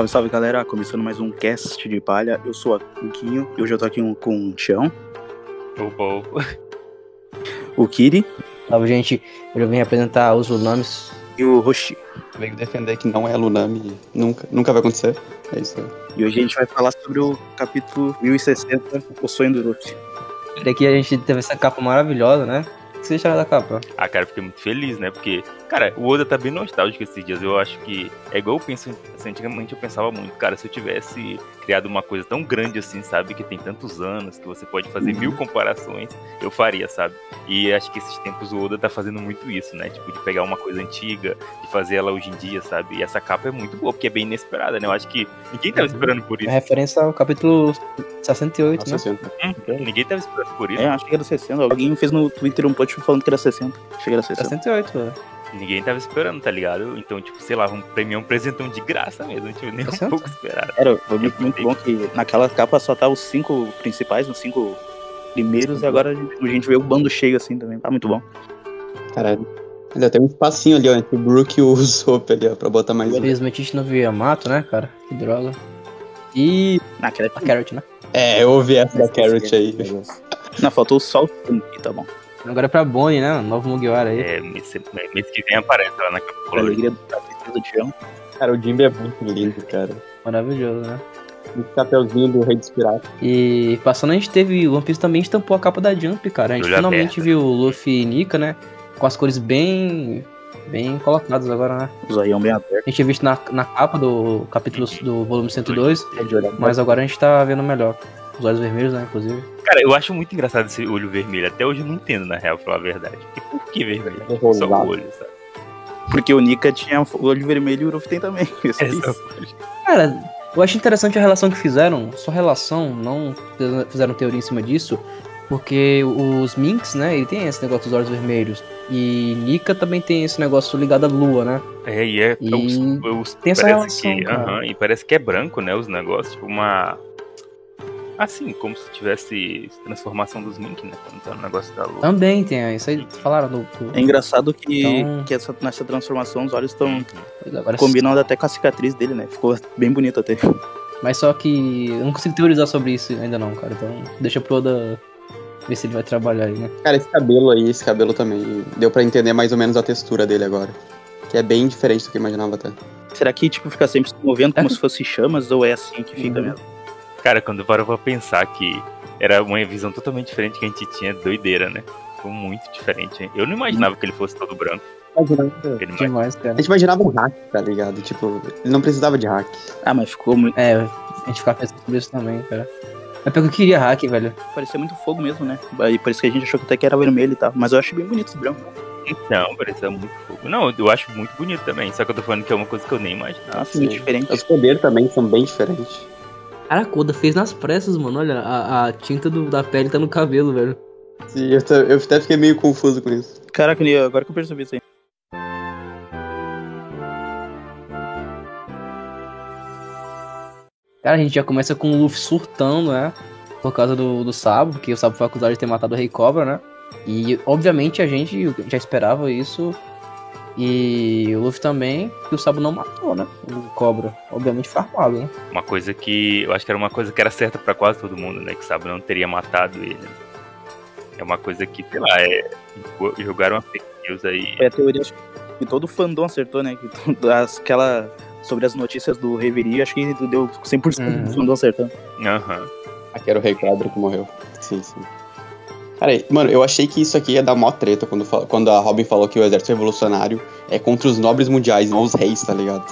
Salve, salve galera, começando mais um cast de palha. Eu sou o Quinho e hoje eu tô aqui com o Tião, Opa, o Kiri Salve, gente. Eu vim apresentar os nomes. e o Roshi. Venho defender que não é Lunami, nunca, nunca vai acontecer. É isso aí. E hoje a gente vai falar sobre o capítulo 1060, O Sonho do Luffy. Daqui a gente teve essa capa maravilhosa, né? O que você acharam da capa? Ah, cara, eu fiquei muito feliz, né? Porque, cara, o Oda tá bem nostálgico esses dias. Eu acho que é igual eu penso, assim, antigamente eu pensava muito, cara, se eu tivesse criado uma coisa tão grande assim, sabe? Que tem tantos anos, que você pode fazer mil comparações, eu faria, sabe? E acho que esses tempos o Oda tá fazendo muito isso, né? Tipo, de pegar uma coisa antiga, de fazer ela hoje em dia, sabe? E essa capa é muito boa, porque é bem inesperada, né? Eu acho que ninguém tava esperando por É isso. referência ao capítulo 68, né? Nossa, assim, Hum, ninguém tava esperando por isso. É, acho que era 60. Alguém fez no Twitter um post falando que era 60. Achei que era 60. 68, velho. Ninguém tava esperando, tá ligado? Então, tipo, sei lá, um prêmio um presentão de graça mesmo. Não tive nem um Tá pouco esperado. Era, foi muito, muito bom que naquela capa só tá os cinco principais, os cinco primeiros, e agora a gente, a gente vê o bando cheio assim também. Tá muito bom. Caralho. Ainda tem um espacinho ali, ó, entre o Brook e o Usopp ali, ó, pra botar mais um. Infelizmente a gente não viu Yamato, né, cara? Que droga. E Naquela a Carrot, né? É, eu ouvi essa da Carrot aí. Não, faltou só o Tanque, tá bom. Agora é pra Bonnie, né? Novo Mugiwara aí. É, mês, mês que vem aparece lá na capa alegria do capítulo do Tião. Cara, o Jimby é muito lindo, cara. Maravilhoso, né? O chapeuzinho do Rei dos Piratas. E passando, a gente teve. O One Piece também estampou a capa da Jump, cara. A gente Olho finalmente aberto. viu o Luffy e Nika, né? Com as cores bem. Bem colocadas agora, né? O zoião bem aberto. A gente tinha visto na, na capa do capítulo do volume 102, É mas agora a gente tá vendo melhor. Os olhos vermelhos, né, inclusive. Cara, eu acho muito engraçado esse olho vermelho. Até hoje eu não entendo, na real, pra falar a verdade. E por que vermelho? É Só o olho, sabe? Porque o Nika tinha o olho vermelho e o Luffy tem também. Isso, É isso. Cara, eu acho interessante a relação que fizeram, só relação, não fizeram teoria em cima disso, porque os Minks, né, ele tem esse negócio dos olhos vermelhos. E Nika também tem esse negócio ligado à lua, né? É, e é. E os, os- tem essa relação, que, cara. aham, e parece que é branco, né? Os negócios. Tipo, uma. Assim, como se tivesse transformação dos Mink, né? Quando tá no negócio da lua. Também tem, isso aí falaram do. do- É engraçado que, Então- que essa, nessa transformação os olhos estão agora, combinando até com a cicatriz dele, né? Ficou bem bonito até. Mas só que eu não consigo teorizar sobre isso ainda não, cara. Então deixa pro Oda ver se ele vai trabalhar aí, né? Cara, esse cabelo aí, esse cabelo também. Deu pra entender mais ou menos a textura dele agora. Que é bem diferente do que eu imaginava até. Será que, tipo, fica sempre se movendo como É. se fosse chamas ou é assim que fica Uhum. mesmo? Cara, quando eu paro pra pensar que era uma visão totalmente diferente que a gente tinha, doideira, né? Ficou muito diferente. hein? Eu não imaginava que ele fosse todo branco. Ele imag- Demais, cara. A gente imaginava um hack, tá ligado? Tipo, ele não precisava de hack. Ah, mas ficou muito. É, a gente fica pensando sobre isso também, cara. É porque eu queria hack, velho. Parecia muito fogo mesmo, né? Aí por isso que a gente achou que até que era vermelho e tal. Mas eu achei bem bonito esse branco. Então, parecia muito fogo. Não, eu acho muito bonito também. Só que eu tô falando que é uma coisa que eu nem imaginava. Nossa, Sim. muito diferente. Os poderes também são bem diferentes. Caraca, o Oda fez nas pressas, mano. Olha, a, a tinta do- da pele tá no cabelo, velho. Sim, eu, eu até fiquei meio confuso com isso. Caraca, agora que eu percebi isso aí. Cara, a gente já começa com o Luffy surtando, né? Por causa do, do Sabo, porque o Sabo foi acusado de ter matado o Rei Cobra, né? E, obviamente, a gente já esperava isso. E o Luffy também, que o Sabo não matou, né? O Cobra. Obviamente foi armado, né? Uma coisa que. Eu acho que era uma coisa que era certa pra quase todo mundo, né? Que sabe não teria matado ele. É uma coisa que, sei lá, é. Jogaram uma fake news aí. Foi a teoria acho que todo fandom acertou, né? Que todo- as- aquela. Sobre as notícias do Reverie, acho que deu 100% Uhum. do fandom acertando. Aham. Aqui era o Rei Cobra que morreu. Sim, sim. Cara, mano, eu achei que isso aqui ia dar mó treta quando, quando a Robin falou que o exército revolucionário é contra os nobres mundiais, não os reis, tá ligado?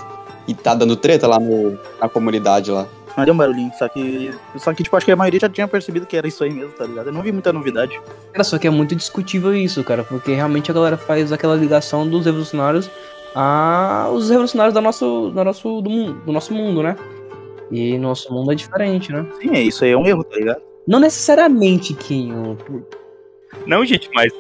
E tá dando treta lá no, na comunidade lá. Mas deu um barulhinho, só que. Só que, tipo, acho que a maioria já tinha percebido que era isso aí mesmo, tá ligado? Eu não vi muita novidade. Cara, só que é muito discutível isso, cara, porque realmente a galera faz aquela ligação dos revolucionários a os revolucionários do nosso, do nosso, do mundo, do nosso mundo, né? E nosso mundo é diferente, né? Sim, é isso aí, é um erro, tá ligado? Não necessariamente, Kinho. Não, gente, mas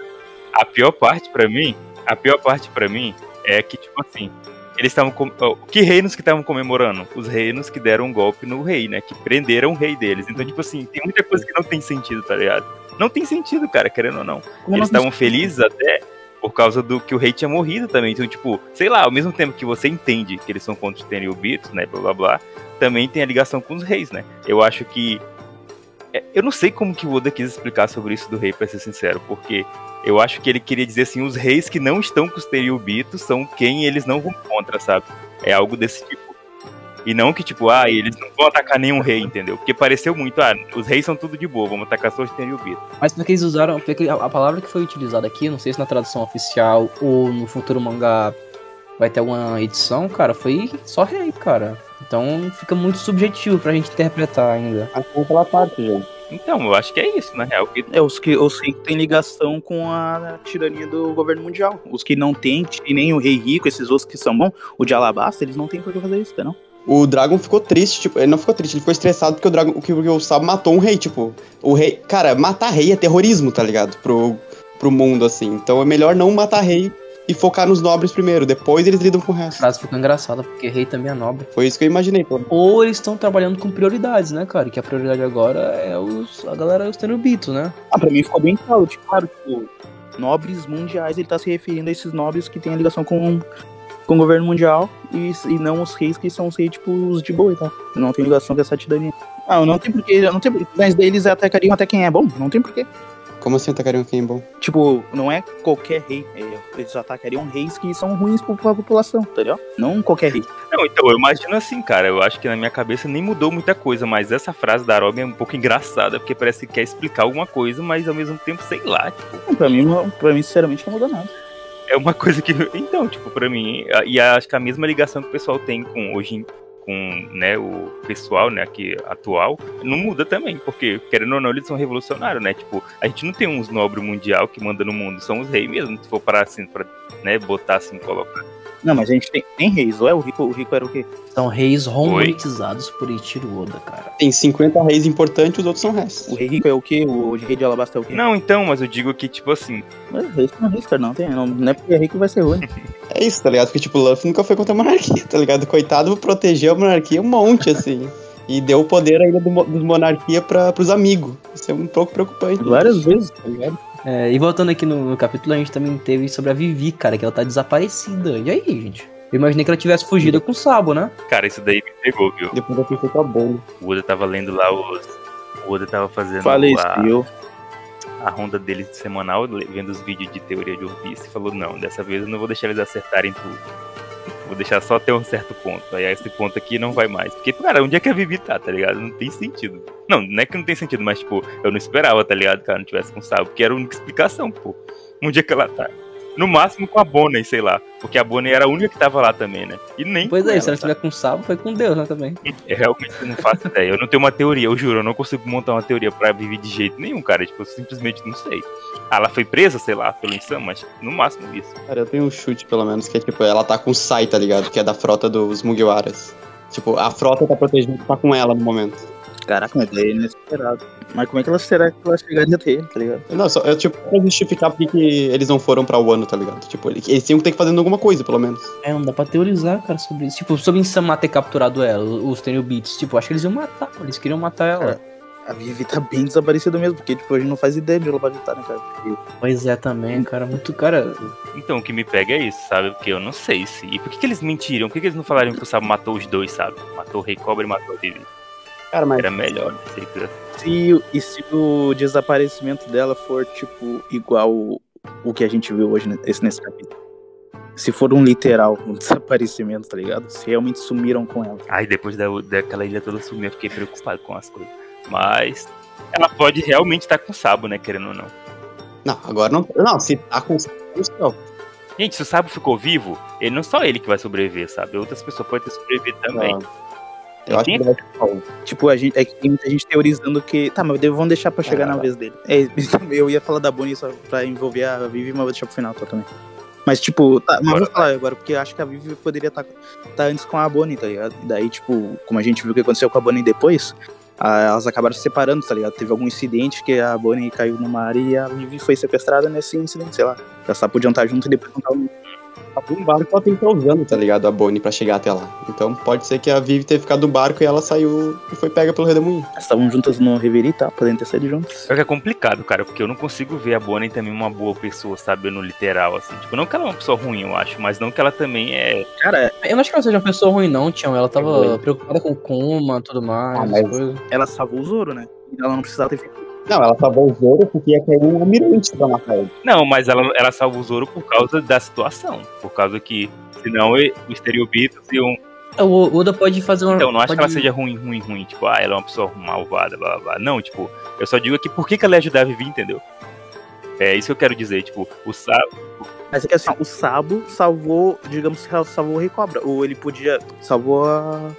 a pior parte pra mim, a pior parte para mim é que, tipo assim, eles estavam. Com... que reinos que estavam comemorando? Os reinos que deram um golpe no rei, né? Que prenderam o rei deles. Então, tipo assim, tem muita coisa que não tem sentido, tá ligado? Não tem sentido, cara, querendo ou não. Eles estavam felizes até por causa do que o rei tinha morrido também. Então, tipo, sei lá, ao mesmo tempo que você entende que eles são contra os Tenryubitos, né, blá blá blá, também tem a ligação com os reis, né? Eu acho que eu não sei como que o Oda quis explicar sobre isso do rei, pra ser sincero, porque eu acho que ele queria dizer assim, os reis que não estão com os Tenryubitos são quem eles não vão contra, sabe? É algo desse tipo. E não que, tipo, ah, eles não vão atacar nenhum rei, entendeu? Porque pareceu muito, ah, os reis são tudo de boa, vamos atacar só os Tenryubitos. Mas porque eles usaram. Porque a palavra que foi utilizada aqui, não sei se na tradução oficial ou no futuro mangá vai ter alguma edição, cara, foi só rei, cara. Então fica muito subjetivo pra gente interpretar ainda. Acho que pela parte, gente. Então, eu acho que é isso, na real. que- É, os que, os que têm ligação com a tirania do governo mundial. Os que não têm, e nem o rei rico, esses outros que são bons, o de Alabasta, eles não têm por que fazer isso, não? O Dragon ficou triste, tipo, ele não ficou triste, ele ficou estressado porque o Dragon, que o Sabo matou um rei, tipo, o rei, cara, matar rei é terrorismo, tá ligado? Pro, pro mundo, assim. Então é melhor não matar rei e focar nos nobres primeiro, depois eles lidam com o A resto. frase ficou engraçada, porque rei também é nobre. Foi isso que eu imaginei, pô. Ou eles estão trabalhando com prioridades, né, cara? Que a prioridade agora é os, a galera os Tenryubitos, né? Ah, pra mim ficou bem claro, tipo, claro, tipo, nobres mundiais, ele tá se referindo a esses nobres que têm a ligação com, com o governo mundial e, e não os reis que são os reis, tipo, os de boa e tal. Não tem ligação com essa tirania. Ah, não tem porquê, não tem porquê. Mas daí eles atacariam até quem é bom, não tem porquê. Como assim atacariam quem é bom? Tipo, não é qualquer rei. é, eles atacariam reis que são ruins pra população, entendeu? Não qualquer rei. Não, então, eu imagino assim, cara. Eu acho que na minha cabeça nem mudou muita coisa, mas essa frase da Robin é um pouco engraçada, porque parece que quer explicar alguma coisa, mas ao mesmo tempo, sei lá, tipo, Pra mim, não- pra mim sinceramente, não mudou nada. é uma coisa que. Então, tipo, pra mim, e acho que a mesma ligação que o pessoal tem com hoje em- com né, o pessoal né, aqui atual, não muda também, porque, querendo ou não, eles são revolucionários, né? Tipo, a gente não tem uns nobre mundial que manda no mundo, são os reis mesmo, se for parar assim, pra né, botar assim, colocar. Não, mas a gente tem, tem reis. Ou é o rico, o rico era o quê? São reis romantizados por Ichiro Oda, cara. Tem 50 reis importantes, os outros são restos. O rei rico é o quê? O rei de Alabasta é o quê? Não, então, mas eu digo que, tipo assim, Mas reis não é reis, cara. Não, tem, não, não é porque é rico que vai ser ruim. É isso, tá ligado? Porque, tipo, o Luffy nunca foi contra a monarquia, tá ligado? Coitado, protegeu a monarquia um monte, assim. E deu o poder ainda do, dos monarquia pra, pros amigos. Isso é um pouco preocupante. Várias vezes, tá ligado? É, e voltando aqui no, no capítulo, a gente também teve sobre a Vivi, cara, que ela tá desaparecida. E aí, gente? Eu imaginei que ela tivesse fugido com o Sabo, né? cara, isso daí me pegou, viu? Depois eu pensei com a bomba. O Oda tava lendo lá os. O Oda tava fazendo a, Faleceu. a ronda deles de semanal, vendo os vídeos de teoria de Piece, e falou: Não, dessa vez eu não vou deixar eles acertarem tudo. Vou deixar só até um certo ponto. Aí esse ponto aqui não vai mais. Porque, cara, onde é que a Vivi tá, tá ligado? Não tem sentido. Não, não é que não tem sentido, mas, tipo, eu não esperava, tá ligado? Que ela não tivesse com o Sabo, porque era a única explicação, pô. Onde é que ela tá? No máximo com a Bonnie, sei lá. Porque a Bonnie era a única que tava lá também, né? E nem. Pois com é, ela, se ela tá? estiver com o Sabo, foi com Deus, né, também. Eu realmente não faço ideia. Eu não tenho uma teoria, eu juro, eu não consigo montar uma teoria pra viver de jeito nenhum, cara. Tipo, eu simplesmente não sei. Ah, ela foi presa, sei lá, pelo Insam, mas no máximo isso. Cara, eu tenho um chute, pelo menos, que é tipo, ela tá com o Sai, tá ligado? Que é da frota dos Mugiwaras. Tipo, a frota tá protegida, tá com ela no momento. Caraca, mas daí é inesperado. Mas como é que ela será que ela chegaria até ele, tá ligado? Não, só, é tipo, pra justificar porque que eles não foram pra Wano, tá ligado? Tipo, eles eles tinham que ter que fazer alguma coisa, pelo menos. É, não dá pra teorizar, cara, sobre isso. Tipo, sobre Insama ter capturado ela, os Tenryubitos. Tipo, acho que eles iam matar, eles queriam matar ela. A Vivi tá bem desaparecida mesmo, porque tipo, a gente não faz ideia de onde ela pode estar, né, cara? Porque Pois é, também, cara, muito, cara... Então, o que me pega é isso, sabe? Porque eu não sei se. E por que, que eles mentiram? Por que, que eles não falaram que o Sabo matou os dois, sabe? Matou o Rei Cobra e matou a Vivi. Cara, mas Era melhor, né? Se, e se o desaparecimento dela for, tipo, igual o, o que a gente viu hoje ne- esse, nesse capítulo. Se for um literal, um desaparecimento, tá ligado? Se realmente sumiram com ela. Aí depois da, daquela ilha toda sumir, eu fiquei preocupado com as coisas. Mas. Ela pode realmente estar com o Sabo, né? Querendo ou não. Não, agora não. Não, se tá com o céu. Gente, se o Sabo ficou vivo, ele não só ele que vai sobreviver, sabe? Outras pessoas podem ter sobrevivido também. Eu acho que. Tipo, a gente, é que tem muita gente teorizando que. Tá, mas vamos deixar pra chegar Ah. na vez dele. É, eu ia falar da Bonnie só pra envolver a Vivi, mas vou deixar pro final tá, também. Mas, tipo, tá, mas vou falar agora, porque eu acho que a Vivi poderia estar tá, antes com a Bonnie, tá ligado? E daí, tipo, como a gente viu o que aconteceu com a Bonnie depois, a- elas acabaram se separando, tá ligado? Teve algum incidente que a Bonnie caiu no mar e a Vivi foi sequestrada nesse incidente, sei lá. Elas só podiam estar juntas e depois não estavam. Um barco ela tem que estar usando, tá ligado? A Bonnie pra chegar até lá. Então pode ser que a Vivi tenha ficado no barco e ela saiu e foi pega pelo redemoinho. Elas estavam juntas no Reverie, tá? Podendo ter saído juntas. Só que é complicado, cara, porque eu não consigo ver a Bonnie também uma boa pessoa, sabe, no literal, assim. Tipo, não que ela é uma pessoa ruim, eu acho, mas não que ela também é. Cara, Eu não acho que ela seja uma pessoa ruim, não, Tião. Ela tava preocupada com o Kuma e tudo mais. Ah, mas- ela salvou o Zoro, né? E ela não precisava ter feito. Não, ela salvou o Zoro porque ia cair um almirante pra matar ele. Não, mas ela, ela salva o Zoro por causa da situação. Por causa que, senão, e- os Estereobitos iam. O Oda pode fazer uma. Então, não acho pode... que ela seja ruim, ruim, ruim. Tipo, ah, ela é uma pessoa malvada, blá blá blá. Não, tipo, eu só digo aqui por que, que ela ia ajudar a Vivi, entendeu? É isso que eu quero dizer, tipo, o Sa Mas é que assim, o Sabo salvou, digamos que salvou o Rei Cobra. Ou ele podia. Salvou a.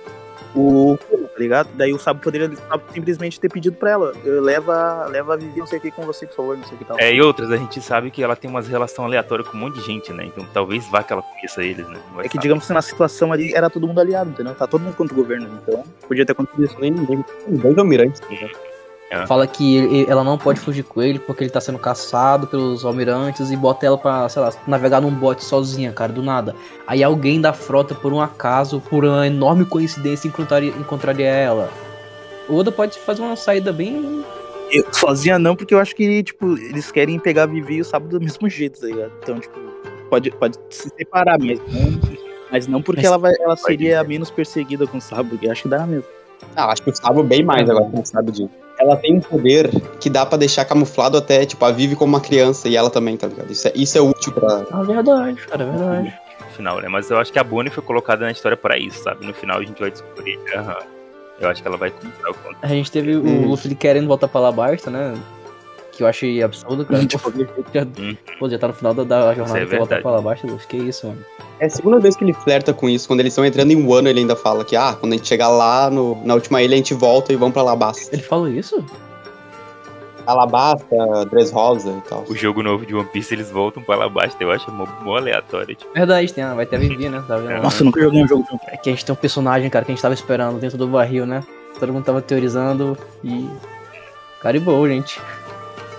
O. Tá ligado? Daí o Sabo poderia simplesmente ter pedido pra ela. "Eh, Leva, leva a Vivi, não sei o que com você, por favor, não sei o que tal. É, e outras, a gente sabe que ela tem umas relações aleatórias com um monte de gente, né? Então talvez vá que ela conheça eles, né? Vai É que, saber. digamos que na situação ali era todo mundo aliado, entendeu? Tá todo mundo contra o governo, então podia ter acontecido isso. Nem ninguém. Dois almirantes. tá ligado? Fala que ele- ela não pode fugir com ele porque ele tá sendo caçado pelos almirantes e bota ela pra, sei lá, navegar num bote sozinha, cara, do nada. Aí alguém da frota, por um acaso, por uma enorme coincidência, encontraria, encontraria ela. O Oda pode fazer uma saída bem. Eu, sozinha não, porque eu acho que, tipo, eles querem pegar a Vivi e o Sabo do mesmo jeito, tá ligado? Então, tipo, pode, pode se separar, mas não, mas não porque Mas- ela, vai, ela seria a menos perseguida com o Sabo, porque eu acho que dá mesmo. Ah, acho que o Sabo bem mais agora que a gente sabe disso. Ela tem um poder que dá pra deixar camuflado até, tipo, a Vivi como uma criança e ela também, tá ligado? Isso é, isso é útil pra. Ah, verdade, cara, é verdade. no final, né? Mas eu acho que a Bonnie foi colocada na história pra isso, sabe? No final a gente vai descobrir. aham. Eu acho que ela vai comprar o conto. A gente teve Hum. o Luffy querendo voltar pra Alabasta, né? Que eu achei absurdo, cara. Tipo, já, pô, já tá no final da, da jornada é pra voltar pra Alabasta, Luffy. Que isso, mano. É a segunda vez que ele flerta com isso. Quando eles estão entrando em Wano, ele ainda fala que, ah, quando a gente chegar lá no, na última ilha, a gente volta e vamos pra Alabasta. Ele falou isso? Alabasta, Dressrosa e tal. O jogo novo de One Piece eles voltam pra Alabasta. Eu acho mó, mó aleatório. Tipo, Verdade, tem, ah, vai ter a Vivi, né? Tá vendo? Nossa, eu nunca joguei um jogo de One Piece. É que a gente tem um personagem, cara, que a gente tava esperando dentro do barril, né? Todo mundo tava teorizando e. Caribou, gente.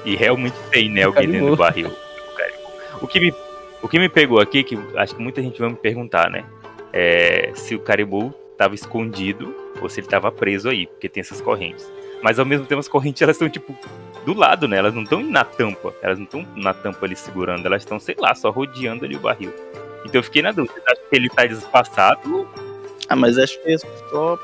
E realmente tem, né? Alguém dentro do barril. O que, me, o que me pegou aqui, que acho que muita gente vai me perguntar, né? É se o Caribou tava escondido ou se ele tava preso aí, porque tem essas correntes. Mas ao mesmo tempo as correntes elas estão tipo do lado, né? Elas não estão na tampa. Elas não estão na tampa ali segurando, elas estão, sei lá, só rodeando ali o barril. Então eu fiquei na dúvida, você acha que ele tá despassado? Ah, mas acho que é só.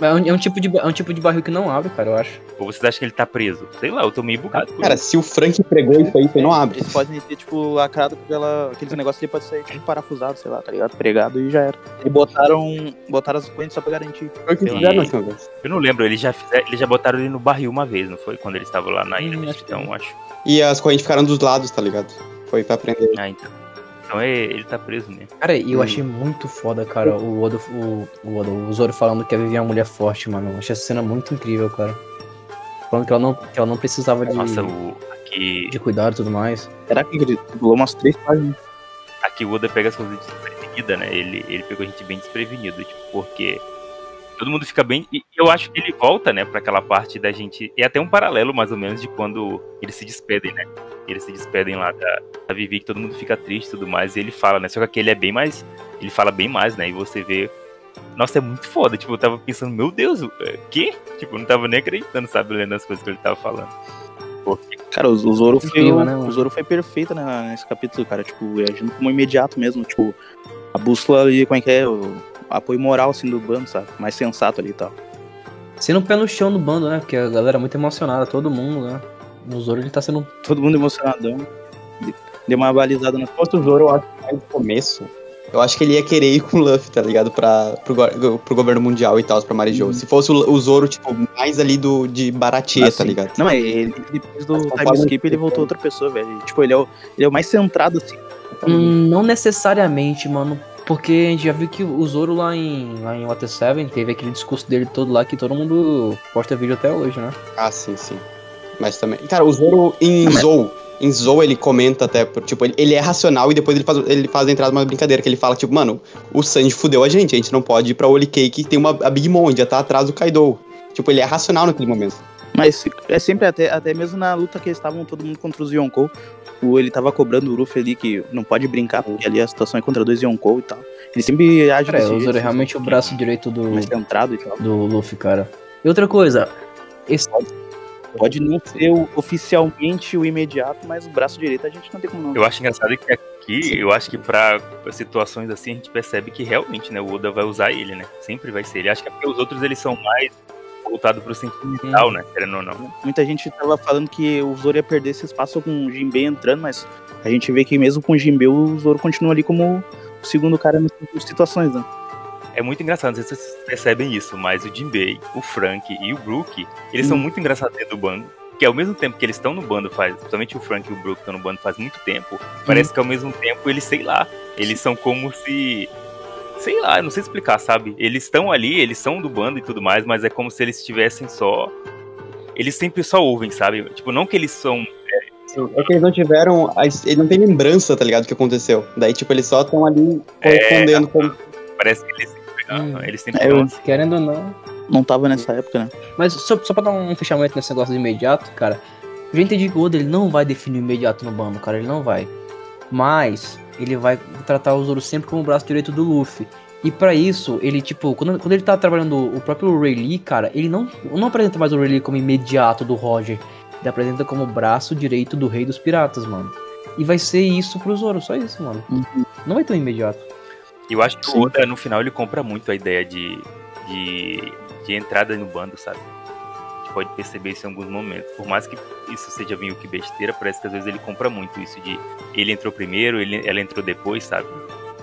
É um, é um tipo de, é um tipo de barril que não abre, cara, eu acho. Ou você acha que ele tá preso? Sei lá, eu tô meio bugado. Cara, se o Frank pregou isso aí, você não abre. Eles podem ter, tipo, lacrado pela. Aqueles negócios ali pode sair, tipo, parafusado, sei lá, tá ligado? Pregado e já era. E botaram. Botaram as correntes só pra garantir. Foi o que fizeram vez. Eu não lembro, eles já, fizeram, eles já botaram ele no barril uma vez, não foi? Quando eles estavam lá na ilha, Hum, acho então acho. E as correntes ficaram dos lados, tá ligado? Foi pra prender. Ah, então. Então é, ele tá preso mesmo. Cara, e eu Hum. achei muito foda, cara, o Oda, o, o, Oda, o Zoro falando que a Vivi é uma mulher forte, mano. Eu achei essa cena muito incrível, cara. Falando que ela não, que ela não precisava de, Nossa, o, aqui, de cuidado e tudo mais. Será que ele pulou umas três páginas? aqui o Oda pega as coisas desprevenidas, né? Ele, ele pegou a gente bem desprevenido, tipo, porque todo mundo fica bem. E eu acho que ele volta, né, pra aquela parte da gente. É até um paralelo, mais ou menos, de quando eles se despedem, né? Eles se despedem lá da, da Vivi, que todo mundo fica triste e tudo mais. E ele fala, né? Só que aqui ele é bem mais. Ele fala bem mais, né? E você vê. Nossa, é muito foda. Tipo, eu tava pensando, meu Deus, o é, quê? Tipo, eu não tava nem acreditando, sabe, lendo as coisas que ele tava falando. Porque Cara, o, o Zoro foi. O, né, o Zoro foi perfeito né, nesse capítulo, cara. Tipo, agindo como imediato mesmo. Tipo, a bússola ali, como é que é? O apoio moral, assim, do bando, sabe? Mais sensato ali e tal. Sendo o pé no chão no bando, né? Porque a galera é muito emocionada, todo mundo, né? O Zoro ele tá sendo. Todo mundo emocionadão. Deu uma balizada na Se fosse o Zoro, eu acho que mais no começo. Eu acho que ele ia querer ir com o Luffy, tá ligado? Pra, pro, go- pro governo mundial e tal, pra Marijou. Uhum. Se fosse o, o Zoro, tipo, mais ali do, de Baratie, tá Assim. ligado? Não, é, ele, depois do Mas time skip, ele ele voltou foi- outra pessoa, velho. Tipo, ele é, o, ele é o mais centrado, assim. Hum, não necessariamente, mano. Porque a gente já viu que o Zoro lá em, lá em Water 7 teve aquele discurso dele todo lá que todo mundo posta vídeo até hoje, né? Ah, sim, sim. Mas também. Cara, o Zoro em Zou. Em Zou ele comenta até, tipo, ele, ele é racional e depois ele faz, ele faz a entrada numa brincadeira, que ele fala, tipo, mano, o Sanji fudeu a gente, a gente não pode ir pra Holy Cake, tem uma a Big Mom, já tá atrás do Kaido. Tipo, ele é racional naquele momento. Mas é sempre, até, até mesmo na luta que eles estavam todo mundo contra os Yonkou, o, ele tava cobrando o Luffy ali que não pode brincar, porque ali a situação é contra dois Yonkou e tal. Ele sempre age Cara, desse jeito, é assim, realmente o braço direito do, mais centrado e tal. do Luffy, cara. E outra coisa, esse, Pode não ser o- oficialmente o imediato, mas o braço direito a gente não tem como não. Eu acho engraçado que aqui, eu acho que pra situações assim, a gente percebe que realmente, né, o Oda vai usar ele, né? Sempre vai ser ele. Acho que é porque os outros, eles são mais voltados pro sentimental, né? Querendo ou não. Muita gente tava falando que o Zoro ia perder esse espaço com o Jinbei entrando, mas a gente vê que mesmo com o Jinbei, o Zoro continua ali como o segundo cara nessas situações, né? É muito engraçado, não sei se vocês percebem isso, mas o Jinbei, o Frank e o Brook, eles são Hum. muito engraçados dentro do bando. Porque ao mesmo tempo que eles estão no bando faz, principalmente o Frank e o Brook estão no bando faz muito tempo, parece que ao mesmo tempo eles, sei lá, eles são como se sei lá, eu não sei explicar, sabe? Eles estão ali, eles são do bando e tudo mais, mas é como se eles estivessem só eles sempre só ouvem, sabe? Tipo, não que eles são É que eles não tiveram. Eles não têm lembrança, tá ligado? Do que aconteceu. Daí, tipo, eles só estão ali correspondendo como. parece que eles sempre, Hum. eles sempre É, eu- querendo ou não. Não tava nessa época, né? Mas só, só pra dar um fechamento nesse negócio de imediato, cara. Eu já entendi que o Oda ele não vai definir o imediato no bando, cara. Ele não vai. Mas ele vai tratar o Zoro sempre como o braço direito do Luffy. E pra isso, ele, tipo, quando, quando ele tá trabalhando o próprio Rayleigh, cara, ele não, não apresenta mais o Rayleigh como imediato do Roger. Ele apresenta como o braço direito do Rei dos Piratas, mano. E vai ser isso pro Zoro, só isso, mano. Não vai ter um imediato. E eu acho que o Oda, no final, ele compra muito a ideia de, de, de entrada no bando, sabe? Pode perceber isso em alguns momentos. Por mais que isso seja meio que besteira, parece que às vezes ele compra muito isso de ele entrou primeiro, ele, ela entrou depois, sabe?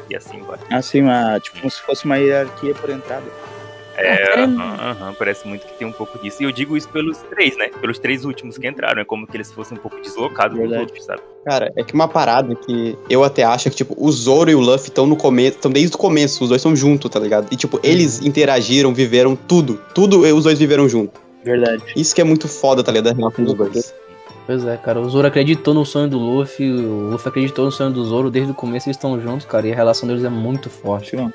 E assim vai. Assim, uma, tipo, como se fosse uma hierarquia por entrada. É, aham, parece muito que tem um pouco disso. E eu digo isso pelos três, né? Pelos três últimos que entraram. É como que eles fossem um pouco deslocados dos outros, sabe? Cara, é que uma parada que eu até acho que, tipo, o Zoro e o Luffy estão no começo, estão desde o começo, os dois são juntos, tá ligado? E, tipo, eles interagiram, viveram tudo. Tudo os dois viveram junto. Verdade. Isso que é muito foda, tá ligado? Da relação dos dois. Pois é, cara, o Zoro acreditou no sonho do Luffy, o Luffy acreditou no sonho do Zoro, desde o começo eles estão juntos, cara, e a relação deles é muito forte. Mano.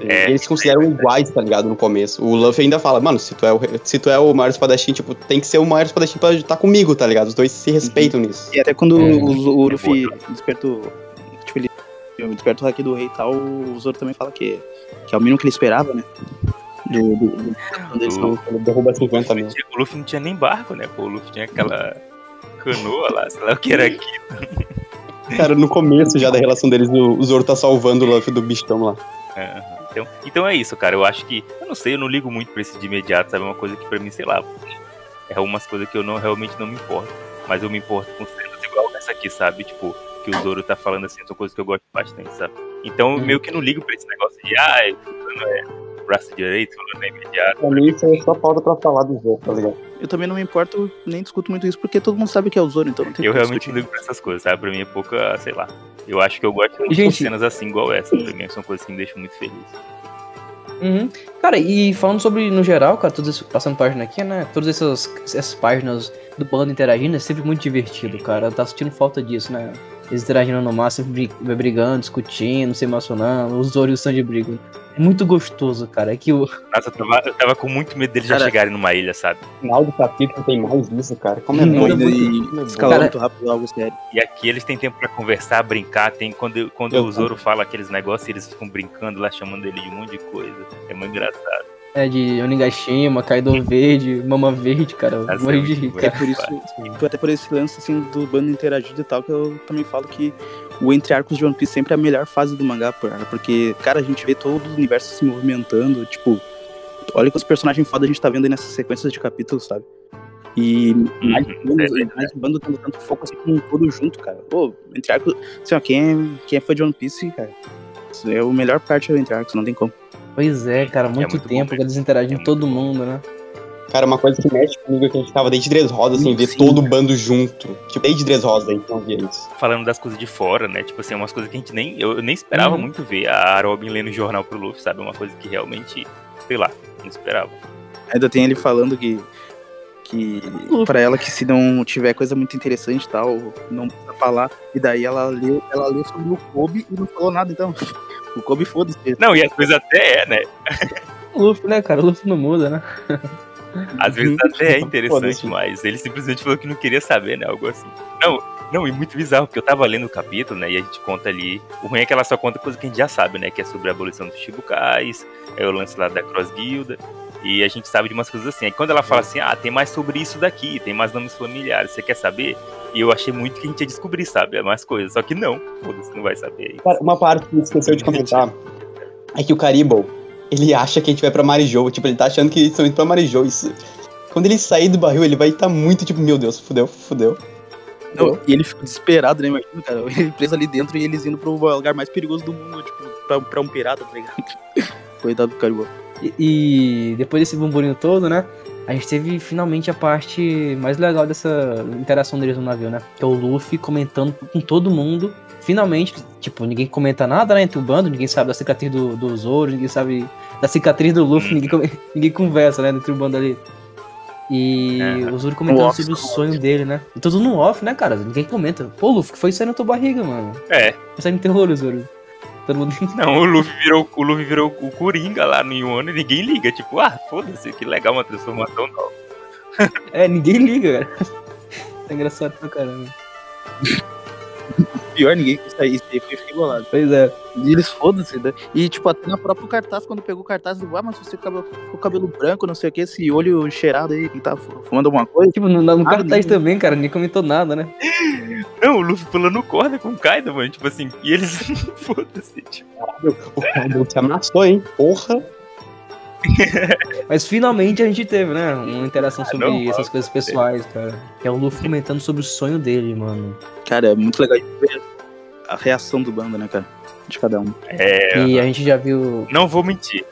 É, eles se consideram iguais, tá ligado? No começo. O Luffy ainda fala, mano, se tu é o, se tu é o maior espadachim, tipo, tem que ser o maior espadachim pra estar comigo, tá ligado? Os dois se respeitam nisso. E até quando É, o, o é Luffy despertou. Tipo, ele desperta o hack do rei e tal, o Zoro também fala que, que é o mínimo que ele esperava, né? Do, do, do- quando eles O- tão- Ele derruba 50 mil. O Luffy não tinha nem barco, né? Pô, o Luffy tinha aquela canoa lá, sei lá o que era aquilo. Cara, no começo já da relação deles, o, Zoro tá salvando o Luffy do bichão lá. Aham. Então, então é isso, cara. Eu acho que. Eu não sei, eu não ligo muito pra esse de imediato, sabe? É uma coisa que pra mim, sei lá. É umas coisas que eu não realmente não me importo. Mas eu me importo com cenas igual essa aqui, sabe? Tipo, que o Zoro tá falando assim, são coisas que eu gosto bastante, sabe? Então eu Uhum. meio que não ligo pra esse negócio de, ah, é braço direito, fulano é imediato. Pra mim, isso é só falta pra falar do Zoro, tá ligado? Eu também não me importo, nem discuto muito isso, porque todo mundo sabe que é o Zoro, então não tem Eu realmente discutir. ligo pra essas coisas, sabe? Pra mim é pouca, sei lá. Eu acho que eu gosto de Gente- cenas assim igual essa. Pra mim são coisas que me deixam muito feliz. Uhum. Cara, e falando sobre, no geral, cara, todos esses, passando página aqui, né? Todas essas, essas páginas do bando interagindo é sempre muito divertido, cara. Eu tava sentindo falta disso, né? Eles interagindo no mar, sempre bri- brigando, discutindo, se emocionando, os Zoro e o Sanji brigam. É muito gostoso, cara. É que o. Nossa, eu tava, eu tava com muito medo deles já Cara- chegarem numa ilha, sabe? No final do capítulo tem mais disso, cara. Como é bom. ainda E Como é Cara- muito rápido algo sério. E aqui eles têm tempo pra conversar, brincar. Tem quando, quando Eu- o Zoro fala aqueles negócios, eles ficam brincando lá, chamando ele de um monte de coisa. É muito engraçado. É de Onigashima, Kaido Verde, Mama Verde, cara. Eu Essa morri é de rir, boa. É cara. por isso, até por esse lance assim do bando interagido e tal, que eu também falo que o entre arcos de One Piece sempre é a melhor fase do mangá, por- porque, cara, a gente vê todo o universo se movimentando, tipo, olha que os personagens foda a gente tá vendo aí nessas sequências de capítulos, sabe? E mais, Uhum, bandos, é verdade. mais bando tendo tanto foco assim com tudo junto, cara. Pô, entre arcos, assim, ó, quem é, quem é fã de One Piece, cara, isso é a melhor parte do entre arcos, não tem como. Pois é, cara, muito, muito bom tempo mesmo. que eles interagem É com todo muito bom. mundo, né? Cara, uma coisa que mexe comigo é que a gente tava desde Dres Rosa, assim, ver todo o bando junto. Tipo, desde Dres Rosa não via isso. Falando das coisas de fora, né? Tipo assim, umas coisas que a gente nem. Eu, eu nem esperava Uhum. muito ver a Robin lendo jornal pro Luffy, sabe? Uma coisa que realmente, sei lá, não esperava. Ainda tem ele falando que. Que pra ela que se não tiver coisa muito interessante e tal, não precisa falar. E daí ela leu, ela leu sobre o Kobe e não falou nada, então. O Kobe foda-se. Não, e às vezes até é, né? O Luffy, né, cara? O Luffy não muda, né? Às vezes até é interessante, mas ele simplesmente falou que não queria saber, né? Algo assim. Não, Não, e muito bizarro, porque eu tava lendo o capítulo, né? E a gente conta ali. O ruim é que ela só conta coisa que a gente já sabe, né? Que é sobre a abolição dos Chibukais, é o lance lá da Cross Guilda. E a gente sabe de umas coisas assim. Aí quando ela fala assim, ah, tem mais sobre isso daqui, tem mais nomes familiares, você quer saber? E eu achei muito que a gente ia descobrir, sabe? Mais coisas. Só que não, foda-se, não vai saber. Cara, uma parte que esqueceu de comentar é que o Caribou, ele acha que a gente vai pra Marijou. Tipo, ele tá achando que estão indo pra Marijou. Isso... Quando ele sair do barril, ele vai estar tá muito tipo, meu Deus, fudeu, fudeu. Não, e ele ficou desesperado, né? Imagina, cara. Ele preso ali dentro e eles indo pro lugar mais perigoso do mundo, tipo, pra, pra um pirata, tá ligado? Coitado do Caribou. E, e depois desse burburinho todo, né? A gente teve finalmente a parte mais legal dessa interação deles no navio, né? Que é o Luffy comentando com todo mundo. Finalmente, tipo, ninguém comenta nada, né? Entre o bando, ninguém sabe da cicatriz do, do Zoro, ninguém sabe da cicatriz do Luffy, ninguém, ninguém conversa, né? Entre o bando ali. E é, o Zoro comentando sobre o sonho dele, né? E tudo no off, né, cara? Ninguém comenta. Pô, Luffy, que foi isso aí na tua barriga, mano? É. Você me terror, Zoro. Todo mundo... Não, o Luffy virou, o Luffy virou o Coringa lá no Yuano e ninguém liga. Tipo, ah, foda-se, que legal uma transformação nova. é, ninguém liga, cara. É engraçado pra caramba. Pior, ninguém quis sair, isso aí foi bolado. Pois é. E eles foda-se, né? E, tipo, até na própria cartaz, quando pegou o cartaz, ah, mas você ficou com o cabelo branco, não sei o que, esse olho cheirado aí, que tá fumando alguma coisa. Tipo, no, no ah, cartaz também, cara, ninguém comentou nada, né? Não, o Luffy pulando corda com o Kaido, mano, tipo assim, e eles, foda-se, tipo. O Kaido se amassou, hein? Porra! Mas finalmente a gente teve, né? Uma interação ah, sobre não, essas coisas pessoais, cara. Que é o Luffy comentando sobre o sonho dele, mano. Cara, é muito legal ver a reação do bando, né, cara? De cada um. É. E a gente já viu. Não vou mentir.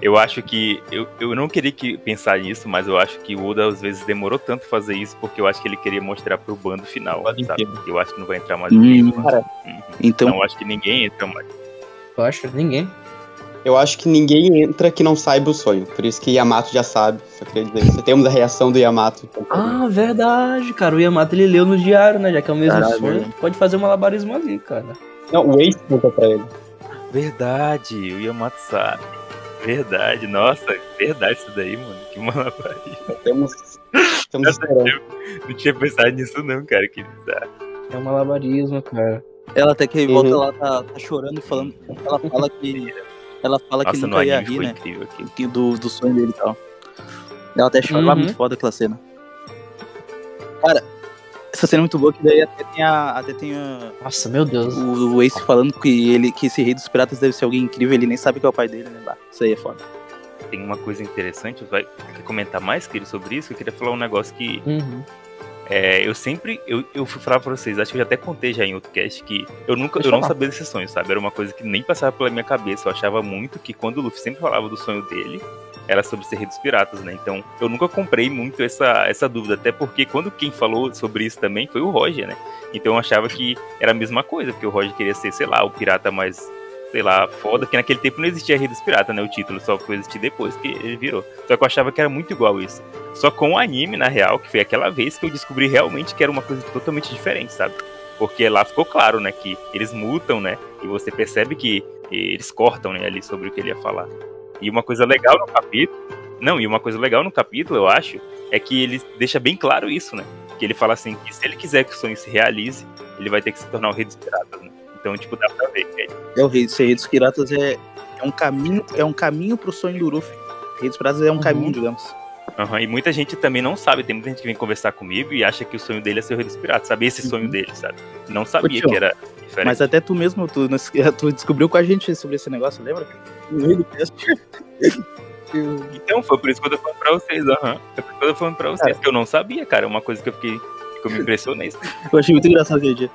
Eu acho que. Eu, eu não queria que pensar nisso, mas eu acho que o Oda às vezes demorou tanto fazer isso porque eu acho que ele queria mostrar pro bando final. Sabe? Eu acho que não vai entrar mais hum, ninguém. Cara, uhum. Então. Não, acho que ninguém entra mais. Eu acho ninguém. Eu acho que ninguém entra que não saiba o sonho. Por isso que Yamato já sabe. Só queria dizer isso. Temos a reação do Yamato. Ah, verdade, cara. O Yamato ele leu no diário, né? Já que é o mesmo Caralho, sonho. Pode fazer um malabarismo ali, cara. Não, o Ace conta pra ele. Verdade, o Yamato sabe. Verdade, nossa, verdade isso daí, mano. Que malabarismo. Temos. Temos esperando. Não tinha pensado nisso, não, cara. Que bizarro. É um malabarismo, cara. Ela até que volta uhum. lá, tá, tá chorando, falando. Ela fala que ela fala Nossa, que nunca ia rir, né? Aqui. Do, do sonho dele e tal. Ela até chora uhum. muito foda aquela cena. Cara, essa cena é muito boa, que daí até tem a. Até tem a Nossa, meu Deus. O, o Ace falando que, ele, que esse rei dos piratas deve ser alguém incrível, ele nem sabe que é o pai dele, né? Isso aí é foda. Tem uma coisa interessante, vai quer comentar mais, querido, sobre isso? Eu queria falar um negócio que. Uhum. É, eu sempre, eu, eu fui falar pra vocês, acho que eu já até contei já em outro cast que eu nunca, Deixa eu não sabia desses sonhos, sabe? Era uma coisa que nem passava pela minha cabeça. Eu achava muito que quando o Luffy sempre falava do sonho dele, era sobre ser rei dos piratas, né? Então eu nunca comprei muito essa, essa dúvida, até porque quando quem falou sobre isso também foi o Roger, né? Então eu achava que era a mesma coisa, porque o Roger queria ser, sei lá, o pirata mais sei lá, foda, que naquele tempo não existia Rei dos Piratas, né? O título só foi existir depois que ele virou. Só que eu achava que era muito igual isso. Só com o anime, na real, que foi aquela vez que eu descobri realmente que era uma coisa totalmente diferente, sabe? Porque lá ficou claro, né, que eles mutam, né? E você percebe que eles cortam, né, ali sobre o que ele ia falar. E uma coisa legal no capítulo. Não, e uma coisa legal no capítulo, eu acho, é que ele deixa bem claro isso, né? Que ele fala assim que se ele quiser que o sonho se realize, ele vai ter que se tornar o rei dos piratas, né? Então, tipo, dá pra ver. É, é o rei, ser rei dos piratas é, é um caminho, é um caminho pro sonho do Luffy. Rei dos piratas é um uhum. caminho, digamos. Uhum, e muita gente também não sabe, tem muita gente que vem conversar comigo e acha que o sonho dele é ser o rei dos piratas, sabe? Esse uhum. sonho dele, sabe? Não sabia que era diferente. Mas até tu mesmo, tu, tu descobriu com a gente sobre esse negócio, lembra? No meio do cast. então, foi por isso que eu tô falando pra vocês, aham. Uhum. Foi por isso que eu tô falando pra vocês, cara. que eu não sabia, cara. É uma coisa que eu fiquei. que eu me impressionei. eu achei muito engraçado aquele dia.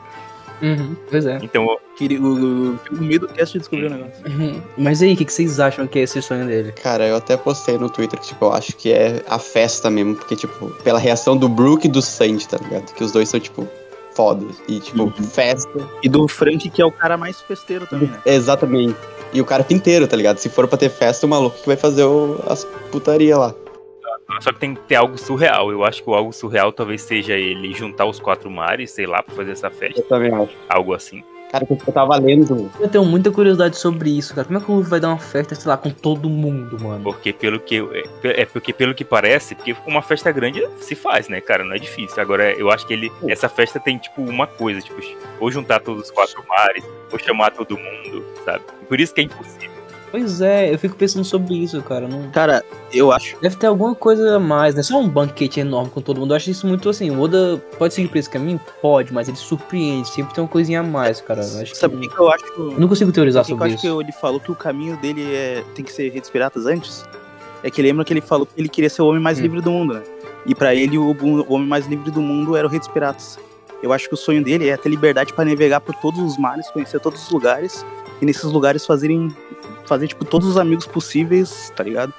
Uhum, pois é. Então, o, o, o medo do cast de descobrir o negócio. Uhum. Mas aí, o que, que vocês acham que é esse sonho dele? Cara, eu até postei no Twitter que, tipo, eu acho que é a festa mesmo, porque, tipo, pela reação do Brook e do Sandy, tá ligado? Que os dois são, tipo, fodas. E, tipo, uhum. festa. E do Frank, que é o cara mais festeiro também, né? Exatamente. E o cara pinteiro, tá ligado? Se for pra ter festa, o maluco que vai fazer o, as putaria lá. Só que tem que ter algo surreal. Eu acho que o algo surreal talvez seja ele juntar os quatro mares, sei lá, pra fazer essa festa. Eu também acho. Algo assim. Cara, que eu tava lendo. Eu tenho muita curiosidade sobre isso, cara. Como é que o Luffy vai dar uma festa, sei lá, com todo mundo, mano? Porque pelo que eu- é porque pelo que parece, porque uma festa grande se faz, né, cara? Não é difícil. Agora eu acho que ele essa festa tem tipo uma coisa, tipo, ou juntar todos os quatro mares, ou chamar todo mundo, sabe? Por isso que é impossível. Pois é, eu fico pensando sobre isso, cara. Não... Cara, eu acho. Deve ter alguma coisa a mais, né? Só um banquete enorme com todo mundo. Eu acho isso muito assim. O Oda pode seguir por esse caminho? Pode, mas ele surpreende. Sempre tem uma coisinha a mais, cara. Eu acho Sabe o que... que eu acho? Eu não consigo teorizar Por que que eu sobre acho que isso. ele falou que o caminho dele é tem que ser redes piratas antes? É que lembra que ele falou que ele queria ser o homem mais Hum. livre do mundo, né? E pra ele o, o homem mais livre do mundo era o Redes Piratas. Eu acho que o sonho dele é ter liberdade pra navegar por todos os mares, conhecer todos os lugares e nesses lugares fazerem fazer tipo todos os amigos possíveis, tá ligado?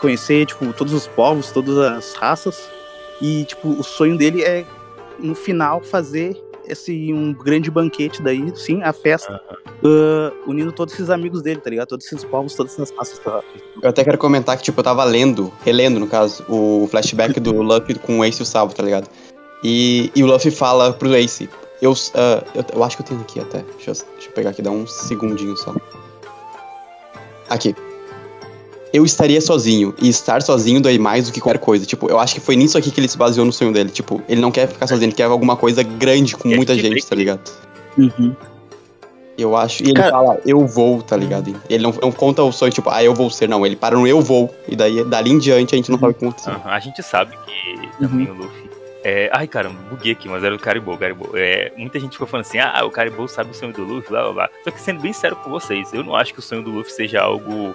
Conhecer tipo todos os povos, todas as raças e tipo o sonho dele é no final fazer esse um grande banquete daí, sim, a festa ah, unindo todos esses amigos dele, tá ligado? Todos esses povos, todas essas raças. Tá? Eu até quero comentar que, tipo, eu tava lendo, relendo, no caso, o flashback do Luffy com o Ace e o Sabo, tá ligado? E, e o Luffy fala pro Ace. Eu, ah, eu, eu acho que eu tenho aqui até. Deixa eu, deixa eu pegar aqui, dá um segundinho só. Aqui. Eu estaria sozinho, e estar sozinho dói mais do que qualquer coisa. Tipo, eu acho que foi nisso aqui que ele se baseou no sonho dele. Tipo, ele não quer ficar sozinho, ele quer alguma coisa grande com muita gente, tá ligado? Uhum. Eu acho. E ele Cara- fala, eu vou, tá ligado? Ele não, não conta o sonho, tipo, ah, eu vou ser, não. Ele para no eu vou. E daí, dali em diante, a gente não sabe o que aconteceu. Aham, A gente sabe que também o Luffy. É... Ai, caramba, buguei aqui, mas era o Caribou. Caribou. É... Muita gente ficou falando assim: ah, o Caribou sabe o sonho do Luffy, blá blá blá. Só que sendo bem sério com vocês, eu não acho que o sonho do Luffy seja algo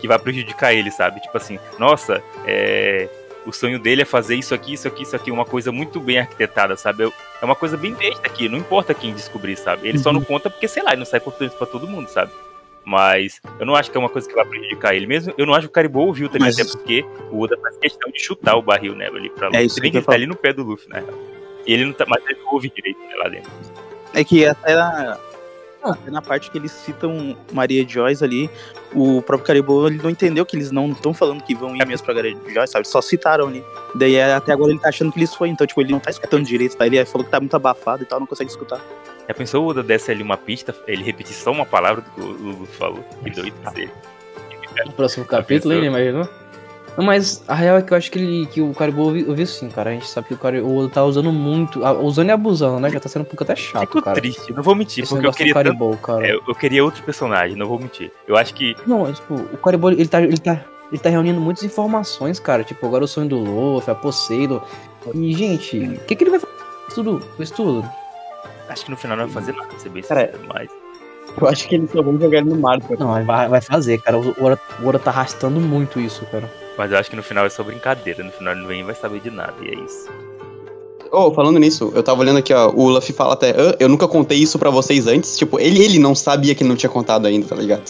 que vai prejudicar ele, sabe? Tipo assim, nossa, é. O sonho dele é fazer isso aqui, isso aqui, isso aqui, uma coisa muito bem arquitetada, sabe? Eu- É uma coisa bem besta aqui, não importa quem descobrir, sabe? Ele só não conta porque, sei lá, ele não sai contando isso pra todo mundo, sabe? Mas eu não acho que é uma coisa que vai prejudicar ele. Mesmo, eu não acho que o Caribou ouviu também, Mas- até porque o Oda faz questão de chutar o barril, né, ali pra Luffy. É isso que ele tá ali no pé do Luffy, né? E ele não tá, mas ele ouve direito né, lá dentro. É que até na, até na parte que eles citam Maria Joyce ali, o próprio Caribou ele não entendeu que eles não estão falando que vão ir mesmo pra Maria Joyce, sabe? Só citaram ali. Daí é, até agora ele tá achando que eles foram, então, tipo, ele não tá escutando direito, tá? Ele falou que tá muito abafado e tal, não consegue escutar. Já pensou o Oda desse ali uma pista, ele repetir só uma palavra do que o Luffy falou? Que doido que seria. No próximo capítulo, ele imaginou? Não, mas a real é que eu acho que, ele, que o Caribou ouviu, ouviu sim, cara. A gente sabe que o cara o Oda tá usando muito. ah, Usando e abusando, né? Já tá sendo um pouco até chato, Fico cara. triste, não vou mentir, Esse porque eu queria do tanto, Caribou, cara. é, eu queria outro personagem, não vou mentir. Eu acho que Não, tipo, o Caribou, ele tá, ele tá, ele tá reunindo muitas informações, cara. Tipo, agora o sonho do Luffy, a Poseidon. E, gente, o que que ele vai fazer com isso tudo? Com isso tudo? Acho que no final não vai fazer nada, ser bem Cara, sincero, mas Eu acho que eles só vão jogar ele no mar. cara. Não, vai, vai fazer, cara. O Oda, o Oda tá arrastando muito isso, cara. mas eu acho que no final é só brincadeira, no final ele não vem e vai saber de nada, e é isso. Oh, falando nisso, eu tava olhando aqui, ó, o Luffy fala até, "Ah, eu nunca contei isso pra vocês antes. Tipo, ele, ele não sabia que ele não tinha contado ainda, tá ligado?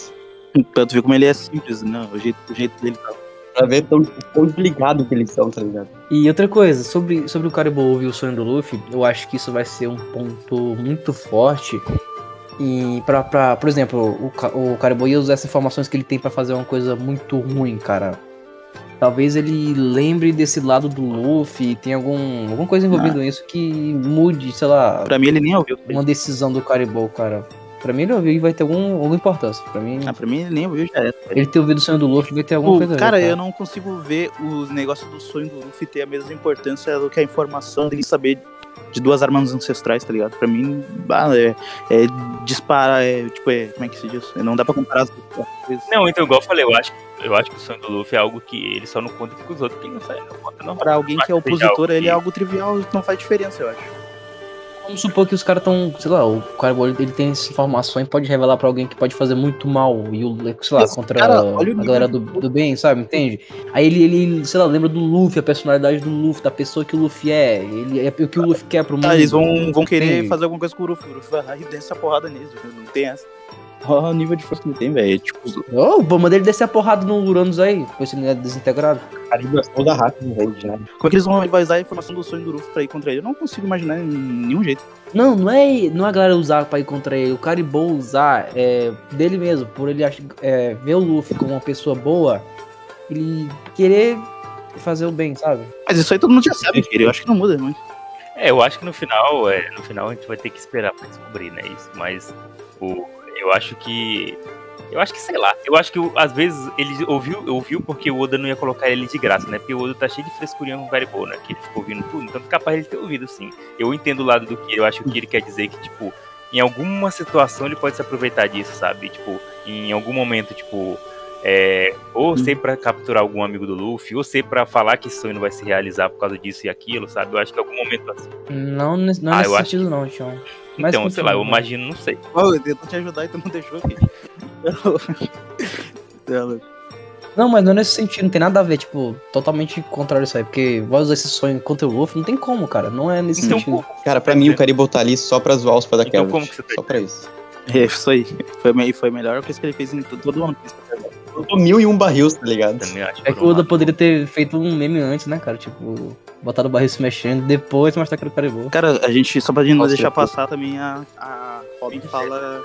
Pra tu ver como ele é simples, né? O jeito, o jeito dele tá. Pra ver tão, tão desligado que eles são, tá ligado? E outra coisa, sobre, sobre o Caribou ouvir o sonho do Luffy, eu acho que isso vai ser um ponto muito forte. E pra, pra por exemplo, o, o Caribou ia usar essas informações que ele tem pra fazer uma coisa muito ruim, cara. Talvez ele lembre desse lado do Luffy, tem algum, alguma coisa envolvida nisso que mude, sei lá, Pra mim ele nem ouviu. uma decisão do Caribou, cara. Pra mim ele ouviu e vai ter algum, alguma importância. Pra mim, Ah, pra mim ele nem ouviu já era. ele ter ouvido o sonho do Luffy vai ter alguma Pô, coisa a ver, cara, eu não consigo ver os negócios do sonho do Luffy ter a mesma importância do que a informação dele saber de duas armas ancestrais, tá ligado? Pra mim, ah, é, é disparar, é, tipo, é, como é que se diz? Não dá pra comparar as duas coisas. Não, então, igual eu falei, eu acho, eu acho que o sonho do Luffy é algo que ele só não conta com os outros, quem não sai, não conta não. Pra alguém que é opositor, ele é algo trivial, não faz diferença, eu acho. Vamos supor que os caras estão, sei lá, o Caribou ele tem essa informação e pode revelar pra alguém que pode fazer muito mal e o, sei lá, Mas, contra cara, a nível galera do, do bem, sabe? Entende? Aí ele, ele, sei lá, lembra do Luffy, a personalidade do Luffy, da pessoa que o Luffy é, ele é o que o Luffy quer pro mundo. Tá, eles vão, vão querer Sim. fazer alguma coisa com o Luffy. O Luffy vai lá e desce a porrada neles, viu? não tem essa. Olha o nível de força que ele tem, velho. é Tipo, Ô, oh, manda ele descer a porrada no Uranus aí, com esse ele é desintegrado. Caribou é toda rápida no rede, né? como é que eles vão revisar a informação do sonho do Luffy pra ir contra ele? Eu não consigo imaginar em nenhum jeito. Não, não é, não é a galera usar pra ir contra ele. O Caribou usar é, dele mesmo, por ele é, ver o Luffy como uma pessoa boa, ele querer fazer o bem, sabe? Mas isso aí todo mundo já sabe, filho. Eu acho que não muda, mas. É, eu acho que no final, é, no final a gente vai ter que esperar pra descobrir, né, isso. Mas o, eu acho que. Eu acho que, sei lá, eu acho que às vezes ele ouviu, ouviu porque o Oda não ia colocar ele de graça, né? Porque o Oda tá cheio de frescurinha com o Garibou, né? Que ele ficou ouvindo tudo, então capaz de ele ter ouvido, sim. Eu entendo o lado do que eu acho que ele quer dizer que, tipo, em alguma situação ele pode se aproveitar disso, sabe? Tipo, em algum momento, tipo, é, ou ser pra capturar algum amigo do Luffy, ou ser pra falar que esse sonho não vai se realizar por causa disso e aquilo, sabe? Eu acho que em algum momento assim. Não, não Ah, nesse sentido, que- não, Tião. Mas Então, sei lá, eu imagino, não sei. Ô, eu tento te ajudar e tu não deixou, louco. Não, mas não é nesse sentido, não tem nada a ver, tipo, totalmente contrário isso aí, porque vai usar esse sonho contra o Luffy, não tem como, cara, não é nesse Então, sentido. Cara, pra mim o Caribou tá ali só pra zoar os fãs da Então, Kelvin. como que você tá Só pra isso. É isso aí. Foi, foi a melhor coisa que ele fez em to- todo ano. Botou mil e um barris, tá ligado? É que o Oda poderia ter feito um meme antes, né, cara, tipo, botado o barril se mexendo, depois mostrar que era o Caribou. Cara, a gente, só pra gente não Nossa, deixar passar também, a, a Robin fala.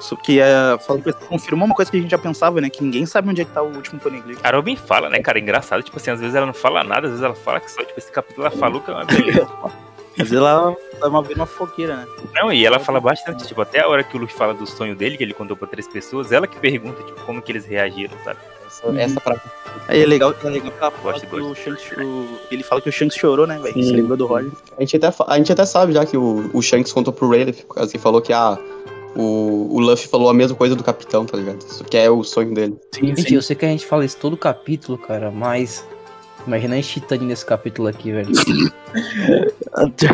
Isso que é. Fala, confirmou uma coisa que a gente já pensava, né? Que ninguém sabe onde é que tá o último Poneglyph. A Robin fala, né, cara? É engraçado. Tipo assim, às vezes ela não fala nada, às vezes ela fala que só, tipo, esse capítulo ela falou que é uma beleza. Mas ela tá uma, uma fogueira, né? Não, e ela fala bastante, tipo, até a hora que o Luffy fala do sonho dele, que ele contou pra três pessoas, ela que pergunta, tipo, como que eles reagiram, sabe? Essa, essa frase. Aí é legal, é legal que ela fala Gosto, que o Shanks, o- ele fala que o Shanks chorou, né, velho? Sim. Se lembrou do Roger. A gente, até, a gente até sabe já que o, o Shanks contou pro Rayleigh, por causa que falou que ah, o, o Luffy falou a mesma coisa do capitão, tá ligado? Isso que é o sonho dele. Sim, Gente, eu sei que a gente fala isso todo capítulo, cara, mas. Imagina a Chitane nesse capítulo aqui, velho.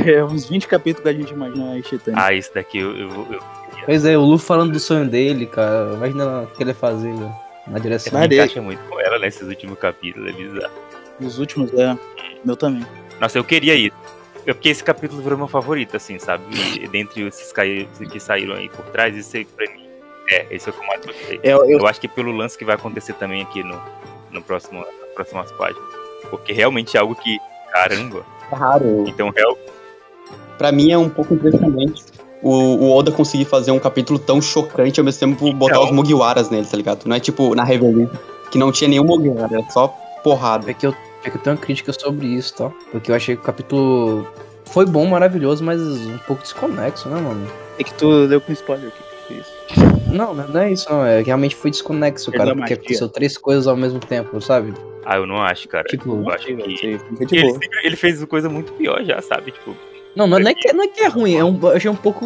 É uns 20 capítulos que a gente imagina a Titânia. Ah, isso daqui eu, eu, eu, Pois é, o Luffy falando do sonho dele, cara. Imagina o que ele ia fazer, velho. Na direção. Mas me dele- encaixa muito com ela nesses últimos capítulos, é bizarro. Os últimos, é. Meu também. Nossa, eu queria isso. É porque esse capítulo virou meu favorito, assim, sabe? E dentre esses que saíram aí por trás, esse aí pra mim. É, esse é o que eu mais gostei. É, eu, Eu acho que pelo lance que vai acontecer também aqui no, no próximo, nas próximas páginas. Porque realmente é algo que. Caramba! Raro. Então, real, Pra mim é um pouco impressionante o, o Oda conseguir fazer um capítulo tão chocante ao mesmo tempo botar Então. os Mugiwaras nele, tá ligado? Não é tipo na Reverie, que não tinha nenhum Mugiwara, era só porrada. É que, eu, é que eu tenho uma crítica sobre isso, tá? Porque eu achei que o capítulo foi bom, maravilhoso, mas um pouco desconexo, né, mano? é que tu deu com spoiler aqui. foi Isso. Não, não não é isso, não. É que realmente foi desconexo, cara. Porque aconteceu três coisas ao mesmo tempo, sabe? Ah, eu não acho, cara. Tipo, eu acho que. Ele, sempre- ele fez coisa muito pior já, sabe? Tipo, Não, não, não é, que, não é que é ruim, é um, eu achei um pouco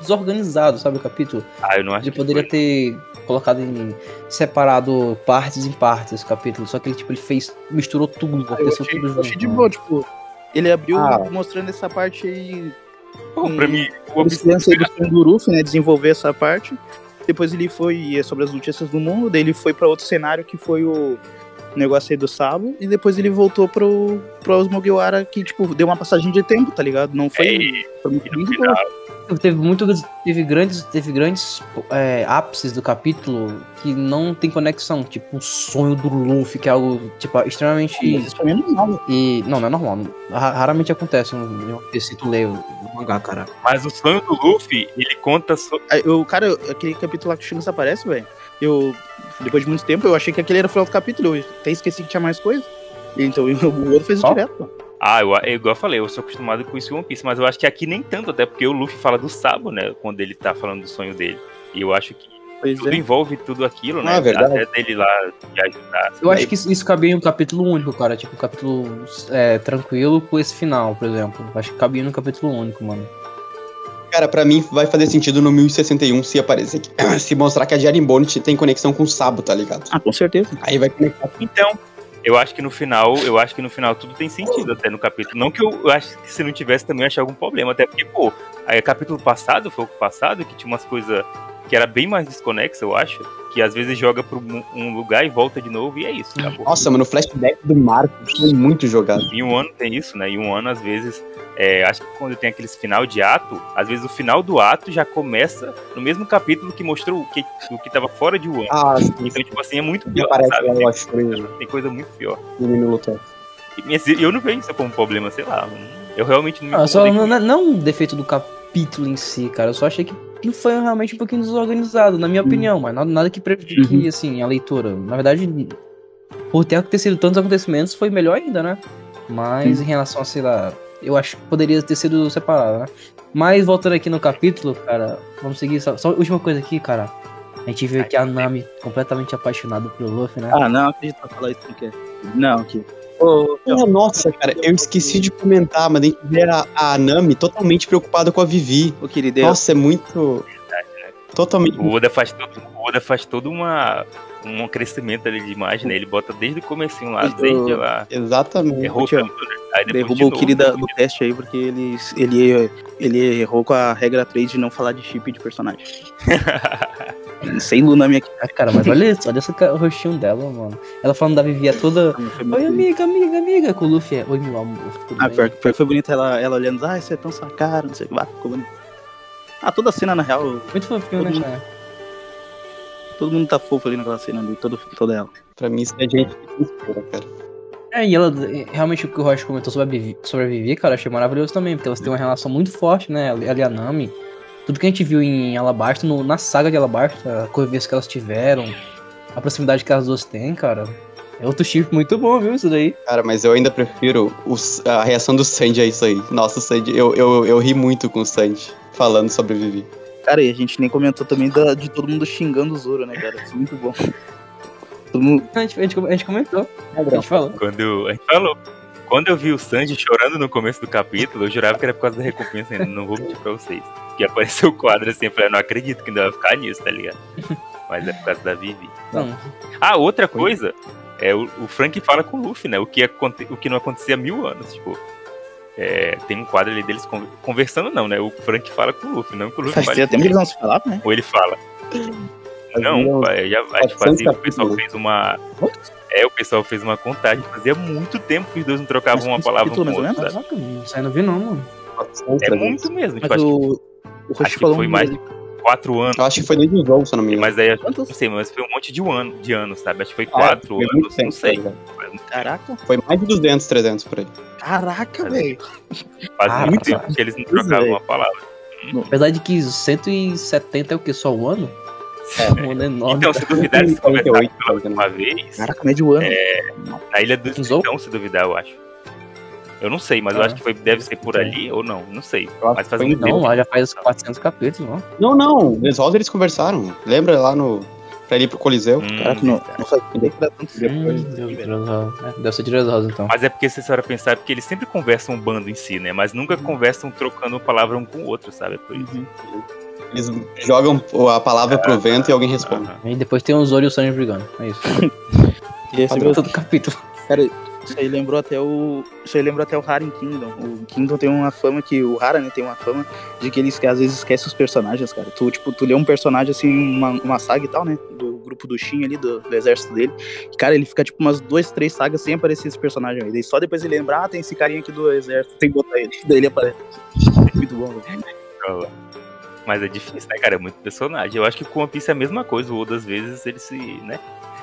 desorganizado, sabe, o capítulo. ah, eu não acho Ele que poderia foi. ter colocado em. separado partes em partes esse capítulo. Só que ele, tipo, ele fez. misturou tudo, Eu aconteceu achei, tudo eu junto. achei de né? boa, tipo. Ele abriu Ah. mostrando essa parte aí. Pô, pra mim, o aí do Ruffy, né? Desenvolver essa parte. Depois ele foi é sobre as notícias do mundo. Daí ele foi pra outro cenário que foi o negócio aí do Sabo. E depois ele voltou pro, pros Mugiwara que, tipo, deu uma passagem de tempo, tá ligado? Não foi. É, foi muito, no muito boa. Teve muito. Teve grandes, teve grandes é, ápices do capítulo que não tem conexão. Tipo, o sonho do Luffy, que é algo, tipo, extremamente. Isso pra mim é normal. E. Não, não é normal. Ra- Raramente acontece um, um se tu lê o mangá, cara. mas o sonho do Luffy, ele conta Eu, cara, aquele capítulo lá que o Shanks aparece, velho. Eu, depois de muito tempo, eu achei que aquele era o final do capítulo. Eu até esqueci que tinha mais coisa. Então o outro fez isso direto. Ah, eu, é igual eu falei, eu sou acostumado com isso em One Piece, mas eu acho que aqui nem tanto, até porque o Luffy fala do Sabo, né? Quando ele tá falando do sonho dele. E eu acho que Pois tudo é. envolve tudo aquilo, né? Ah, verdade. Até dele lá de ajudar. Eu acho que isso, isso cabia em um capítulo único, cara. Tipo, um capítulo é, tranquilo com esse final, por exemplo. Acho que cabia num capítulo único, mano. Cara, pra mim vai fazer sentido no 1061 se aparecer se mostrar que a Jarimbone tem conexão com o Sabo, tá ligado? Ah, com certeza. Aí vai conectar. Então, eu acho que no final, eu acho que no final tudo tem sentido até no capítulo. Não que eu, eu acho que se não tivesse também eu achar algum problema, até porque, pô, aí capítulo passado, foi o passado, que tinha umas coisas que era bem mais desconexa, eu acho, que às vezes joga pra um um lugar e volta de novo e é isso, acabou. Nossa, mano, o flashback do Marco foi muito jogado. Em um ano tem isso, né? Em um ano, às vezes, é, acho que quando tem aqueles final de ato, às vezes o final do ato já começa no mesmo capítulo que mostrou o que, o que tava fora de um ano. Ah, sim. Então, tipo assim, é muito pior, aparece sabe? Tem, eu acho, que tem coisa muito pior. menino Eu não vejo isso como problema, sei lá. Eu realmente não me Ah, só não, não, não um defeito do capítulo em si, cara. Eu só achei que que foi realmente um pouquinho desorganizado, na minha opinião, mas nada, nada que prejudique, assim, a leitura. Na verdade, por ter acontecido tantos acontecimentos, foi melhor ainda, né? Mas em relação a, sei lá, eu acho que poderia ter sido separado, né? Mas voltando aqui no capítulo, cara, vamos seguir. Só, só última coisa aqui, cara. A gente vê que a Nami completamente apaixonada pelo Luffy, né? Ah, não, acredito pra falar isso que é. Não, que. Ô, Ah, nossa, cara, eu esqueci de comentar, mas a gente vê a, a Nami totalmente preocupada com a Vivi. ô querido, Nossa, é muito. Totalmente. O Oda faz todo, o Oda faz todo uma, um crescimento ali de imagem, né? Ele bota desde o comecinho lá, Desde o- lá. Exatamente. Errou Tio, tanto, né? Aí depois derruba de o novo, Kiri da- depois do de- teste aí, porque ele, ele, ele errou com a regra 3 de não falar de chip de personagem. Sem Lunami aqui. Ah, cara, mas olha isso, olha esse o rostinho dela, mano. Ela falando da Vivi é toda. Oi, amiga, amiga, amiga. Com o Luffy é. Oi, meu amor. Tudo Ah, bem? pior, pior foi bonito ela, ela olhando, ah, você é tão sua cara, não sei o que, vai, ficou bonito. Ah, toda a cena, na real, Muito fofinho, né, cara? todo mundo tá fofo ali naquela cena ali, todo, toda ela. Pra mim, isso é gente que cara. É, e ela, realmente o que o Rocha comentou sobre a, Vivi, sobre a Vivi, cara, eu achei maravilhoso também, porque elas têm uma relação muito forte, né? Ela e a Nami. Tudo que a gente viu em Alabasta, no- na saga de Alabasta, a convivência que elas tiveram, a proximidade que as duas têm, cara. É outro chip muito bom, viu? Isso daí. Cara, mas eu ainda prefiro os- a reação do Sandy a isso aí. Nossa, o Sandy, eu, eu, eu ri muito com o Sandy falando sobre Vivi. Cara, e a gente nem comentou também da- de todo mundo xingando o Zoro, né, cara? Isso é muito bom. Todo mundo. A gente, a gente, a gente comentou, a gente falou. Quando a gente falou. Quando eu vi o Sanji chorando no começo do capítulo, eu jurava que era por causa da recompensa ainda. Não vou mentir pra vocês. Que apareceu o quadro assim, eu falei, eu não acredito que ainda vai ficar nisso, tá ligado? Mas é por causa da Vivi. Não, Ah, outra coisa, é o, o Frank fala com o Luffy, né? O que, aconte- o que não acontecia há mil anos, tipo. é, tem um quadro ali deles con- conversando, não, né? O Frank fala com o Luffy, não que o Luffy Faz fale tempo que ele. eles não se falavam, né? Ou ele fala. Não, pai, já, acho que 400 fazia, o pessoal fez uma. É, o pessoal fez uma contagem. Fazia muito tempo que os dois não trocavam uma palavra um com o outro. sabe? caraca, isso aí não vi não, mano. É muito mesmo. Tipo, acho, que- o. Acho que falou foi um mais de quatro anos. Eu acho que foi desde os jogos, se eu não me engano. Mas aí, Quantos? não sei, mas foi um monte de, um ano, de anos, sabe? Acho que foi Ah, quatro foi anos, tempo, não sei. ligado? Caraca, Foi mais de 200, 300 por aí. caraca, velho. Faz Ah, muito tempo que eles não trocavam é. uma palavra. Apesar de que 170 é o que? Só o ano? Um ano enorme. Então, se duvidar, eles 48, conversaram pela última vez. Caraca, médio ano. Na Ilha do Zou? Tritão, se duvidar, eu acho. Eu não sei, mas eu Ah. acho que foi, deve ser por Sim. ali ou não, não sei. Mas faz em- Não, lá já faz 400 capítulos, ó. Não, não. Eles Rosa eles conversaram. Lembra lá no. Pra ele ir pro Coliseu? Hum, Caraca, não, não sabia que era tanto. Hum, Depois-. É, deve ser Dias Rosa, então. Mas é porque se a senhora pensar, é porque eles sempre conversam um bando em si, né? Mas nunca conversam trocando palavra um com o outro, sabe? É por isso. Uhum. Eles jogam a palavra pro vento e alguém responde. E depois tem o Zoro e o Sanji brigando. É isso. E esse todo capítulo. Cara, isso aí lembrou até o. Isso aí lembrou até o Hara em Kingdom. O Kingdom tem uma fama que. O Hara, né, tem uma fama de que ele às vezes esquece os personagens, cara. Tu, tipo, tu lê um personagem assim, uma, uma saga e tal, né? Do grupo do Shin ali, do, do exército dele. E, cara, ele fica tipo umas duas, três sagas sem aparecer esse personagem aí. Daí só depois ele lembra, ah, tem esse carinha aqui do exército, tem que botar ele. Daí ele aparece. Muito bom, velho. Mas é difícil, né, cara? É muito personagem. Eu acho que com One Piece é a mesma coisa. O Oda, às vezes, ele se. né?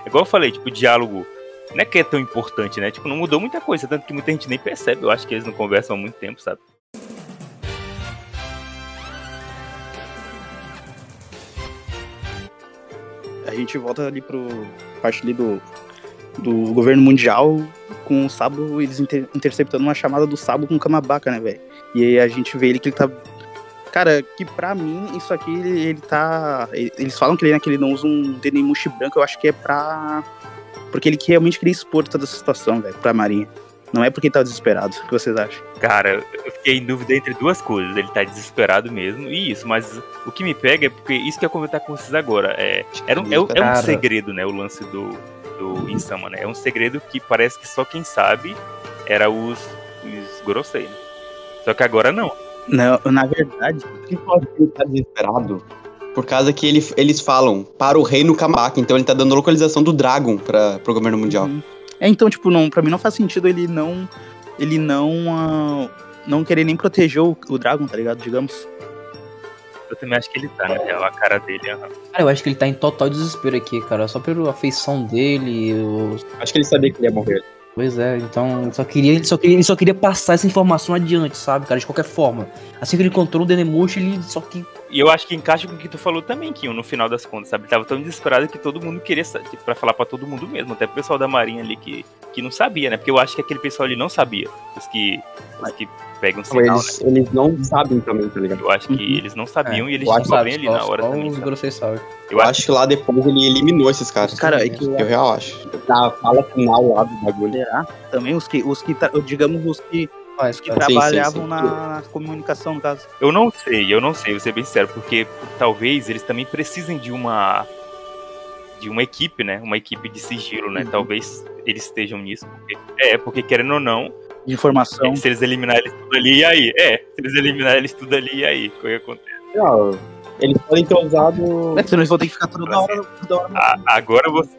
É igual eu falei, tipo, o diálogo. Não é que é tão importante, né? Tipo, não mudou muita coisa, tanto que muita gente nem percebe. Eu acho que eles não conversam há muito tempo, sabe? A gente volta ali pro parte ali do, do governo mundial com o Sabo, eles inter- interceptando uma chamada do Sabo com o Kamabaka, né, velho? E aí a gente vê ele que ele tá. Cara, que pra mim, isso aqui, ele, ele tá. ele- Eles falam que ele, né, que ele não usa um Denemushi branco, eu acho que é pra. Porque ele realmente queria expor toda essa situação, velho, pra Marinha. Não é porque ele tá desesperado. O que vocês acham? Cara, eu fiquei em dúvida entre duas coisas. Ele tá desesperado mesmo, e isso, mas o que me pega é porque isso que eu ia comentar com vocês agora. É, era um, é, é um segredo, né? O lance do, do Insama, né? É um segredo que parece que só quem sabe era os, os Gorosei, né? Só que agora não. Não, na verdade. Eu que ele tá desesperado? Por causa que ele- eles falam para o reino Kamabaka, então ele tá dando localização do Dragon pra, pro governo mundial. Uhum. É, então, tipo, não, pra mim não faz sentido ele não. Ele não. ah, não querer nem proteger o, o Dragon, tá ligado? Digamos. Eu também acho que ele tá, né? A cara dele. aham. Cara, eu acho que ele tá em total desespero aqui, cara. Só pela afeição dele. os- Acho que ele sabia que ele ia morrer. Pois é, então ele só queria, ele só queria, ele só queria passar essa informação adiante, sabe, cara, de qualquer forma. Assim que ele encontrou o Denemushi, ele só que. E eu acho que encaixa com o que tu falou também, Kinho, no final das contas, sabe? Ele tava tão desesperado que todo mundo queria pra falar pra todo mundo mesmo. Até o pessoal da Marinha ali que, que não sabia, né? Porque eu acho que aquele pessoal ali não sabia. Os que, os que pegam sinal, eles, eles não sabem também, tá né? ligado? Eu acho que Uhum. eles não sabiam e eles eu acho estavam Sabe, bem ali só- na hora só também. os sabem. Eu Eu acho que lá depois ele eliminou esses caras. Cara, é que Eu real acho. Fala final lá do bagulho. Será? Também os que, os que tra- digamos, os que, Mas, que cara, sim, trabalhavam sim. Na, na comunicação, no caso. Eu não sei, eu não sei, vou ser bem sincero, porque talvez eles também precisem de uma de uma equipe, né? Uma equipe de sigilo, né? Uhum. Talvez eles estejam nisso. Porque, é, porque querendo ou não, De informação. se eles eliminarem eles tudo ali, e aí? É, se eles eliminarem eles tudo ali, e aí? O que acontece? Não, eles podem ter usado. É, senão eles vão ter que ficar toda hora, toda hora, A- agora você.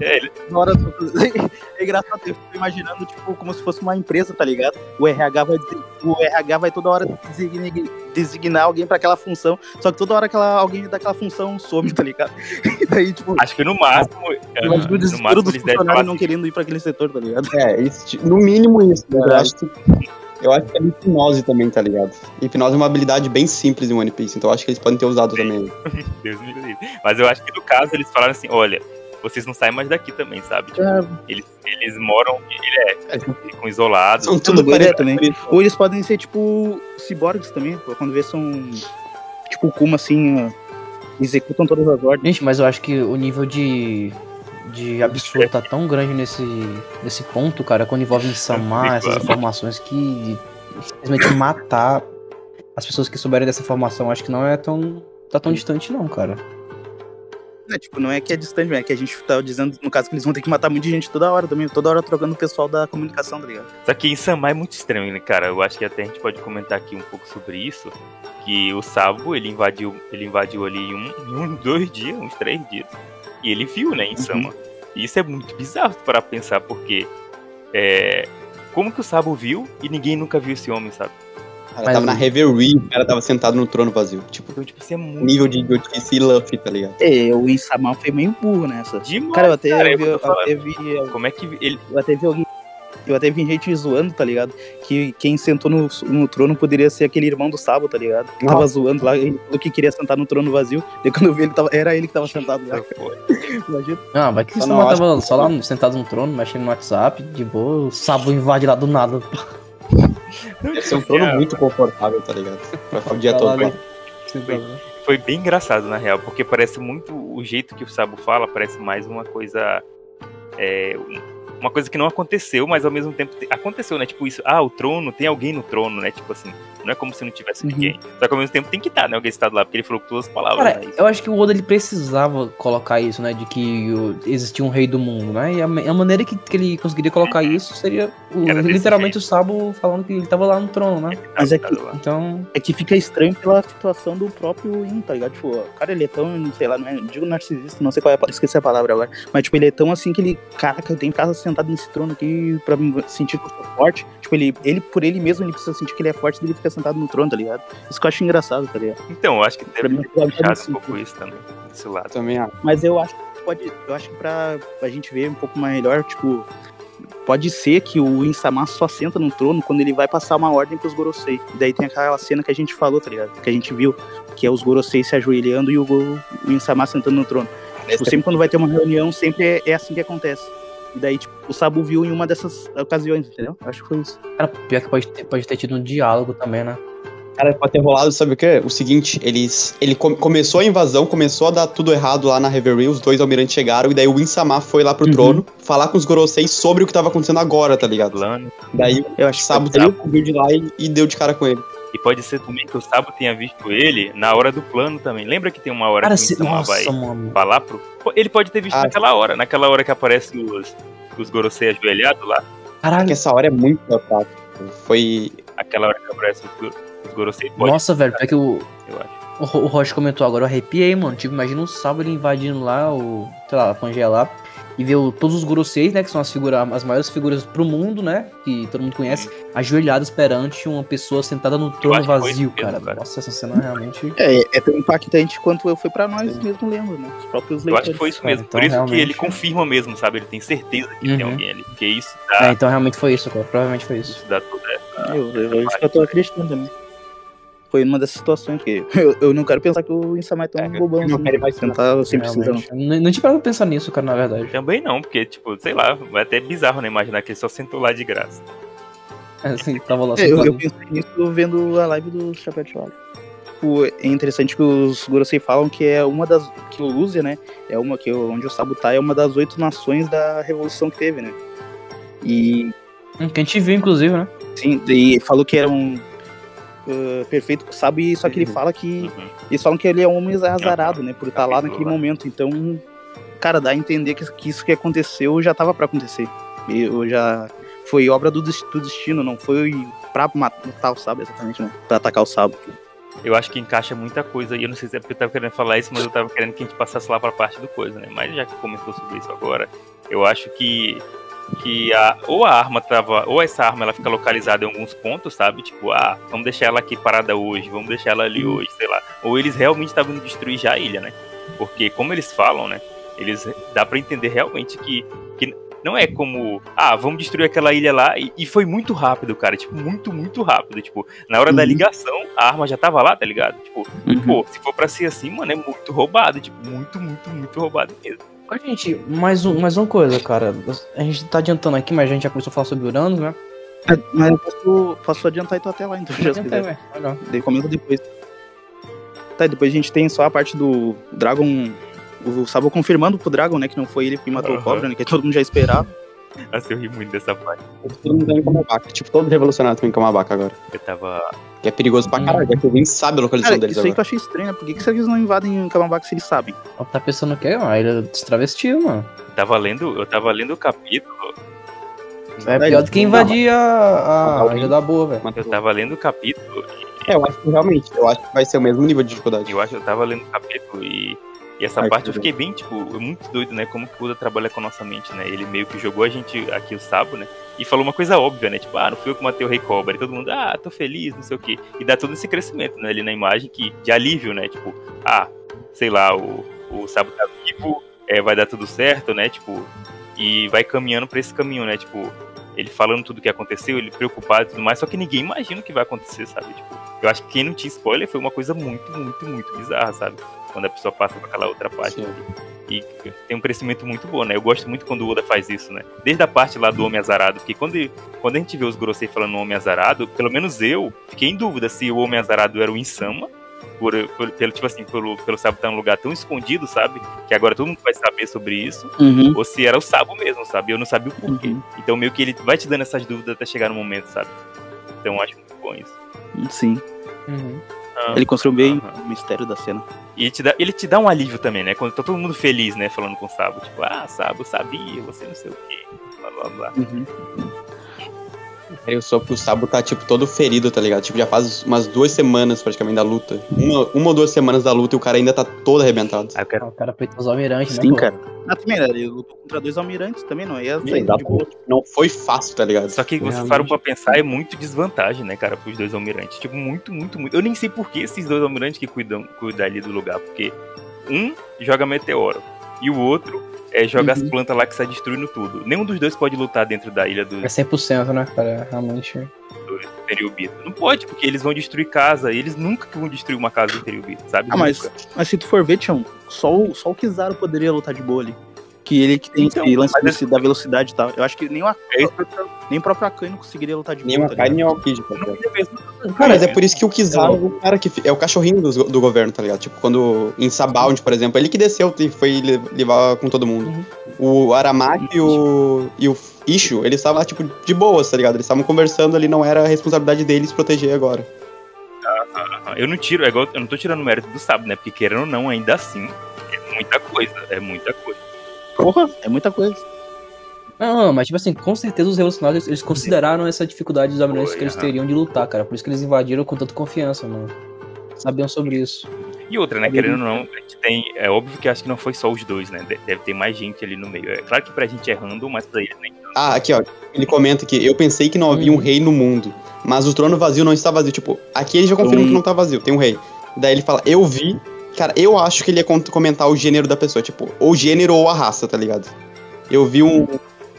É, ele- toda hora. É engraçado, eu fico imaginando, tipo, como se fosse uma empresa, tá ligado? O RH vai, o RH vai toda hora designar, designar alguém pra aquela função, só que toda hora aquela, alguém daquela função some, tá ligado? E daí, tipo, acho que no máximo. o desespero máximo dos eles devem falar funcionários não assim, querendo ir pra aquele setor, tá ligado? É, esse, no mínimo isso. Mas eu É. acho que. Eu acho que é hipnose também, tá ligado? Hipnose é uma habilidade bem simples em One Piece, então eu acho que eles podem ter usado também. Deus me livre. Mas eu acho que no caso eles falaram assim: olha, vocês não saem mais daqui também, sabe? Tipo, É. eles, eles moram, ele é, ficam isolados. São tudo parecido. também. Ou eles podem ser, tipo, ciborgues também, quando vê são, tipo, o Kuma, assim, ó, executam todas as ordens. Gente, mas eu acho que o nível de, de absurdo tá tão grande nesse, nesse ponto, cara, quando envolve Insama, essas informações que simplesmente matar as pessoas que souberem dessa informação, acho que não é tão. tá tão distante não, cara. É, tipo, não é que é distante, é que a gente tá dizendo, no caso, que eles vão ter que matar muita gente toda hora também, toda hora trocando o pessoal da comunicação, tá ligado? Só que em Samar é muito estranho, né, cara? Eu acho que até a gente pode comentar aqui um pouco sobre isso. Que o Sabo, ele invadiu, ele invadiu ali em um, um, dois dias, uns três dias. E ele viu, né, em Sama. E isso é muito bizarro para pensar, porque é, como que o Sabo viu e ninguém nunca viu esse homem, sabe? O cara Mas- tava na Reverie, o cara tava sentado no trono vazio. Tipo, Então, tipo, isso é muito nível de idiotice e Luffy, tá ligado? É, o Insama foi meio burro nessa. demais. Cara, eu até, cara, vi, eu eu até vi, Como é que ele. eu até vi alguém, eu até vi gente zoando, tá ligado? Que quem sentou no, no trono poderia ser aquele irmão do Sabo, tá ligado? Que Tava zoando lá, ele falou que queria sentar no trono vazio, daí quando eu vi ele, tava, era ele que tava sentado lá, imagina. Ah, vai que você não tava só lá sentado no trono, mexendo no WhatsApp, de boa, o Sabo invade lá do nada. Deve ser um trono muito confortável, tá ligado? Pra ficar o dia todo. lá. né? foi bem engraçado, na real, porque parece muito. O jeito que o Sabo fala parece mais uma coisa. É, uma coisa que não aconteceu, mas ao mesmo tempo te- aconteceu, né? Tipo isso, ah, o trono, tem alguém no trono, né? Tipo assim, não é como se não tivesse Uhum. ninguém. Só que ao mesmo tempo tem que estar, né? Alguém estado lá, porque ele falou com todas as palavras, Cara, né? Eu acho que o Oda ele precisava colocar isso, né? De que existia um rei do mundo, né? E a, a maneira que, que ele conseguiria colocar isso seria o- literalmente o Sabo falando que ele tava lá no trono, né? Mas é que- Tá. Então, É que fica estranho pela situação do próprio In, tá ligado? Tipo, o cara, ele é tão, sei lá, não é, digo narcisista, não sei qual é, a- esqueci a palavra agora, mas, tipo, ele é tão assim que ele, caraca, eu tenho casa sentado nesse trono aqui pra sentir que eu sou forte. Tipo, ele, ele, por ele mesmo, ele precisa sentir que ele é forte, daí ele fica sentado no trono, tá ligado? Isso que eu acho engraçado, tá ligado? Então, eu acho que deve mim, ter puxado um pouco isso também, desse lado. Também acho. Mas eu acho que pode, eu acho que pra, pra gente ver um pouco melhor, tipo, pode ser que o Insama só senta no trono quando ele vai passar uma ordem pros Gorosei. E daí tem aquela cena que a gente falou, tá ligado? Que a gente viu, que é os Gorosei se ajoelhando e o, Go- o Insama sentando no trono. Tipo, sempre quando vai ter uma reunião, sempre é, é assim que acontece. E daí, tipo, o Sabu viu em uma dessas ocasiões, entendeu? Eu Acho que foi isso. cara, pior que pode ter, pode ter tido um diálogo também, né? Cara, pode ter rolado, sabe o quê? O seguinte, eles. Ele com- começou a invasão, começou a dar tudo errado lá na Reverie, os dois almirantes chegaram, e daí o Insama foi lá pro Uhum. trono falar com os Gorosei sobre o que tava acontecendo agora, tá ligado? Plano. Daí Eu acho que Sabo foi- saiu, viu de lá e, e deu de cara com ele. E pode ser também que o Sabo tenha visto ele na hora do plano também. Lembra que tem uma hora Cara, que o Insama vai mano. falar pro. Ele pode ter visto Ah. naquela hora, naquela hora que aparece os, os Gorosei ajoelhados lá. Caralho, Porque essa hora é muito fraca. Foi. Aquela hora que aparece os, os Gorosei. Pode, nossa, velho, pior que o, eu acho. o, o Rocha comentou agora, eu arrepiei, mano. Tipo, imagina o Sabo ele invadindo lá, o, sei lá, a Pangeia lá, e ver o- todos os Goroseis, né, que são as, figuras, as maiores figuras pro mundo, né, que todo mundo conhece, ajoelhados perante uma pessoa sentada no trono que vazio, isso mesmo, cara. cara. Nossa, essa cena realmente... É, é tão impactante quanto foi pra nós mesmo lendo, né? Os próprios Eu leitores. acho que foi isso cara, mesmo. então Por isso que realmente- ele confirma mesmo, sabe? Ele tem certeza que tem Uhum. alguém ali. Porque isso É, dá, então realmente foi isso, cara. Provavelmente foi isso. isso dá toda essa. Eu, eu, eu, isso que eu tô acreditando também. Foi uma dessas situações que eu, eu não quero pensar que o Insama é tão É, bobão não assim. quero mais tentar sem precisar. não. Realmente. Não, não tinha parado pra pensar nisso, cara, na verdade. Também não, porque, tipo, sei lá, é até bizarro, né? Imaginar que ele só sentou lá de graça. Assim, tava lá É, eu, eu pensei nisso vendo a live do Chapéu de Palha. Tipo, é interessante que os Gorosei falam que é uma das. que o Lúzia, né? É uma que onde o Sabu tá é uma das oito nações da revolução que teve, né? E Hum, Que a gente viu, inclusive, né? sim, e falou que era um uh, perfeito pro Sabu, e só que ele Uhum. fala que. Uhum. Eles falam que ele é um homem azarado, né? Por estar lá naquele momento. Então, cara, dá a entender que, que isso que aconteceu já tava pra acontecer. Eu já. Foi obra do, des- do destino, não foi pra matar o Sabo exatamente, né? Pra atacar o Sabo. Eu acho que encaixa muita coisa, e eu não sei se é porque eu tava querendo falar isso, mas eu tava querendo que a gente passasse lá pra parte do coisa, né? Mas já que comentou sobre isso agora, eu acho que que a, ou a arma tava, ou essa arma ela fica localizada em alguns pontos, sabe? Tipo, ah, vamos deixar ela aqui parada hoje, vamos deixar ela ali hoje, sei lá. Ou eles realmente estavam indo destruir já a ilha, né? Porque como eles falam, né? Eles dá pra entender realmente que, que não é como, ah, vamos destruir aquela ilha lá e, e foi muito rápido, cara, tipo, muito, muito rápido, tipo, na hora da Uhum. ligação, a arma já tava lá, tá ligado? Tipo, Uhum. pô, se for pra ser assim, mano, é muito roubado, tipo, muito, muito, muito roubado mesmo. Ó, gente, mais, um, mais uma coisa, cara. A gente tá adiantando aqui, mas a gente já começou a falar sobre Uranus, né? É, Mas eu posso, posso adiantar então até lá, então, já se quiser. Daí comenta depois. Tá, e depois a gente tem só a parte do Dragon. O Sabo confirmando pro Dragon, né? Que não foi ele que matou o Aham. Cobra, né? Que todo mundo já esperava. Nossa, eu ri muito dessa parte. Todo mundo tá em Kamabaka. Tipo, todo revolucionário tá em Kamabaka agora. Eu tava. Que é perigoso pra caralho, já que alguém sabe a localização Cara, deles isso aí agora. que eu achei estranho, né? Por que, que eles não invadem Kamabaka se eles sabem? Ela tá pensando que é uma ilha dos travestis, mano. Eu tava lendo, eu tava lendo o capítulo. É pior do que invadir a, a Ilha da Boa, velho. Mas, Eu tava lendo o capítulo É, eu acho que realmente, eu acho que vai ser o mesmo nível de dificuldade. Eu acho que eu tava lendo o capítulo e, e essa Ai, parte eu fiquei bem, tipo, muito doido, né? Como que o Oda trabalha com a nossa mente, né? Ele meio que jogou a gente aqui o Sabo, né? E falou uma coisa óbvia, né? Tipo, ah, não fui eu que matei o Rei Cobra. E todo mundo, ah, tô feliz, não sei o quê. E dá todo esse crescimento, né? Ali na imagem que, de alívio, né? Tipo, ah, sei lá, o, o Sabo tá vivo, é, vai dar tudo certo, né? Tipo, e vai caminhando pra esse caminho, né? Tipo, ele falando tudo o que aconteceu, ele preocupado e tudo mais, só que ninguém imagina o que vai acontecer, sabe? Tipo, eu acho que quem não tinha spoiler foi uma coisa muito, muito, muito bizarra, sabe? Quando a pessoa passa pra aquela outra parte. Sim. E tem um crescimento muito bom, né? Eu gosto muito quando o Oda faz isso, né? Desde a parte lá do Homem Azarado, porque quando, quando a gente vê os Gorosei falando Homem Azarado, pelo menos eu fiquei em dúvida se o Homem Azarado era o Insama, por, por- pelo, tipo assim, pelo, pelo Sabo estar num lugar tão escondido, sabe? Que agora todo mundo vai saber sobre isso, Uhum. ou se era o Sabo mesmo, sabe? Eu não sabia o porquê. Uhum. Então meio que ele vai te dando essas dúvidas até chegar no momento, sabe? Então eu acho muito bom isso. Sim. Uhum. Ah, Ele construiu bem o mistério da cena. E ele te, dá, ele te dá um alívio também, né? Quando tá todo mundo feliz, né? Falando com o Sabo. Tipo, ah, Sabo, sabia, você não sei o quê. Blá, blá, blá. Uhum. Aí o Sop, o Sabo tá, tipo, todo ferido, tá ligado? Tipo, já faz umas duas semanas, praticamente, da luta. Uma, uma ou duas semanas da luta e o cara ainda tá todo arrebentado. Aí eu quero... Ah, O cara peitou os almirantes, né? Sim, cara. Ah, também, né? Ele lutou contra dois almirantes também, não ia sair de boa. Não foi fácil, tá ligado? Só que você Realmente. para pra pensar, é muito desvantagem, né, cara, pros dois almirantes. Tipo, muito, muito, muito. Eu nem sei por que esses dois almirantes que cuidam, cuidam ali do lugar, porque um joga meteoro e o outro é, joga as Uhum. plantas lá que sai destruindo tudo. Nenhum dos dois pode lutar dentro da ilha do, É 100%, né, cara? Realmente. do Teriubito. Não pode, porque eles vão destruir casa. E eles nunca vão destruir uma casa do Teriubito, sabe? Ah, mas, mas se tu for ver, Tião, só o, só o Kizaru poderia lutar de boa ali. Que ele que tem Então, esse lance mas desse- da velocidade e tal. Eu acho que nem o, É nem o próprio Akainu conseguiria lutar de Nem boa. o tá Akai, nem o Alkid, tá não. Cara, mas é por isso que o Kizaru é o cara que é o cachorrinho dos- do, governo, tá ligado? Tipo, quando em Sabound, por exemplo, ele que desceu e foi le- levar com todo mundo. O Aramaki e o, e o Ishu, eles estavam lá, tipo, de boas, tá ligado? Eles estavam conversando ali, não era a responsabilidade deles proteger agora. Aham, Eu não tiro, é igual, eu não tô tirando o mérito do Sabo, né? Porque querendo ou não, ainda assim, é muita coisa. É muita coisa. Porra, é muita coisa. Não, não, mas tipo assim, com certeza os revolucionários eles consideraram essa dificuldade dos Foi, que eles teriam de lutar, cara. Por isso que eles invadiram com tanta confiança, mano. Sabiam sobre isso. E outra, né? Querendo ou não, a gente tem. É óbvio que acho que não foi só os dois, né? De- Deve ter mais gente ali no meio. É claro que pra gente é random, mas pra eles nem. Ah, aqui, ó. Ele comenta que eu pensei que não havia um Uhum. rei no mundo, mas o trono vazio não está vazio. Tipo, aqui ele já confirma Hum. que não tá vazio, tem um rei. Daí ele fala, eu vi. Cara, eu acho que ele ia comentar o gênero da pessoa, tipo, ou gênero ou a raça, tá ligado? Eu vi um.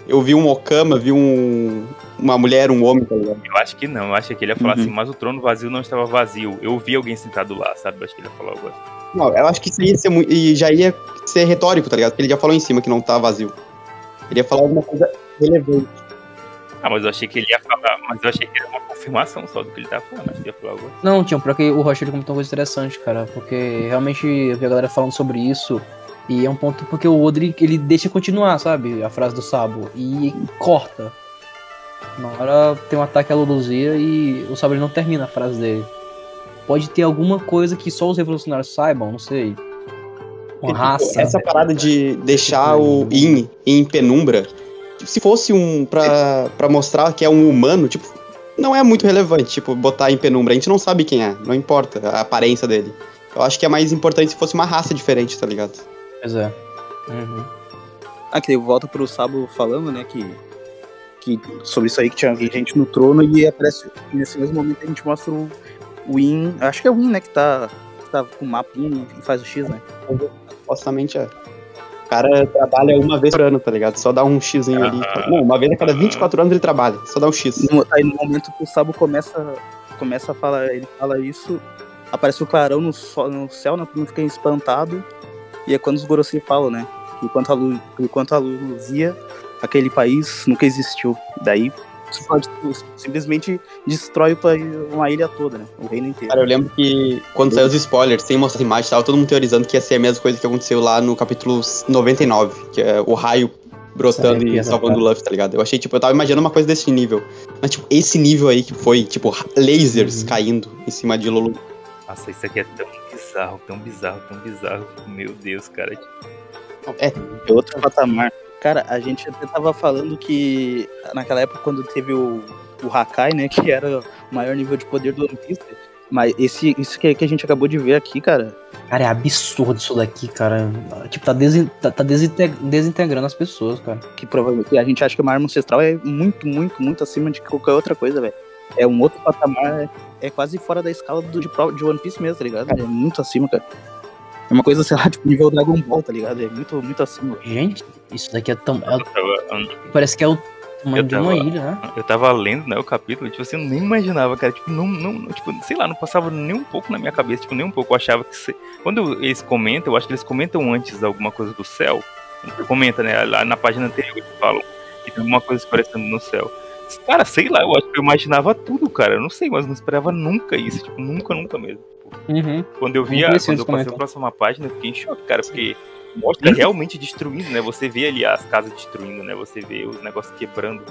eu vi um Okama, vi um, uma mulher, um homem, tá ligado? Eu acho que não, eu acho que ele ia falar Uhum. assim, mas o trono vazio não estava vazio. Eu vi alguém sentado lá, sabe? Eu acho que ele ia falar algo assim. Não, eu acho que isso ia ser muito. E já ia ser retórico, tá ligado? Porque ele já falou em cima que não tá vazio. Ele ia falar alguma coisa relevante. Ah, mas eu achei que ele ia falar, mas eu achei que era uma confirmação só do que ele tava falando. Acho que ia falar algo. Não, tinha, porque o Rocha ele comentou uma coisa interessante, cara. Porque realmente eu vi a galera falando sobre isso. E é um ponto porque o Odri, ele deixa continuar, sabe? A frase do Sabo. E corta. Na hora tem um ataque à Luluzia e o Sabo ele não termina a frase dele. Pode ter alguma coisa que só os revolucionários saibam, não sei. Uma raça. Essa parada de deixar o In em penumbra, se fosse um. Pra, pra mostrar que é um humano, tipo, não é muito relevante, tipo, botar em penumbra. A gente não sabe quem é, não importa a aparência dele. Eu acho que é mais importante se fosse uma raça diferente, tá ligado? Pois é. Uhum. Ah, que volta pro Sabo falando, né, que, que sobre isso aí que tinha gente no trono e aparece nesse mesmo momento a gente mostra o, o In, acho que é o In, né, que tá, que tá com o mapinha e faz o X, né? Supostamente é. O cara trabalha uma vez por ano, tá ligado? Só dá um xizinho ali. Não, uma vez a cada 24 anos ele trabalha, só dá um x. No, aí no momento que o Sabo começa, começa a falar, ele fala isso, aparece o clarão no, no céu, né, todo mundo fica espantado, e é quando os Gorosei falam, né, enquanto a, luz, enquanto a luz ia, aquele país nunca existiu. Daí você pode simplesmente destrói uma ilha toda, né, o reino inteiro. Cara, eu lembro que quando saiu os spoilers, sem mostrar imagem, tava todo mundo teorizando que ia ser a mesma coisa que aconteceu lá no capítulo 99, que é o raio brotando que e salvando o. Luffy, tá ligado? Eu achei, tipo, eu tava imaginando uma coisa desse nível. Mas, tipo, esse nível aí que foi, tipo, lasers Uhum. caindo em cima de Lulu. Nossa, isso aqui é tão bizarro, tão bizarro, tão bizarro. Meu Deus, cara. É, É outro patamar. Cara, a gente até tava falando que naquela época, quando teve o, o Hakai, né, que era o maior nível de poder do One Piece, mas esse, isso que, que a gente acabou de ver aqui, cara, Cara, é absurdo isso daqui, cara. Tipo, tá, desin tá, tá desinte- desintegrando as pessoas, cara. que provavelmente a gente acha que uma arma ancestral é muito, muito, muito acima de qualquer outra coisa, velho. É um outro patamar, é, é quase fora da escala do, de, de One Piece mesmo, tá ligado? É muito acima, cara. É uma coisa, sei lá, tipo, nível Dragon Ball, tá ligado? É muito, muito acima. Gente, isso daqui é tão. é- tava, parece que é o tamanho Eu de uma tava- ilha, né? eu tava lendo, né, o capítulo, tipo assim, eu nem imaginava, cara. Tipo, não, não, tipo, sei lá, não passava nem um pouco na minha cabeça, tipo, nem um pouco. Eu achava que. se- Quando eles comentam, eu acho que eles comentam antes alguma coisa do céu. Comenta, né? Lá na página anterior eles falam que tem alguma coisa aparecendo no céu. Cara, sei lá, eu acho que eu imaginava tudo, cara. Eu não sei, mas não esperava nunca isso. Tipo, nunca, nunca mesmo. Uhum. Quando eu vi, a, Interessante quando eu passei a próxima página, eu fiquei em choque, cara, porque mostra realmente destruindo, né? Você vê ali as casas destruindo, né? Você vê os negócios quebrando.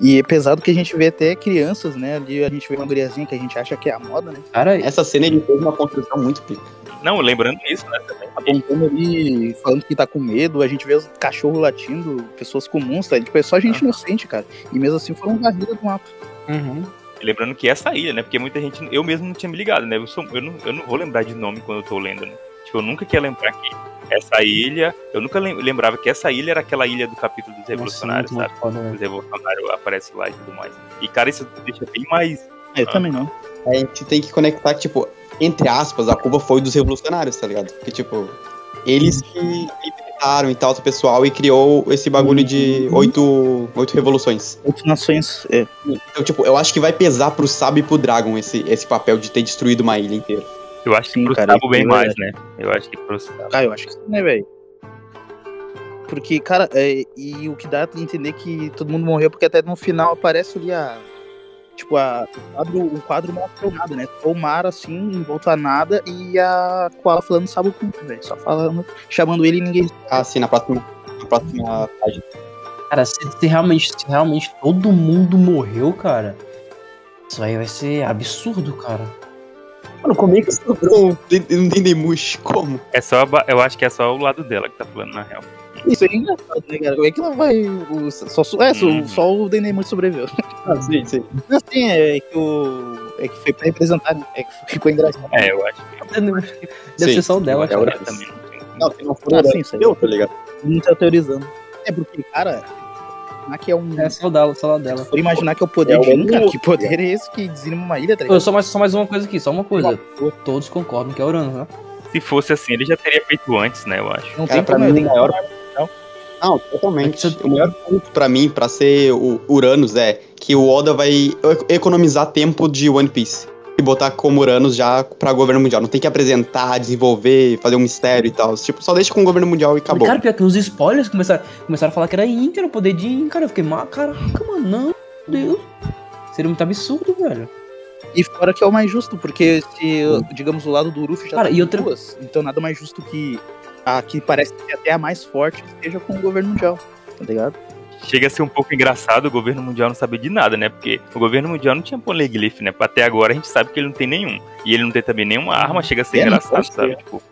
E é pesado que a gente vê até crianças, né? Ali a gente vê uma guriazinha que a gente acha que é a moda, né? Cara, essa cena ele fez uma construção muito pica. Não, lembrando isso, né? Também. Apontando ali, falando que tá com medo, a gente vê os cachorros latindo, pessoas comuns, tá? Tipo, é só gente inocente, cara. E mesmo assim foram varridas do mapa. uhum. E Lembrando que essa ilha, né? Porque muita gente. Eu mesmo não tinha me ligado, né? Eu, sou- eu não, eu não vou lembrar de nome quando eu tô lendo, né? Tipo, eu nunca queria lembrar que essa ilha. Eu nunca lem- lembrava que essa ilha era aquela ilha do capítulo dos revolucionários, Nossa, sabe? foda, né? Os revolucionários aparecem lá e tudo mais. E, cara, isso deixa bem mais. É, Eu também não. A gente tem que conectar que, tipo, entre aspas, a culpa foi dos revolucionários, tá ligado? Porque, tipo, eles que libertaram e tal, o pessoal, e criou esse bagulho de oito, oito revoluções. Outras nações. É, Então, tipo, eu acho que vai pesar pro Sabo e pro Dragon esse, esse papel de ter destruído uma ilha inteira. Eu acho Sim, que pro cara, bem é mais, né? Eu acho que pro. Ah, eu acho que sim, né, velho? Porque, cara, é, e o que dá a entender que todo mundo morreu, porque até no final aparece ali a. Tipo, a, o quadro, o quadro mostra o nada, né? O mar assim, em volta a nada, e a Koala falando sabe o ponto, velho. Só falando, chamando ele e ninguém. Ah, sim, na próxima, na próxima página. Cara, se, se realmente, se realmente todo mundo morreu, cara, isso aí vai ser absurdo, cara. Mano, como é que sobrou um Den- um Dendemush? Como? É só, eu acho que é só o lado dela que tá falando, na real. Isso aí é engraçado, né, cara? Como é que não vai. o- só, é, só, Uhum. só o Dendemuth sobreviveu. Ah, sim, sim. Assim, é que o. É que foi pra representar, né? É que ficou engraçado. É, eu acho que Deve Sim, ser só o dela, é cara. eu também não se não for Ah, sim, eu, tá ligado? Não tá teorizando. É porque, cara, aqui é um. É só o dela, só o dela. Se for imaginar que é o poder É de um, cara, que poder é esse que dizima uma ilha, tá só, mais, só mais uma coisa aqui, só uma coisa. Todos concordam que é Urano, né? Se fosse assim, ele já teria feito antes, né? Eu acho. Não Cara, tem pra mim, maior, Não, totalmente. O melhor ponto pra mim, pra ser o Uranus, é que o Oda vai economizar tempo de One Piece. E botar como Uranus já pra governo mundial. Não tem que apresentar, desenvolver, fazer um mistério e tal. Tipo, só deixa com o governo mundial e acabou. Cara, pior que nos spoilers começaram, começaram a falar que era Inca, era o poder de Inca, cara. Eu fiquei, mas caraca, mano, não, meu Deus. Seria muito absurdo, velho. E fora que é o mais justo, porque se, digamos, o lado do Luffy já Cara, tá e outra- duas, então nada mais justo que a que parece ser até a mais forte esteja com o governo mundial, tá ligado? Chega a ser um pouco engraçado o governo mundial não saber de nada, né? Porque o governo mundial não tinha poneglyph, né? Até agora a gente sabe que ele não tem nenhum. E ele não tem também nenhuma arma, chega a ser É, engraçado, sabe? Tipo,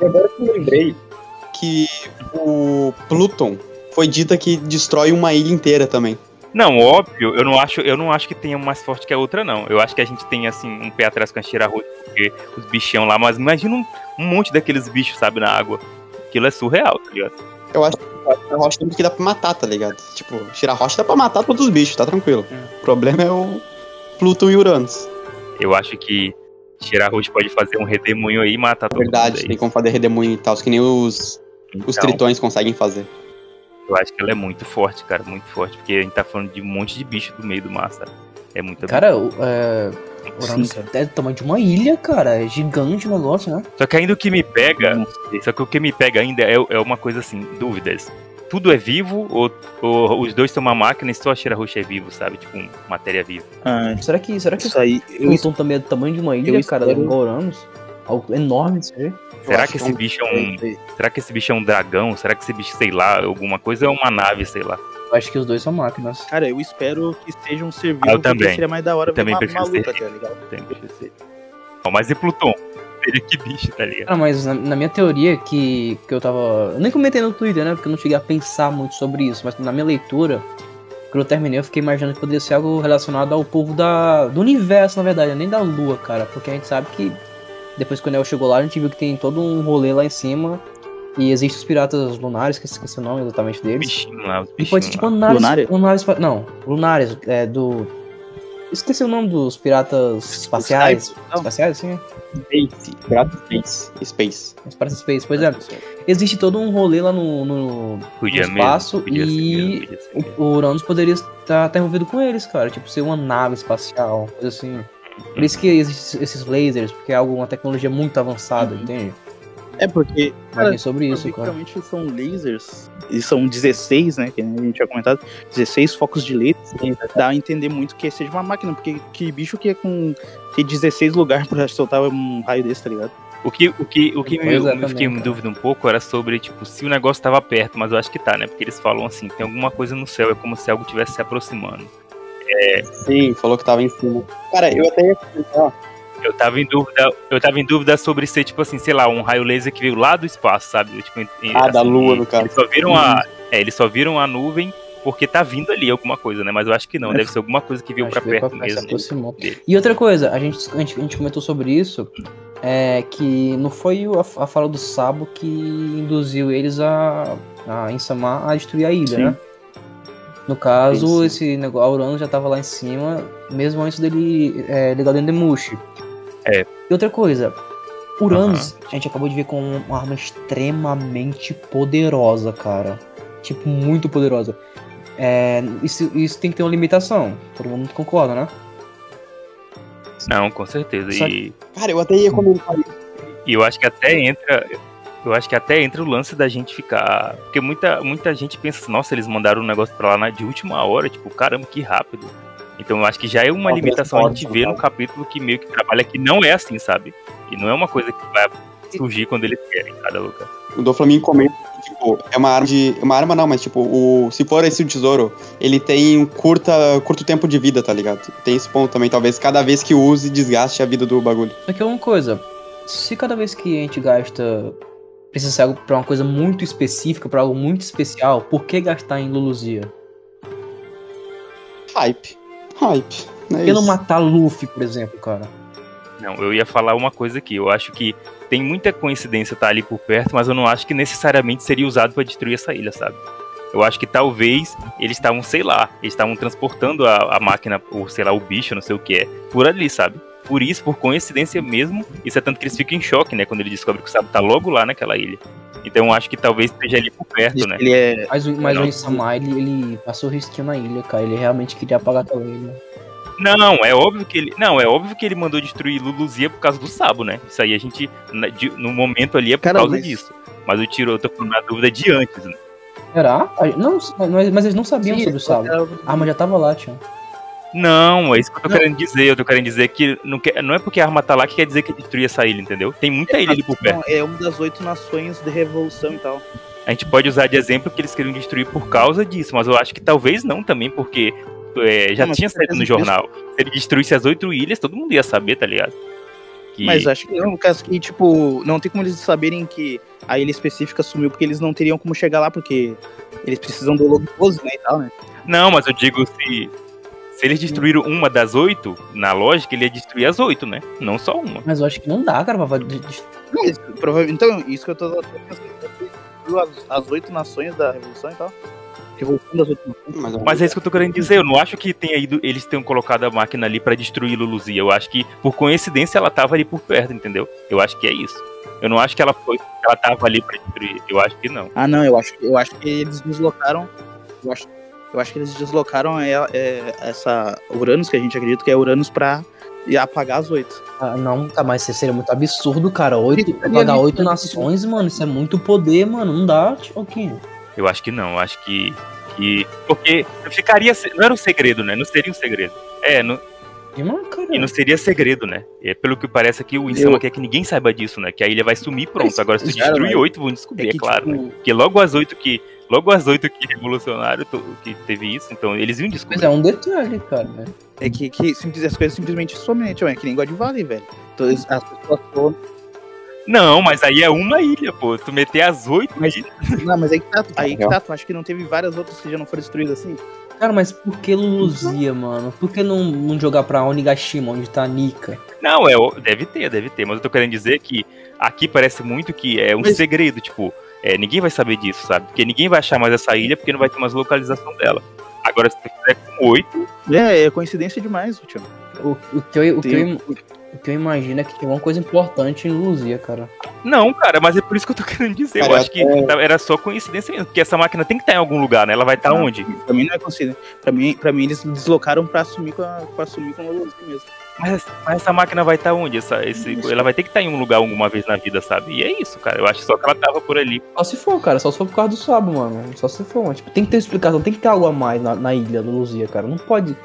Agora que eu lembrei que o Pluton foi dita que destrói uma ilha inteira também. Não, óbvio, eu não acho, eu não acho que tenha uma mais forte que a outra, não. Eu acho que a gente tem, assim, um pé atrás com a Shirahoshi, porque os bichão lá, mas imagina um, um monte daqueles bichos, sabe, na água. Aquilo é surreal, tá ligado? Eu acho que a rocha tem que dá pra matar, tá ligado? Tipo, tirar rocha dá pra matar todos os bichos, tá tranquilo. O problema é o Pluton e Uranus. Eu acho que Shirahoshi pode fazer um redemoinho aí e matar todo Verdade, tem como fazer redemoinho e tal, que nem os, os Então, tritões conseguem fazer. Eu acho que ela é muito forte, cara, muito forte, porque a gente tá falando de um monte de bicho do meio do mar, sabe? É muito Cara, o, é, É do tamanho de uma ilha, cara. É gigante o negócio, né? Só que ainda o que me pega, só que o que me pega ainda é, é uma coisa assim, dúvidas. Tudo é vivo ou, ou os dois são uma máquina e só a Shirahoshi é vivo, sabe? Tipo, matéria viva. Ah, Será que, será que isso aí, o eu, Pluton também é do tamanho de uma ilha, eu cara? espero- Uranus? Algo enorme isso aí. Será que esse é um- bicho é um. Será que esse bicho é um dragão? Será que esse bicho, sei lá, alguma coisa é uma nave, sei lá. Eu acho que os dois são máquinas. cara, eu espero que seja um ser vivo, Ah, eu também. seria mais da hora Eu também uma, uma ser luta, tá ligado? Mas e Pluton? Seria que bicho, tá ligado? Cara, mas na, na minha teoria que, que eu tava. Eu nem comentei no Twitter, né? Porque eu não cheguei a pensar muito sobre isso. Mas na minha leitura, quando eu terminei, eu fiquei imaginando que poderia ser algo relacionado ao povo da, do universo, na verdade, nem da Lua, cara. Porque a gente sabe que depois que o Neo chegou lá, a gente viu que tem todo um rolê lá em cima. E existem os piratas lunares, que eu esqueci o nome exatamente deles. Bichinho lá, os E pode ser tipo lunares. Lunária? lunares não, lunares, é do. Esqueci o nome dos piratas espaciais. Não. Espaciais, sim. Space, Pirata Space. Space. Os piratas space, pois é. Existe todo um rolê lá no, no, Podia no mesmo, espaço ser e mesmo, mesmo. o, o Uranus poderia estar, estar envolvido com eles, cara. Tipo, ser uma nave espacial, coisa assim. Por isso que existem esses lasers, porque é algo, uma tecnologia muito avançada, Uhum. entende? É porque, cara, sobre isso, cara. Basicamente são lasers, e são 16, né, que a gente tinha comentado, 16 focos de laser, dá a entender muito que seja uma máquina, porque que bicho que é com ter 16 lugares pra soltar um raio desse, tá ligado? O que, o que, o que me, Pois é, eu fiquei em dúvida um pouco era sobre, tipo, se o negócio tava perto, mas eu acho que tá, né? Porque eles falam assim, tem alguma coisa no céu, é como se algo estivesse se aproximando. Sim, falou que tava em cima. Cara, eu até ia comentar. Eu tava em dúvida, eu tava em dúvida sobre ser, tipo assim, sei lá, um raio laser que veio lá do espaço, sabe? Tipo, Ah, da assim, lua, e no caso. Eles só viram a. É, eles só viram a nuvem porque tá vindo ali alguma coisa, né? Mas eu acho que não, deve ser alguma coisa que veio veio perto pra mesmo. aproximou. E outra coisa, a gente, a gente, a gente comentou sobre isso, é que não foi a, a fala do Sabo que induziu eles a, a Insama a destruir a ilha, Sim. né? No caso, Sim, sim. esse negócio, a Urano já tava lá em cima, mesmo antes dele é, ligar o Dendemushi. É. E outra coisa, Uranus, a gente acabou de ver com uma arma extremamente poderosa, cara. Tipo, muito poderosa. É, isso, isso tem que ter uma limitação. Todo mundo concorda, né? Não, com certeza. Só E, Cara, eu até ia comentar isso. e eu acho que até entra. Eu acho que até entra o lance da gente ficar. Porque muita, muita gente pensa assim, nossa, eles mandaram um negócio pra lá de última hora, tipo, caramba, que rápido. Então eu acho que já é uma limitação a gente vê no capítulo que meio que trabalha que não é assim, sabe? E não é uma coisa que vai surgir quando eles querem, cada lugar. O do Flamengo comenta que, tipo, é uma arma de. Uma arma não, mas tipo, o, se for esse o tesouro, ele tem um curta, curto tempo de vida, tá ligado? Tem esse ponto também, talvez cada vez que use, desgaste a vida do bagulho. Só que é uma coisa, se cada vez que a gente gasta precisa ser algo pra uma coisa muito específica, pra algo muito especial, por que gastar em Luluzia? Hype. Hype. Por que não matar Luffy, por exemplo, cara? Não, eu ia falar uma coisa aqui. Eu acho que tem muita coincidência estar ali por perto, mas eu não acho que necessariamente seria usado pra destruir essa ilha, sabe? Eu acho que talvez eles estavam, sei lá, eles estavam transportando a, a máquina, ou sei lá, o bicho, não sei o que é, por ali, sabe? Por isso, por coincidência mesmo, isso é tanto que eles ficam em choque, né? Quando ele descobre que o Sabo tá logo lá naquela ilha. Então eu acho que talvez esteja ali por perto, né? Ele é. Mas, o- mas Não. o Insama, ele, ele passou risquinho na ilha, cara. Ele realmente queria apagar aquela ilha. Não, é óbvio que ele. Não, é óbvio que ele mandou destruir Luluzia por causa do Sabo, né? Isso aí a gente. na- de- no momento ali é por Cara, causa mas- disso. Mas o tiro, eu tô com uma dúvida de antes, né? Será? Não, mas, mas eles não sabiam Sim, sobre o Sabo. era- A arma já tava lá, tio. Não, é isso que eu tô Não. querendo dizer. Eu tô querendo dizer que não, quer- não é porque a arma tá lá que quer dizer que destruir essa ilha, entendeu? Tem muita ilha ali por perto. É uma das oito nações de revolução e tal. A gente pode usar de exemplo que eles queriam destruir por causa disso, mas eu acho que talvez não também, porque é, já Não, tinha saído no jornal. Se ele destruísse as oito ilhas, todo mundo ia saber, tá ligado? Que... Mas acho que não, caso que, tipo, não tem como eles saberem que a ilha específica sumiu, porque eles não teriam como chegar lá, porque eles precisam do logo pose, né, e tal, né? Não, mas eu digo se. Se eles destruíram uma das oito, na lógica, ele ia destruir as oito, né? Não só uma. Mas eu acho que não dá, cara, pra... Não, então, isso que eu tô pensando, as, as oito nações da revolução e tal. Revolução das oito nações. Mas, Mas é isso que eu tô querendo dizer. Eu não acho que tenha ido, eles tenham colocado a máquina ali pra destruir Luluzia. Eu acho que, por coincidência, ela tava ali por perto, entendeu? Eu acho que é isso. Eu não acho que ela foi. Ela tava ali pra destruir. Eu acho que não. Ah, não, eu acho, eu acho que eles deslocaram. Eu acho, eu acho que eles deslocaram é, é, essa Uranus, que a gente acredita que é Uranus, pra apagar as oito. Ah, não, tá, mas isso seria muito absurdo, cara. Oito, apagar oito nações, mano. Isso é muito poder, mano. Não dá, Tioquinho. Eu acho que não. Eu acho que. que porque ficaria. Não era um segredo, né? Não seria um segredo. É, não, E, mano, cara. e não seria segredo, né? É, pelo que parece aqui, o Insama Eu- quer que ninguém saiba disso, né? Que a ilha vai sumir pronto. Agora, se tu destruir mas- oito, vão descobrir, é, que, claro. né? tipo, Porque logo as oito que. Logo as oito que revolucionário que teve isso, então eles iam Mas descobrir. é um detalhe, cara. né? É que, que simples- as coisas simplesmente somem, é que nem God Valley, velho. Todas as pessoas foram. Não, mas aí é uma ilha, pô. Se tu meter as oito Mas- ilhas. Não, mas aí que tá, aí que tá. Tu acha que não teve várias outras que já não foram destruídas assim? Cara, mas por que Luluzia, mano? Por que não, não jogar pra Onigashima, onde tá a Nika? Não, é, deve ter, deve ter. Mas eu tô querendo dizer que aqui parece muito que é um Mas- segredo, tipo, é, ninguém vai saber disso, sabe? Porque ninguém vai achar mais essa ilha porque não vai ter mais localização dela. Agora, se tu fizer com oito, É, é coincidência demais, tio. O, o, que, eu, o, que eu, o que eu imagino é que tem alguma coisa importante em Luluzia, cara. não, cara, mas é por isso que eu tô querendo dizer. eu Cara, acho que era só coincidência mesmo, porque essa máquina tem que estar em algum lugar, né? Ela vai estar Não. onde? Pra mim não é coincidência. Pra mim, pra mim eles deslocaram pra assumir com a, pra assumir com a Luzia mesmo. Mas, mas essa máquina vai estar onde? Essa, esse, Isso. ela vai ter que estar em um lugar alguma vez na vida, sabe? E é isso, cara. Eu acho só que ela tava por ali. Só se for, cara. Só se for por causa do Sabo, mano. Só se for. mano. Tipo, tem que ter explicação. Tem que ter algo a mais na, na ilha do Luzia, cara. Não pode.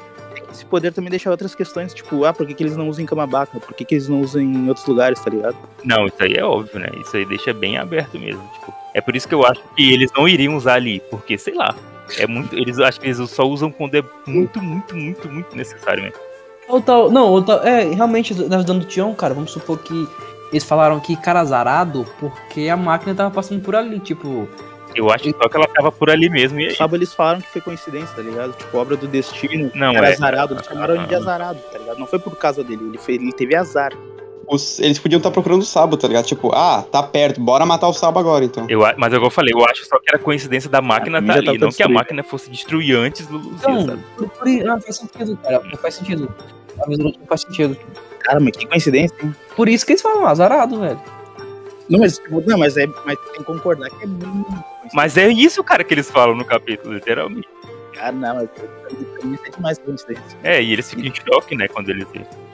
Esse poder também deixa outras questões, tipo, ah, por que, que eles não usam em Kamabaca? Por que, que eles não usam em outros lugares, tá ligado? Não, isso aí é óbvio, né? Isso aí deixa bem aberto mesmo. Tipo, é por isso que eu acho que eles não iriam usar ali, porque, sei lá, é muito. Eles acho que eles só usam quando é muito, muito, muito, muito necessário mesmo. Ou tal. Não, ou tal. É, realmente, na visão do Tião, cara, vamos supor que eles falaram que cara azarado porque a máquina tava passando por ali. Tipo, Eu acho só que ela tava por ali mesmo. E aí, Sábado eles falaram que foi coincidência, tá ligado? Tipo, obra do destino. Não, era é. azarado, eles chamaram ele de azarado, tá ligado? Não foi por causa dele, ele, foi, ele teve azar. Os- eles podiam estar procurando o Sabo, tá ligado? Tipo, ah, tá perto, bora matar o Sabo agora, então. eu, a- mas igual eu falei, eu acho só que era coincidência da máquina Ah, mim tá já ali, tá não tudo que a máquina fosse destruir antes do Luzia, Não, sabe? por, por, não, faz sentido, cara. Não faz sentido. Do Tião faz sentido. Cara, mas que coincidência, hein? Por isso que eles falam azarado, velho. Não, mas, tipo, não, mas, é, mas tem que concordar que é muito. Mas é isso, cara, que eles falam no capítulo, literalmente. Cara, não, mas pra mim é demais. É, e eles ficam em choque, né, quando eles.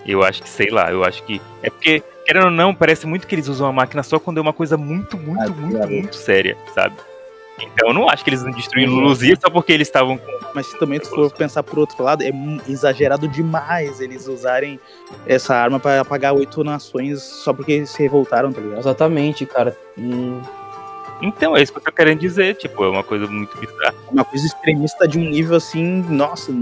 Eu acho que, sei lá, eu acho que. É porque, querendo ou não, parece muito que eles usam a máquina só quando é uma coisa muito, muito, Ah, muito, claro. muito séria, sabe? Então eu não acho que eles não destruíram Uhum. Luzia só porque eles estavam com. Mas se também tu for pensar por outro lado, é exagerado demais eles usarem essa arma pra apagar oito nações só porque eles se revoltaram, tá ligado? Exatamente, cara. Hum, Então, é isso que eu tô querendo dizer, tipo, é uma coisa muito bizarra. Uma coisa extremista de um nível assim, nossa,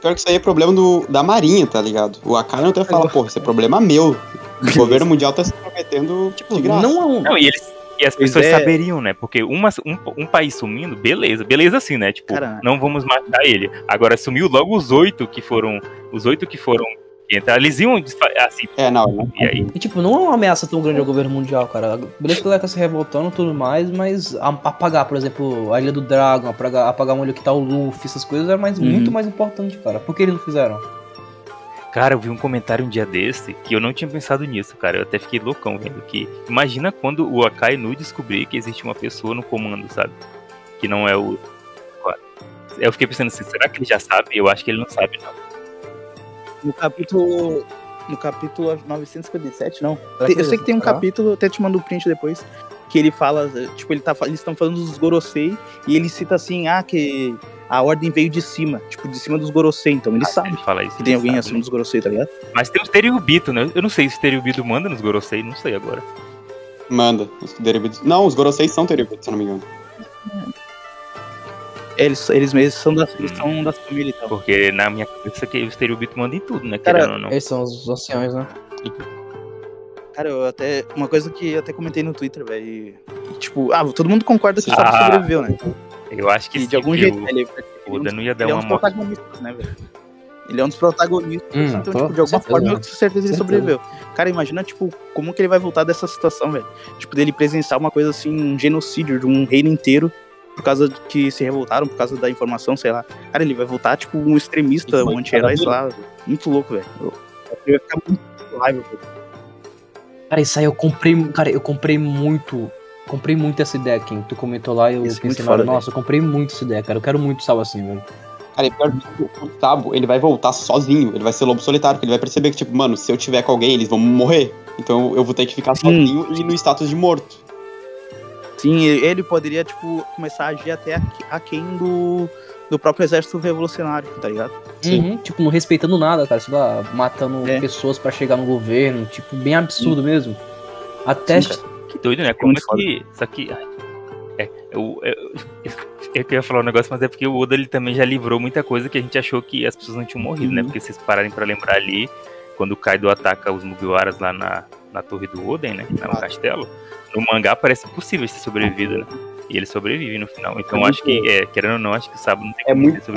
Pior que isso aí é problema do, da Marinha, tá ligado? O Akane até fala, pô, isso é problema meu. O governo mundial tá se prometendo tipo, de graça. não é um. Não, e eles. E as pessoas é. saberiam, né? Porque uma, um, um país sumindo, beleza. Beleza assim, né? Tipo, Cara. não vamos matar ele. Agora sumiu logo os oito que foram. Os oito que foram. Então, eles iam assim, É, não, não. e aí. E, tipo, não é uma ameaça tão grande ao governo mundial, cara. Beleza que ele tá se revoltando e tudo mais, mas apagar, por exemplo, a Ilha do Dragon, apagar, apagar onde que tá o Luffy, essas coisas é mais, Uhum. muito mais importante, cara. Por que eles não fizeram? Cara, eu vi um comentário um dia desse que eu não tinha pensado nisso, cara. Eu até fiquei loucão vendo que. Imagina quando o Akainu descobrir que existe uma pessoa no comando, sabe? Que não é o. Eu fiquei pensando assim, será que ele já sabe? Eu acho que ele não sabe, não. No capítulo. No capítulo 957, não. Que eu sei que tem um capítulo, até te mando o print depois, que ele fala, tipo, ele tá, eles estão falando dos Gorosei e ele cita assim, ah, que a ordem veio de cima, tipo, de cima dos Gorosei, então ele sabe Ele fala isso. que tem alguém sabe, acima né? dos Gorosei, tá ligado? Mas tem os Teriubito, né? Eu não sei se o Teriubito manda nos Gorosei, não sei agora. Manda. Os. Não, os Gorosei são derivados, se eu não me engano. Eles, eles mesmos são das, eles são das famílias e tal. Porque na minha cabeça que os Teriubito mandam em tudo, né? Cara, ou não. Eles são os anciões, né? Cara, eu até. Uma coisa que eu até comentei no Twitter, velho. e- e, Tipo, ah, todo mundo concorda que o Sabo Ah, sobreviveu, né? Eu acho que Que sim, de algum que jeito o- ele, o Oda não ia dar ele é um uma dos morte. protagonistas, né, velho? Ele é um dos protagonistas, Hum, então, tô- tipo, de alguma certeza, forma, eu com certeza ele Certeza. sobreviveu. Cara, imagina, tipo, como que ele vai voltar dessa situação, velho? Tipo, dele presenciar uma coisa assim, um genocídio de um reino inteiro, por causa de que se revoltaram, por causa da informação, sei lá. Cara, ele vai voltar, tipo, um extremista, um anti-herói, sei lá. Muito louco, velho. Eu- Ele vai ficar muito raiva, velho. Cara, isso aí eu comprei. Cara, eu comprei muito. Comprei muito essa ideia, Kim. Tu comentou lá e eu Isso é pensei, foda, nossa, eu comprei muito essa ideia, cara. Eu quero muito sal assim, velho. Cara, e pior que o Sabo, ele vai voltar sozinho. Ele vai ser lobo solitário, porque ele vai perceber que, tipo, mano, se eu tiver com alguém, eles vão morrer. Então eu vou ter que ficar sozinho e no status de morto. Sim, ele poderia, tipo, começar a agir até aqui- aquém do, do próprio exército revolucionário, tá ligado? Sim. Uhum, tipo, não respeitando nada, cara. Sei lá, matando É. pessoas pra chegar no governo. Tipo, bem absurdo mesmo. Até. Sim, Que doido, né? Como é que. Só que. É, eu, eu, eu queria falar um negócio, mas é porque o Oda ele também já livrou muita coisa que a gente achou que as pessoas não tinham morrido, né? Uhum. Porque vocês pararem pra lembrar ali, quando o Kaido ataca os Mugiwaras lá na, na torre do Oden, né? No Ah. castelo, no mangá parece impossível ter sobrevivido, né? E ele sobrevive no final. Então É acho que, é, querendo ou não, acho que o Sabo não tem É como muito.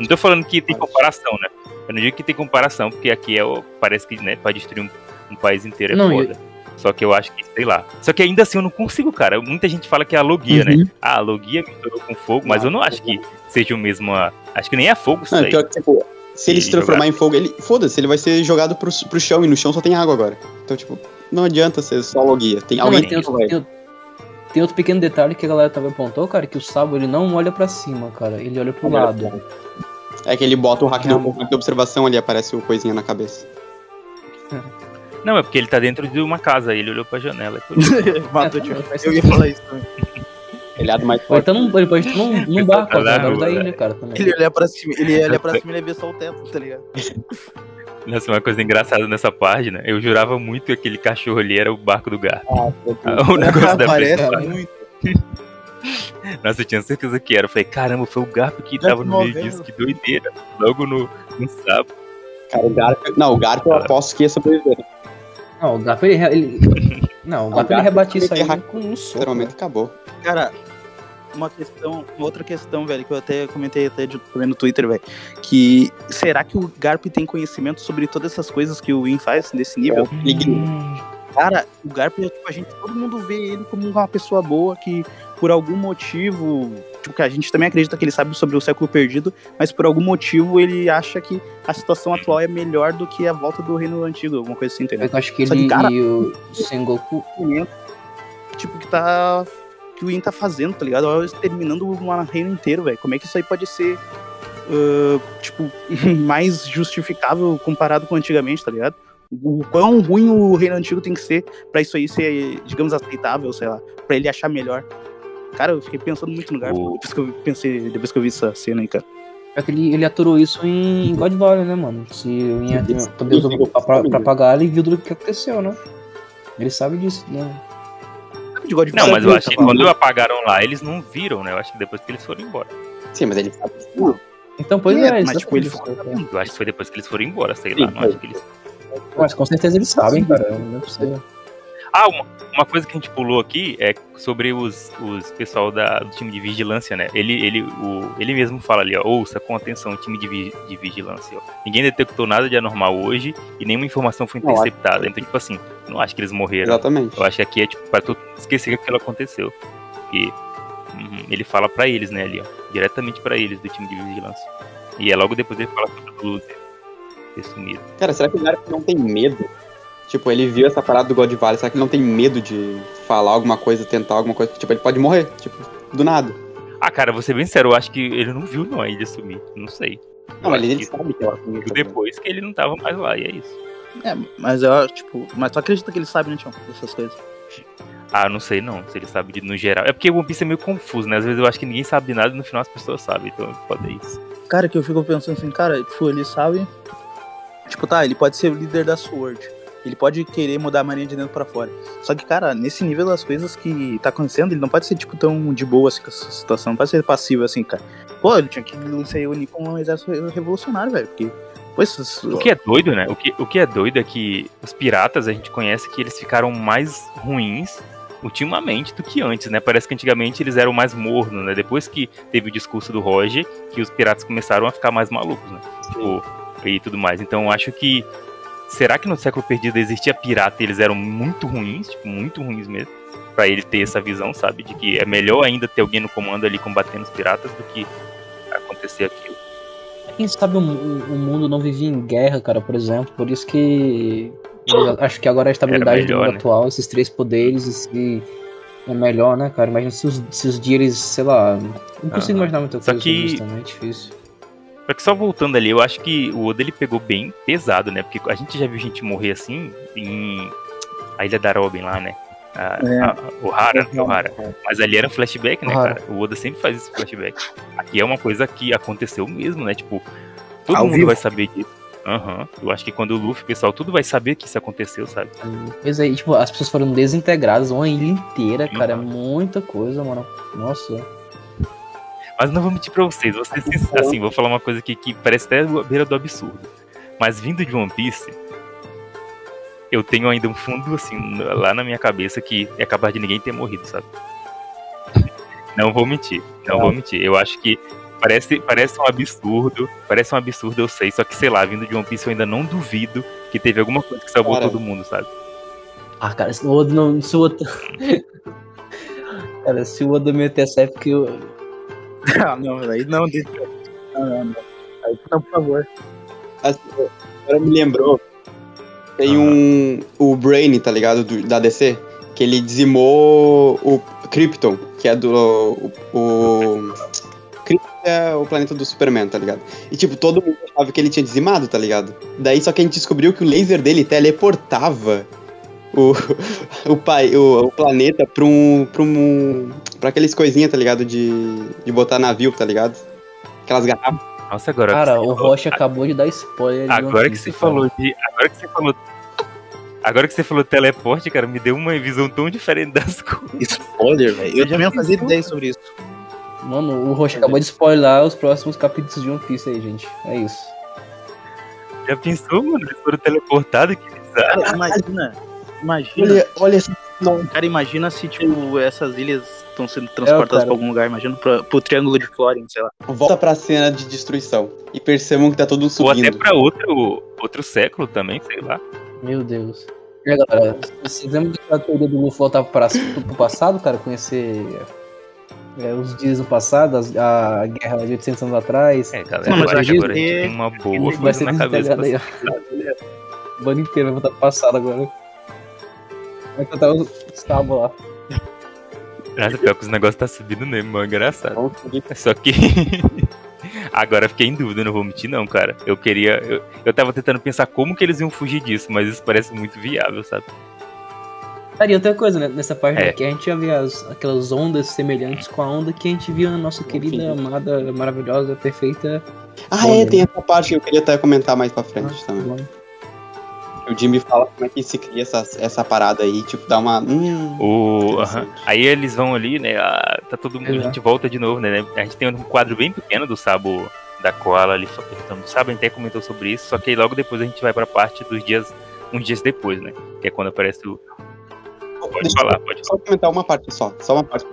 Não tô falando que tem comparação, né? Eu não digo que tem comparação, porque aqui é parece que, né, pra destruir um, um país inteiro é Não, foda. Só que eu acho que, sei lá. Só que ainda assim eu não consigo, cara. Muita gente fala que é a Logia, Uhum. né? Ah, a Logia misturou com fogo, mas eu não acho que seja o mesmo. ah, Acho que nem é fogo isso Não, daí. pior que, tipo, se ele se transformar em fogo, ele. Foda-se, ele vai ser jogado pro, pro chão e no chão só tem água agora. Então, tipo, não adianta ser só logia. Tem Não, alguém mas tem, outro, tem, outro- tem outro pequeno detalhe que a galera também apontou, cara, que o Sabo ele não olha pra cima, cara. Ele olha pro Olha lado. É que ele bota o hack do Realmente. o hack de observação ali, aparece o coisinha na cabeça. Não, é porque ele tá dentro de uma casa, ele olhou pra janela. é. Matou, É, tipo, faz eu ia falar isso também. Ele é do mais forte. então num, ele pode estar num, num barco, tá lá da ilha, cara, também. Ele ia olhar pra cima, ele ia olhar pra cima e ele ia ver só o teto, tá ligado? Nossa, uma coisa engraçada nessa página, eu jurava muito que aquele cachorro ali era o barco do gato. o negócio da Parece muito. Nossa, eu tinha certeza que era. Eu falei, caramba, foi o Garp que tava no meio disso, que doideira. Logo no, no sábado. Cara, o Garp. Não, o Garp eu aposto que ia sobreviver. Não, o Garp ele. ele- Não, o Garp ele rebate isso aí ele com um soco. Literalmente né? acabou. Cara, uma questão, uma outra questão, velho, que eu até comentei até de, também no Twitter, velho, que será que o Garp tem conhecimento sobre todas essas coisas que o Win faz nesse nível? Hum, Cara, o Garp, é, tipo, a gente, todo mundo vê ele como uma pessoa boa que, por algum motivo, tipo, que a gente também acredita que ele sabe sobre o século perdido, mas por algum motivo ele acha que a situação atual é melhor do que a volta do reino antigo, alguma coisa assim, entendeu? Eu acho que Só que, ele cara- e o Sengoku. Tipo, que tá. Que o Win tá fazendo, tá ligado? Olha, Terminando um reino inteiro, velho. Como é que isso aí pode ser. ah, tipo, mais justificável comparado com antigamente, tá ligado? O quão ruim o reino antigo tem que ser pra isso aí ser, digamos, aceitável, sei lá, pra ele achar melhor. Cara, eu fiquei pensando muito no O- depois que eu pensei, depois que eu vi essa cena aí, cara. É que ele, ele aturou isso em God Valley, né, mano? Se o Ian poder pra, pra pagar, ele viu tudo o que aconteceu, né? Ele sabe disso, né? De God Não, Valley, mas eu acho que tá quando apagaram lá, eles não viram, né? Eu acho que depois que eles foram embora. Sim, mas ele sabe. Não, Então, pois É, é, eles mas, tipo, ele sabem ficou disso, Eu acho que foi depois que eles foram embora, sei Sim, lá. Não foi. acho que eles. Mas com certeza eles sabem, cara. Não é possível. Ah, uma, uma coisa que a gente pulou aqui é sobre os, os pessoal da, do time de vigilância, né? Ele, ele, o, ele mesmo fala ali, ó, ouça com atenção o time de, vi- de vigilância, ó. Ninguém detectou nada de anormal hoje e nenhuma informação foi interceptada. Então, tipo assim, não acho que eles morreram. Exatamente. Eu acho que aqui é tipo pra todo esquecer que aquilo aconteceu. E uhum, ele fala pra eles, né, ali, ó. Diretamente pra eles do time de vigilância. E é logo depois ele fala sobre o Blues. ter sumido. Cara, será que o Garp não tem medo? Tipo, ele viu essa parada do God Valley, será que ele não tem medo de falar alguma coisa, tentar alguma coisa? Tipo, ele pode morrer, tipo, do nada. Ah, cara, vou ser bem sincero, eu acho que ele não viu não a ilha sumir. Não sei. Não, mas ele que sabe que ela depois que ele não tava mais lá, e é isso. É, mas eu, tipo, mas tu acredita que ele sabe, né, Tião, dessas coisas? Ah, não sei não, se ele sabe de, no geral. É porque o One Piece é meio confuso, né? Às vezes eu acho que ninguém sabe de nada e no final as pessoas sabem, então pode ser isso. Cara, que eu fico pensando assim, cara, tipo, ele sabe. Tipo, tá, ele pode ser o líder da Sword. Ele pode querer mudar a marinha de dentro pra fora. Só que, cara, nesse nível das coisas que tá acontecendo, ele não pode ser, tipo, tão de boa assim com essa situação. Não pode ser passivo assim, cara. Pô, ele tinha que se unir com um exército revolucionário, velho. Porque. Esses- O que é doido, né? O que, o que é doido é que os piratas, a gente conhece que eles ficaram mais ruins ultimamente do que antes, né? Parece que antigamente eles eram mais mornos, né? Depois que teve o discurso do Roger, que os piratas começaram a ficar mais malucos, né? Tipo, e tudo mais. Então acho que. Será que no século perdido existia pirata e eles eram muito ruins, tipo, muito ruins mesmo? Pra ele ter essa visão, sabe? De que é melhor ainda ter alguém no comando ali combatendo os piratas do que acontecer aquilo. Quem sabe o, o- mundo não vivia em guerra, cara, por exemplo. Por isso que. acho que agora a estabilidade melhor, do mundo né? atual, esses três poderes, esse, é melhor, né, cara? Imagina se os, se os dias, sei lá. Não consigo imaginar muita Só coisa que- sobre isso também, é difícil. Só que só voltando ali, eu acho que o Oda ele pegou bem pesado, né? Porque a gente já viu gente morrer assim em a Ilha da Robin lá, né? A, É. a, o Hara, o Hara. Mas ali era um flashback, né, Ohara. cara? O Oda sempre faz esse flashback. Aqui é uma coisa que aconteceu mesmo, né? Tipo, todo Ao mundo vivo. vai saber disso. Aham. Eu acho que quando o Luffy, pessoal, tudo vai saber que isso aconteceu, sabe? Pois aí, tipo, as pessoas foram desintegradas, uma ilha inteira, cara. É Uhum. muita coisa, mano. Nossa. Mas não vou mentir pra vocês. vocês assim, vou falar uma coisa aqui que parece até beira do absurdo. Mas vindo de One Piece, eu tenho ainda um fundo, assim, lá na minha cabeça que é capaz de ninguém ter morrido, sabe? Não vou mentir. Não vou mentir. Eu acho que parece, parece um absurdo. Parece um absurdo, eu sei. Só que, sei lá, vindo de One Piece, eu ainda não duvido que teve alguma coisa que salvou Cara. todo mundo, sabe? Ah, cara, se o Oda não. Se o Oda. cara, se o Oda meter essa época, eu. Ah, não, aí não, deixa. Não, não, não. Aí não, por favor. Assim, agora me lembrou. Tem um. O Brain, tá ligado? Do- da DC. Que ele dizimou o Krypton, que é do. O. o Krypton é o planeta do Superman, tá ligado? E tipo, todo mundo achava que ele tinha dizimado, tá ligado? Daí só que a gente descobriu que o laser dele teleportava o, o, pai, o, o planeta pra um. pra um. pra aqueles coisinhas, tá ligado? De, de botar navio, tá ligado? Aquelas garrafas. Nossa, agora. Cara, o falou- Rocha acabou de dar spoiler. Agora que você falou de. Agora que você falou. Agora que você falou teleporte, cara, me deu uma visão tão diferente das coisas. Spoiler, velho. Eu Já fazia pensou? ideia sobre isso. Mano, o Rocha acabou de spoiler os próximos capítulos de One Piece aí, gente. É isso. Já pensou, mano? Eles foram teleportados? Que bizarro. Cara, imagina. Imagina. Olha, olha essa. Não. Cara, imagina se, tipo, essas ilhas estão sendo transportadas cara. pra algum lugar. Imagina pra, pro Triângulo de Florian, sei lá. Volta pra cena de destruição. E percebam que tá todo Ou até subindo. pra outro, outro século também, sei lá. Meu Deus. E aí, galera, vocês lembram daquela teoria do Luffy voltar pra, pro passado, cara? Conhecer é, os dias do passado, as- a guerra de 800 anos atrás? É, galera, Não, mas eu acho agora a que- tem uma boa vai coisa ser na cabeça. ó. O bando inteiro vai voltar pro passado agora. Vai cantar os cabos lá. Nossa, pior que os negócios tá subindo mesmo, mano, engraçado. Seguir. Só que. Agora eu fiquei em dúvida, não vou mentir, não, cara. Eu queria. Eu, eu tava tentando pensar como que eles iam fugir disso, mas isso parece muito viável, sabe? Cara, e outra coisa, né, nessa parte É. aqui, a gente já vê as, aquelas ondas semelhantes com a onda que a gente viu na nossa querida, amada, maravilhosa, perfeita. Ah, Bom, é, né? tem essa parte que eu queria até comentar mais pra frente também. Mano. O Jimmy fala como é que se cria essa, essa parada aí, tipo, dá uma. Hum, O, Interessante. aham. Aí eles vão ali, né? ah, tá todo mundo. A Exato. gente volta de novo, né? A gente tem um quadro bem pequeno do Sabo da Koala ali só perguntando. O Sabo até comentou sobre isso, só que aí logo depois a gente vai pra parte dos dias. Uns dias depois, né? Que é quando aparece o. Pode deixa falar, pode só comentar uma parte só, só uma parte.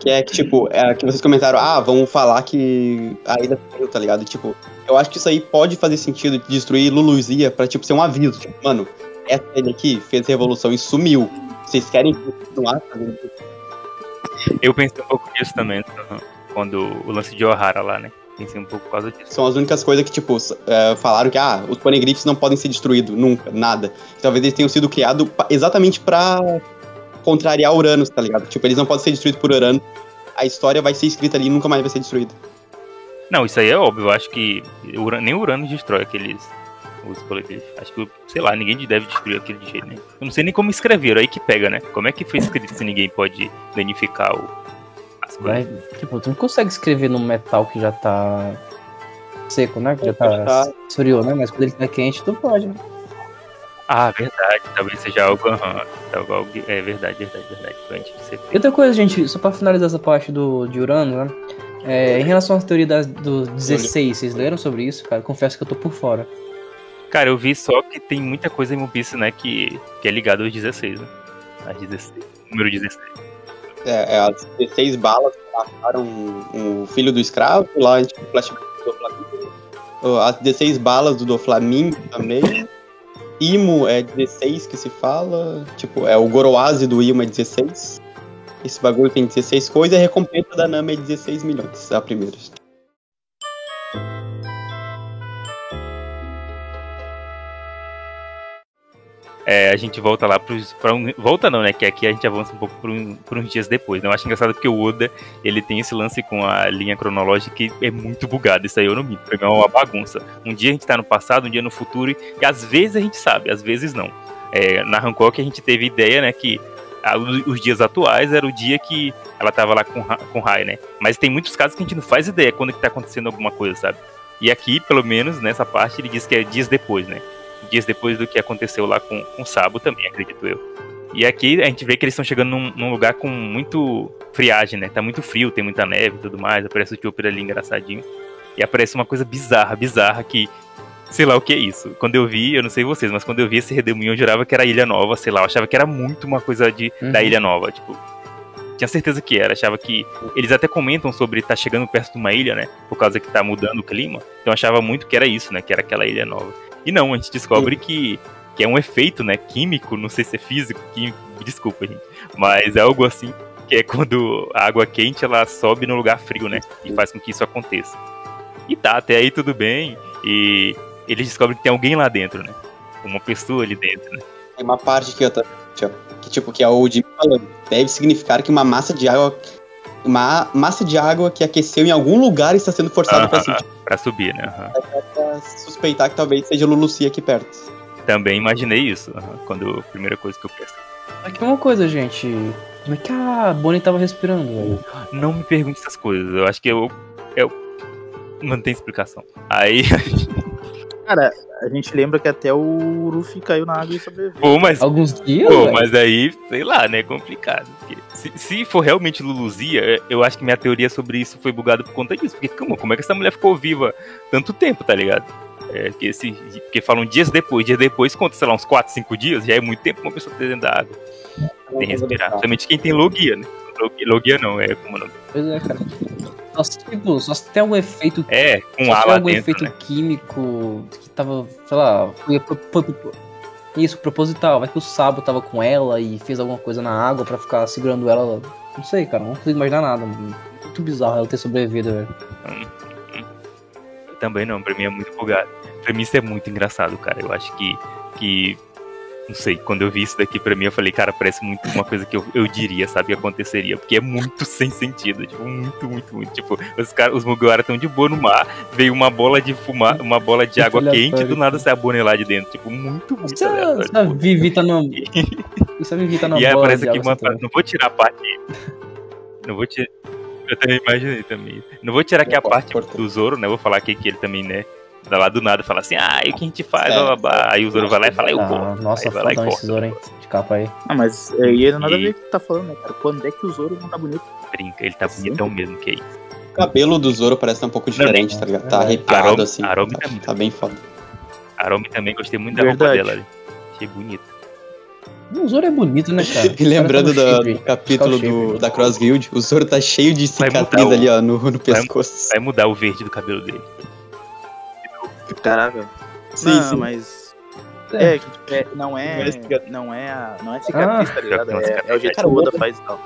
Que é que, tipo, é que vocês comentaram, ah, vamos falar que a ilha caiu, tá ligado? Tipo, eu acho que isso aí pode fazer sentido de destruir Luluzia pra, tipo, ser um aviso. Tipo, mano, essa ilha aqui fez revolução e sumiu. Vocês querem continuar fazendo isso? Eu pensei um pouco nisso também, quando o lance de Ohara lá, né? Pensei um pouco por causa disso. São as únicas coisas que, tipo, é, falaram que, ah, os poneglyphs não podem ser destruídos, nunca, nada. Talvez eles tenham sido criados exatamente pra contrariar Uranus, tá ligado? Tipo, eles não podem ser destruídos por Uranus. A história vai ser escrita ali e nunca mais vai ser destruída. Não, isso aí é óbvio. Eu acho que Ura- nem Uranus destrói aqueles. Os poliglifos. Acho que, sei lá, ninguém deve destruir aquele de jeito nenhum. Eu não sei nem como escreveram, aí que pega, né? Como é que foi escrito se ninguém pode danificar o, as Vai, coisas? tipo, tu não consegue escrever num metal que já tá seco, né? Que já tá, Tá. esfriou, né? Mas quando ele tá quente, tu pode. né? Ah, verdade. Talvez seja algo. aham, algo- algo- é verdade, verdade, verdade. Antes de ser E outra coisa, gente, só pra finalizar essa parte do, de Urano, né? É, em relação às teorias das, do 16, vocês leram sobre isso, cara? Confesso que eu tô por fora. Cara, eu vi só que tem muita coisa em Piece, né? Que, que é ligado aos 16, né? Às 16. Número 16. É, é, as 16 balas que mataram o filho do escravo, lá, tipo, flashback do Doflamingo. Ó, As 16 balas do Doflamingo também. Imo é 16 que se fala. Tipo, é o Goroase do Imo é 16. Esse bagulho tem 16 coisas e a recompensa da Nami é 16 milhões, a primeira. É, a gente volta lá pra um, volta não, né? Que aqui a gente avança um pouco por, um- por uns dias depois. Né? Eu acho engraçado porque o Oda, ele tem esse lance com a linha cronológica que é muito bugado. Isso aí eu não me é uma bagunça. Um dia a gente tá no passado, um dia no futuro, e às vezes a gente sabe, às vezes não. É, na Hancock a gente teve ideia, né, que os dias atuais era o dia que ela tava lá com, com Rai, né? Mas tem muitos casos que a gente não faz ideia quando que tá acontecendo alguma coisa, sabe? E aqui, pelo menos, nessa parte, ele diz que é dias depois, né? Dias depois do que aconteceu lá com, com o Sabo também, acredito eu. E aqui a gente vê que eles estão chegando num, num lugar com muito friagem, né? Tá muito frio, tem muita neve e tudo mais. Aparece o Chopper ali engraçadinho. E aparece uma coisa bizarra, bizarra que. Sei lá o que é isso. Quando eu vi, eu não sei vocês, mas quando eu vi esse redemoinho, eu jurava que era Ilha Nova, sei lá. Eu achava que era muito uma coisa de, da Uhum. Ilha Nova. Tipo, tinha certeza que era. Achava que. Eles até comentam sobre estar chegando perto de uma ilha, né? Por causa que tá mudando o clima. Então eu achava muito que era isso, né? Que era aquela ilha nova. E não, a gente descobre que, que é um efeito, né? Químico, não sei se é físico, químico, desculpa, gente. Mas é algo assim, que é quando a água quente ela sobe no lugar frio, né? E faz com que isso aconteça. E tá, até aí tudo bem. E eles descobrem que tem alguém lá dentro, né? Uma pessoa ali dentro, né? Tem uma parte que eu tô, que tipo que é o Jimmy falando. Deve significar que uma massa de água uma massa de água que aqueceu em algum lugar está sendo forçada para Aham. subir. Pra subir, né? Aham. Suspeitar que talvez seja Lulucia aqui perto. Também imaginei isso, quando a primeira coisa que eu pensei. Aqui uma coisa, gente. Como é que a Bonnie tava respirando, velho? Não me pergunte essas coisas, eu acho que eu. eu não tem explicação. Aí, Cara, a gente lembra que até o Ruffy caiu na água e sobreviveu. pô, mas Alguns dias, Pô, mas aí, sei lá, né? É complicado. Porque se, se for realmente Luluzia, é, eu acho que minha teoria sobre isso foi bugada por conta disso. Porque, como, como é que essa mulher ficou viva tanto tempo, tá ligado? É, que esse, porque falam dias depois, dias depois, conta, sei lá, uns 4, 5 dias, já é muito tempo uma pessoa ter dentro da água. Sem respirar. Principalmente quem tem logia, né? Logia, não, é como o nome? Pois é, cara. Só se, tipo, só se tem algum efeito É, com tem lá algum dentro, efeito né? químico que tava, sei lá, foi, foi- foi- isso, proposital. Vai que o Sabo tava com ela e fez alguma coisa na água pra ficar segurando ela. Não sei, cara, não consigo imaginar nada. Muito bizarro ela ter sobrevivido, velho. Também não, pra mim é muito bugado. Pra mim isso é muito engraçado, cara. Eu acho que, que não sei, quando eu vi isso daqui pra mim, eu falei, cara, parece muito uma coisa que eu, eu diria, sabe, que aconteceria. Porque é muito sem sentido, tipo, muito, muito, muito. Tipo, os, cara, os Mugiwara estão de boa no mar, veio uma bola de fumar, uma bola de água quente, do nada cara. sai a Bonnie lá de dentro. Tipo, muito, muito Isso a, aleatório. isso a Vivi tá a Vivi tá na E aí bola aparece de aqui água uma. central. Não vou tirar a parte. Não vou tirar. Eu também imaginei também. Não vou tirar aqui a parte do Zoro, né? Vou falar aqui que ele também, né? Lá do nada fala assim, ah, e o que a gente faz? É. Blá, blá, blá. Aí o Zoro vai lá e fala, eu Ah, corto. nossa, Aí vai lá e corta esse Zoro, hein? De capa aí. Ah, mas é, e ele nada a ver com o que tá falando, né, cara? Quando é que o Zoro não tá bonito? Brinca, ele tá bonitão mesmo, que é isso. O cabelo do Zoro parece tá um pouco diferente, tá ligado? Tá É. arrepiado Arome- assim. Arome tá, também. tá bem foda. Aromi também gostei muito da roupa Verdade. dela ali. Achei bonita. O Zoro é bonito, né, cara? E lembrando cara tá do, do capítulo Fiscal do, shape. da Cross Guild, o Zoro tá cheio de Vai cicatriz o- ali, ó, no, no pescoço. Vai mudar o verde do cabelo dele. Caraca. Sim, não, sim. mas. É. É, que tipo, é, não é. é cicatriz. Não é a. Não é cicatriz, tá ligado? É, cicatriz. é o jeito que o o Oda faz e tal.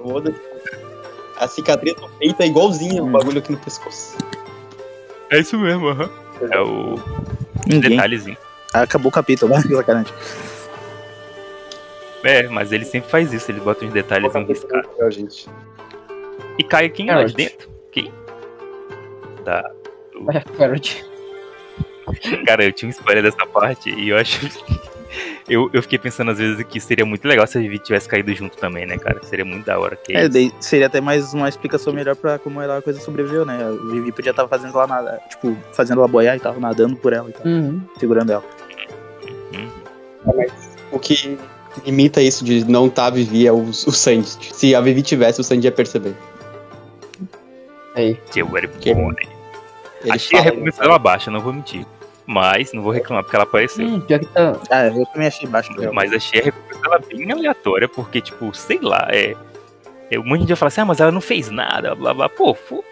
O Oda- A cicatriz do peito é igualzinha, o Hum. bagulho aqui no pescoço. É isso mesmo, aham. É o Ninguém. detalhezinho. Acabou o capítulo, né? Sacanagem. É, mas ele sempre faz isso, ele bota uns detalhes riscados. É, gente. E cai quem lá de dentro? Quem? Da. É. Cara, eu tinha uma spoiler dessa parte e eu acho. Eu, eu fiquei pensando às vezes que seria muito legal se a Vivi tivesse caído junto também, né, cara? Seria muito da hora. Que É, daí seria até mais uma explicação melhor pra como ela a coisa sobreviveu, né? A Vivi podia estar fazendo lá nada, tipo, fazendo ela boiar e tal, nadando por ela e tal, Uhum. segurando ela. O que limita isso de não estar tá a Vivi é o, o Sandy. Se a Vivi tivesse, o Sandy ia perceber. Aí. Que bom, né? Ele Achei a recompensa dela baixa, não vou mentir. Mas não vou reclamar porque ela apareceu. Hum, pior que tá. Ah, eu também achei baixo. né? Mas achei a recompensa dela bem aleatória, porque, tipo, sei lá, é. é um monte de gente vai falar assim, ah, mas ela não fez nada, blá blá. Pô, fu-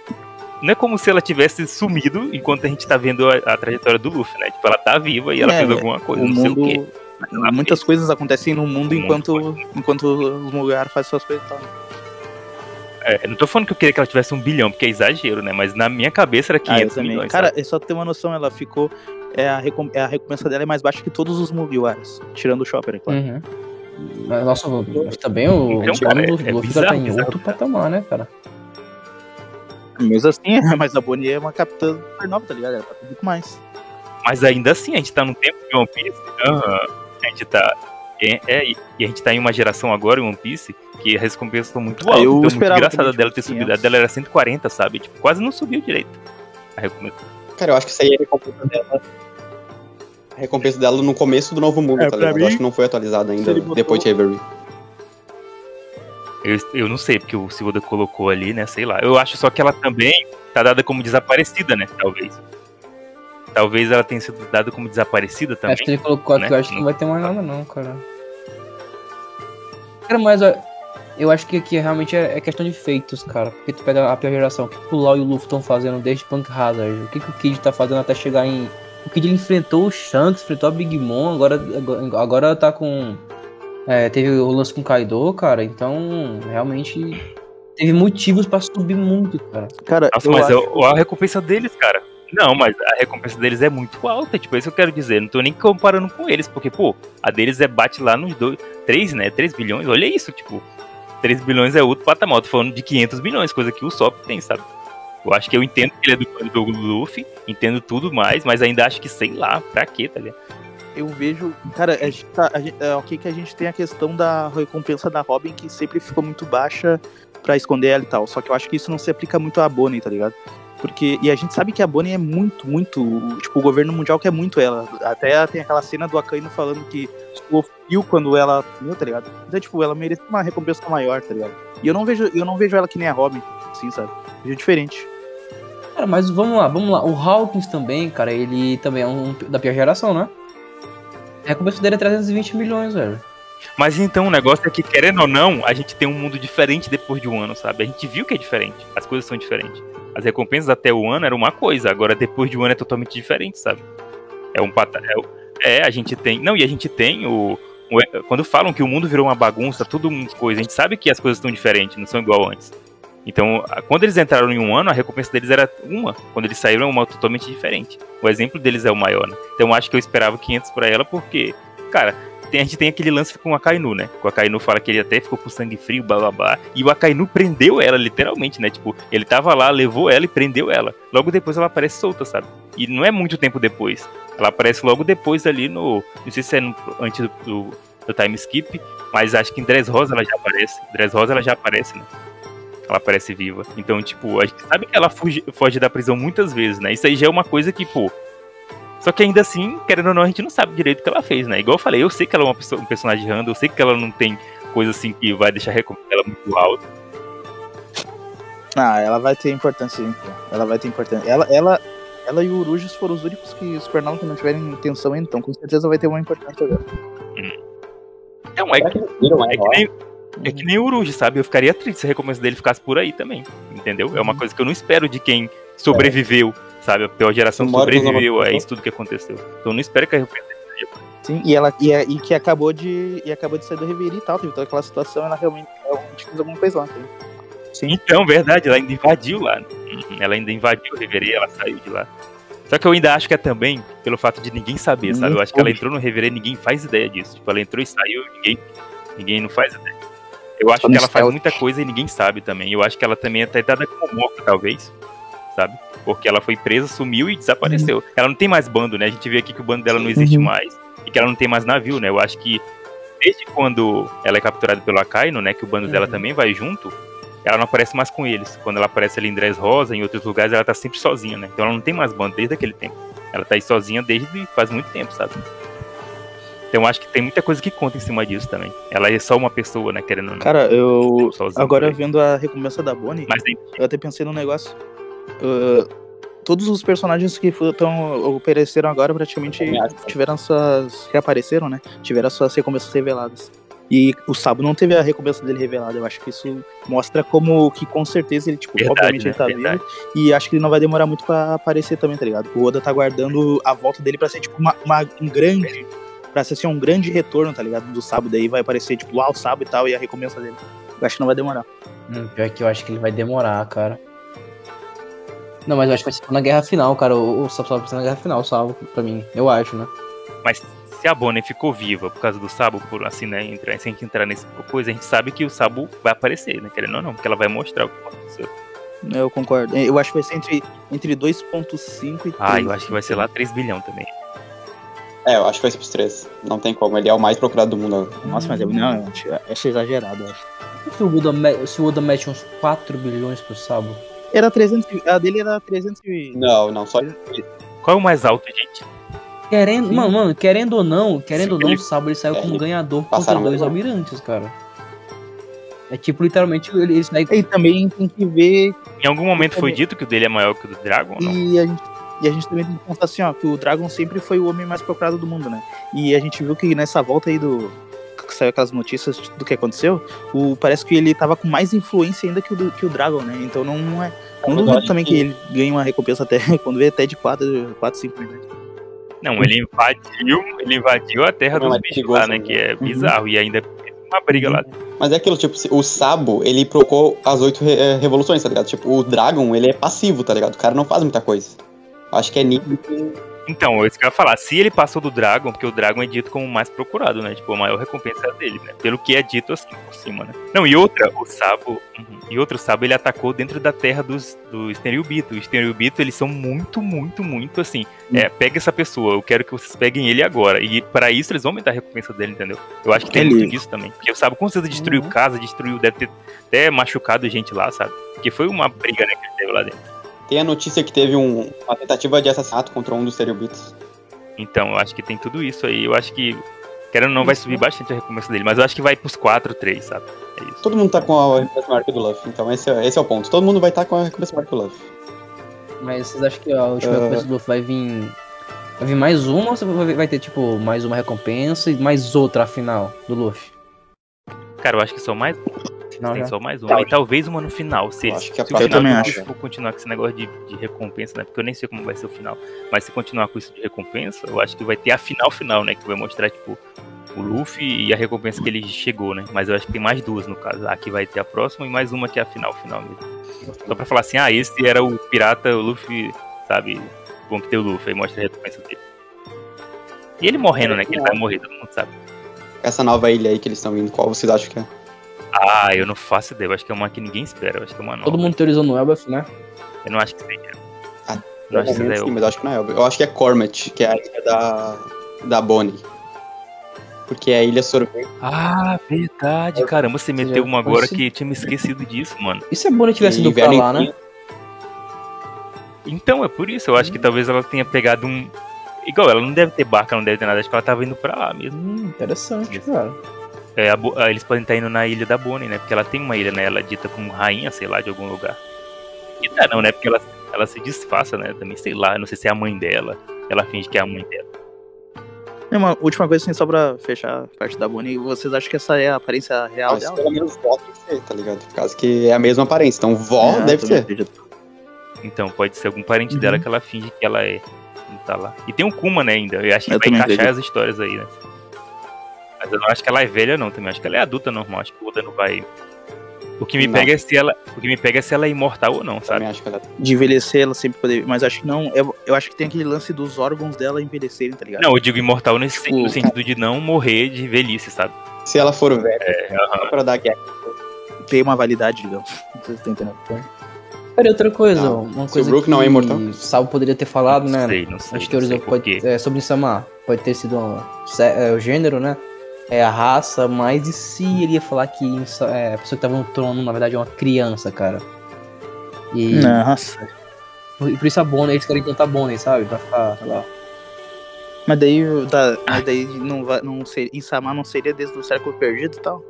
não é como se ela tivesse sumido enquanto a gente tá vendo a, a trajetória do Luffy, né? Tipo, ela tá viva e ela É, fez alguma coisa, o não sei o quê. mundo. Muitas coisas acontecem no mundo O mundo enquanto, enquanto os lugares fazem suas coisas e tal. É, não tô falando que eu queria que ela tivesse um bilhão, porque é exagero, né? Mas na minha cabeça era Ah, eu 500 também. milhões. Cara, sabe? é só ter uma noção, ela ficou. É a, recom- é a recompensa dela é mais baixa que todos os Mugiwaras, tirando o Chopper, é claro. Uhum. Mas, Nossa, mas também o Então, o cara, do é- Luffy é já bizarro, tá em outro patamar, né, cara? Mesmo assim, mas a Bonnie é uma capitã super nova, tá ligado? Ela tá muito mais. Mas ainda assim, a gente tá num tempo de One Piece. aham, a gente tá. É, é, e a gente tá em uma geração agora em One Piece que as recompensas estão muito altas. eu então, muito esperava engraçado também, dela tipo, ter subido. 500. A dela era 140, sabe? Tipo, quase não subiu direito. A recompensa. Cara, eu acho que isso aí é a recompensa dela. A recompensa dela no começo do novo mundo, É, tá ligado? mim, Eu acho que não foi atualizada ainda botou- depois de Avery. Eu, eu não sei, porque o Silva colocou ali, né? Sei lá. Eu acho só que ela também tá dada como desaparecida, né? Talvez. Talvez ela tenha sido dada como desaparecida também. Acho que ele colocou aqui, né? eu acho que não vai ter mais nada não, cara. Cara, mas ó, eu acho que aqui realmente é, é questão de feitos, cara. Porque tu pega a pior geração, o que que o Lau e o Luffy estão fazendo desde Punk Hazard? O que, que o Kid tá fazendo até chegar em. O Kid ele enfrentou o Shanks, enfrentou a Big Mom, agora, agora, agora tá com. É, teve o lance com o Kaido, cara, então realmente teve motivos pra subir muito, cara. Cara, Nossa, eu mas acho... é a recompensa deles, cara. Não, mas a recompensa deles é muito alta, tipo, é isso que eu quero dizer. Não tô nem comparando com eles, porque, pô, a deles é bate lá nos dois. 3, né? 3 bilhões, olha isso, tipo. 3 bilhões é outro patamar. Tô falando de 500 bilhões, coisa que o Sop tem, sabe? Eu acho que eu entendo que ele é do, do Luffy, entendo tudo mais, mas ainda acho que sei lá, pra quê, tá ligado? eu vejo. Cara, a gente tá, a gente, é ok que a gente tem a questão da recompensa da Robin que sempre ficou muito baixa pra esconder ela e tal. Só que eu acho que isso não se aplica muito à Bonnie, tá ligado? Porque, e a gente sabe que a Bonnie é muito, muito. Tipo, o governo mundial quer muito ela. Até tem aquela cena do Akainu falando que sofreu quando ela. Meu, tá ligado? Então, tipo, ela merece uma recompensa maior, tá ligado? E eu não vejo, eu não vejo ela que nem a Robin, assim, sabe? Vejo diferente. Cara, mas vamos lá, vamos lá. O Hawkins também, cara, ele também é um da pior geração, né? A recompensa dele é 320 milhões, velho. Mas então o negócio é que, querendo ou não, a gente tem um mundo diferente depois de um ano, sabe? A gente viu que é diferente. As coisas são diferentes. As recompensas até o ano era uma coisa, agora depois de um ano é totalmente diferente, sabe? É um pata... é, é, a gente tem. Não, e a gente tem o. o- Quando falam que o mundo virou uma bagunça, tudo coisa, a gente sabe que as coisas estão diferentes, não são igual antes. Então, quando eles entraram em um ano, a recompensa deles era uma. Quando eles saíram, é uma totalmente diferente. O exemplo deles é o maior, né? Então, acho que eu esperava 500 pra ela, porque, cara, tem- a gente tem aquele lance com o Akainu, né? O Akainu fala que ele até ficou com sangue frio, blá. E o Akainu prendeu ela, literalmente, né? Tipo, ele tava lá, levou ela e prendeu ela. Logo depois ela aparece solta, sabe? E não é muito tempo depois. Ela aparece logo depois ali no. Não sei se é no- antes do, do, do time skip, mas acho que em Dressrosa ela já aparece. Dressrosa ela já aparece, né? Ela aparece viva. Então, tipo, a gente sabe que ela fuge- foge da prisão muitas vezes, né? Isso aí já é uma coisa que, pô, só que ainda assim, querendo ou não, a gente não sabe direito o que ela fez, né? Igual eu falei, eu sei que ela é uma pessoa, um personagem random, eu sei que ela não tem coisa assim que vai deixar a recompensa dela muito alta. Ah, ela vai ter importância, sim. Ela vai ter importância. Ela, ela, ela e o Urujos foram os únicos que supernaram que não tiverem intenção, então com certeza vai ter uma importância dela. Então, é que, é ela? que nem, é que nem o Uruji, sabe? Eu ficaria triste se a recompensa dele ficasse por aí também, entendeu? É uma coisa que eu não espero de quem sobreviveu, sabe? A pior geração sobreviveu a novos- isso tudo que aconteceu. Então não espero que a recompensa Sim, e ela e, é- e que acabou de e acabou de sair do Reverie e tal, teve toda aquela situação, ela realmente realmente fez alguma coisa lá. Sim. Então, verdade, ela ainda invadiu lá. Uhum, Ela ainda invadiu o Reverê, ela saiu de lá. Só que eu ainda acho que é também pelo fato de ninguém saber, sabe? Eu acho que ela entrou no Reverê e ninguém faz ideia disso. Tipo, ela entrou e saiu, ninguém, ninguém não faz ideia. Eu acho Só que ela faz muita coisa e ninguém sabe também. Eu acho que ela também é até dada como morta, talvez. Sabe? Porque ela foi presa, sumiu e desapareceu. Ela não tem mais bando, né? A gente vê aqui que o bando dela não existe Uhum. mais. E que ela não tem mais navio, né? Eu acho que desde quando ela é capturada pelo Akaino, né? Que o bando dela Uhum. também vai junto. Ela não aparece mais com eles. Quando ela aparece ali em Dress Rosa, em outros lugares, ela tá sempre sozinha, né? Então ela não tem mais bando desde aquele tempo. Ela tá aí sozinha desde faz muito tempo, sabe? Então eu acho que tem muita coisa que conta em cima disso também. Ela é só uma pessoa, né? Querendo. Cara, eu. Agora aí. vendo a recompensa da Bonnie, Mas eu até pensei num negócio. Ah, todos os personagens que estão apareceram agora praticamente acho. tiveram suas. reapareceram, né? Tiveram suas recompensas reveladas. E o Sabo não teve a recompensa dele revelada. Eu acho que isso mostra como que com certeza ele, tipo, verdade, obviamente né? ele tá verdade. vivo. E acho que ele não vai demorar muito pra aparecer também, tá ligado? O Oda tá guardando a volta dele pra ser, tipo, uma, uma- um grande. Pra ser assim, um grande retorno, tá ligado? Do Sabo. Daí vai aparecer, tipo, lá o Sabo e tal, e a recompensa dele. Eu acho que não vai demorar. Hum, pior que eu acho que ele vai demorar, cara. Não, mas eu acho que vai ser na guerra final, cara. O, o Sabo vai ser na guerra final, salvo pra mim. Eu acho, né? Mas se a Bonnie ficou viva por causa do Sabo, por assim, né? Entrar, sem entrar nesse coisa, a gente sabe que o Sabo vai aparecer, né? Querendo ou não, porque ela vai mostrar o que aconteceu. Eu concordo. Eu acho que vai ser entre, entre 2.5 e 3. Ah, eu acho que vai ser lá 3 bilhão também. É, eu acho que vai ser pros três. Não tem como, ele é o mais procurado do mundo. Nossa, mas eu, não, acho, exagerado, eu acho. Se o Oda, se o Oda mete uns 4 bilhões pro Sabo. Era 300, e- a dele era 300 e... Não, não, só. Qual é o mais alto, gente? Querendo, Sim. mano, mano, querendo ou não, querendo Sim, ou não, o Sabo ele saiu é, como ganhador contra dois almirantes, cara. É tipo, literalmente, ele, ele sai E também tem que ver, Em algum momento foi também- dito que o dele é maior que o do Dragon ou não? e a, gente, e a gente também tem que pensar assim, ó, que o Dragon sempre foi o homem mais procurado do mundo, né? E a gente viu que nessa volta aí do... que saiu aquelas notícias do que aconteceu, o, parece que ele tava com mais influência ainda que o, que o Dragon, né? Então não é... Não Mas eu duvido também que... que- ele ganhe uma recompensa até, quando vê até de 4, 4 5 milhões. Não, ele invadiu, ele invadiu a terra Não, dos é bichos perigoso, lá, né? né? Que é Uhum. bizarro. E ainda uma briga lá. Mas é aquilo, tipo, o Sabo, ele procurou as oito re- eh, revoluções, tá ligado? Tipo, o Dragon, ele é passivo, tá ligado? O cara não faz muita coisa. Acho que é nítido que. Então, é isso que eu ia falar. Se ele passou do Dragon, porque o Dragon é dito como o mais procurado, né? Tipo, a maior recompensa é dele, né? Pelo que é dito assim por cima, né? Não, e outra, o Sabo. uhum, E outro Sabo, ele atacou dentro da terra dos, do Stereobito. Os Stereobito, eles são muito, muito, muito assim. É, pega essa pessoa, eu quero que vocês peguem ele agora. E para isso eles vão aumentar a recompensa dele, entendeu? Eu acho que tem muito disso também. Porque o Sabo com certeza destruiu Uhum. casa, destruiu, deve ter até machucado gente lá, sabe? Porque foi uma briga, né, que ele teve lá dentro. Tem a notícia que teve um- uma tentativa de assassinato contra um dos Stereobitos. Então, eu acho que tem tudo isso aí. Eu acho que, querendo ou não, vai subir bastante a recompensa dele. Mas eu acho que vai pros 4, 3, sabe? É isso. Todo mundo tá com a recompensa maior que do Luffy, então esse é, esse é o ponto. Todo mundo vai estar com a recompensa maior que o Luffy. Mas vocês acham que a última Ah. recompensa do Luffy vai vir. Vai vir mais uma ou você vai vai ter, tipo, mais uma recompensa e mais outra final do Luffy? Cara, eu acho que só mais Final tem já? só mais uma. E talvez uma no final. Se, Eu eles- acho que a se o final Eu também do acho. Luffy for continuar com esse negócio de, de recompensa, né? Porque eu nem sei como vai ser o final. Mas se continuar com isso de recompensa, eu acho que vai ter a final final, né? Que vai mostrar, tipo, o Luffy e a recompensa que ele chegou, né? Mas eu acho que tem mais duas no caso. Aqui vai ter a próxima e mais uma que é a final final mesmo. Só pra falar assim, ah, esse era o pirata, o Luffy, sabe? Bom que tem o Luffy, aí mostra a recompensa dele. E ele morrendo, né? Que ele vai morrer, todo mundo sabe. Essa nova ilha aí que eles estão indo, qual vocês acham que é? Ah, eu não faço ideia. Eu acho que é uma que ninguém espera. Eu acho que é uma nova. Todo mundo teorizou no Elbaf, né? Eu não acho que seja. Ah, não acho que seja Sim, eu. mas eu acho que não é. Eu acho que é Cormet, que é a ilha da, da Bonnie. Porque é a ilha sorvete. Ah, verdade. Caramba, você meteu uma agora que tinha me esquecido disso, mano. E se a Bonnie tivesse ido pra lá, né? Então, é por isso. Eu acho que talvez ela tenha pegado um. Igual, ela não deve ter barca, não deve ter nada. Acho que ela tava indo pra lá mesmo. Hum, interessante, Isso. cara. É, a ah, eles podem estar indo na ilha da Bonnie, né? Porque ela tem uma ilha, né? Ela é dita como rainha, sei lá, de algum lugar. E tá não, né? Porque ela, ela se disfarça, né? Também, sei lá, não sei se é a mãe dela. Ela finge que é a mãe dela. E uma última coisa, assim, só pra fechar a parte da Bonnie, vocês acham que essa é a aparência real Mas dela? pelo menos vó que ser, tá ligado? Por causa que é a mesma aparência. Então vó É, deve ser. Então, pode ser algum parente Uhum. dela que ela finge que ela é. Não tá lá. E tem o Kuma, né, ainda. Eu acho que Eu vai encaixar acredito. as histórias aí, né? Mas eu não acho que ela é velha, não, também. Acho que ela é adulta normal. Acho que o Oda não vai O que me Não. pega é se ela. O que me pega é se ela é imortal ou não, sabe? Acho que ela... De envelhecer, ela sempre poder. Mas acho que não. Eu, eu acho que tem aquele lance dos órgãos dela envelhecerem, tá ligado? Não, eu digo imortal nesse Tipo, no sentido de não morrer de velhice, sabe? Se ela for velha, É, só pra dar guerra. Tem uma validade, digamos. Não sei se tá entendendo. E outra coisa, Não. uma Se coisa o Brook não é imortal? que o Sabo poderia ter falado, não né? sei, não sei. Não sei do- por pode, é, sobre Insama pode ter sido um, é, o gênero, né? É a raça, mas e se ele ia falar que é, a pessoa que tava no trono, na verdade, é uma criança, cara? E Nossa. por, por isso a Bonnie, eles querem cantar Bonnie, sabe? Pra ficar, sei lá. Mas daí, tá, mas daí não vai, não seria, Insama não seria desde o século perdido e tal?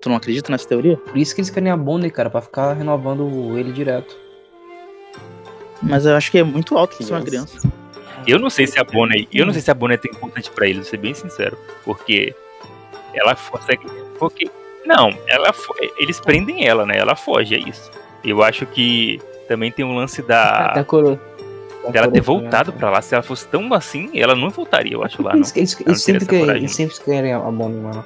Tu não acredita nessa teoria? Por isso que eles querem a Bonnie, cara, pra ficar renovando ele direto. Mas eu acho que é muito alto pra ser uma Criança. Eu não sei se a Bonnie. Eu não sei se a Bonnie é tão importante pra eles, vou ser bem sincero. Porque ela consegue. Porque. Não, ela fo- eles prendem ela, né? Ela foge, é isso. Eu acho que também tem um lance da. Até a coroa. dela ter voltado pra lá. Se ela fosse tão assim, ela não voltaria, eu acho lá. Não. Eles, sempre coragem. eles sempre querem a Bonnie, mano.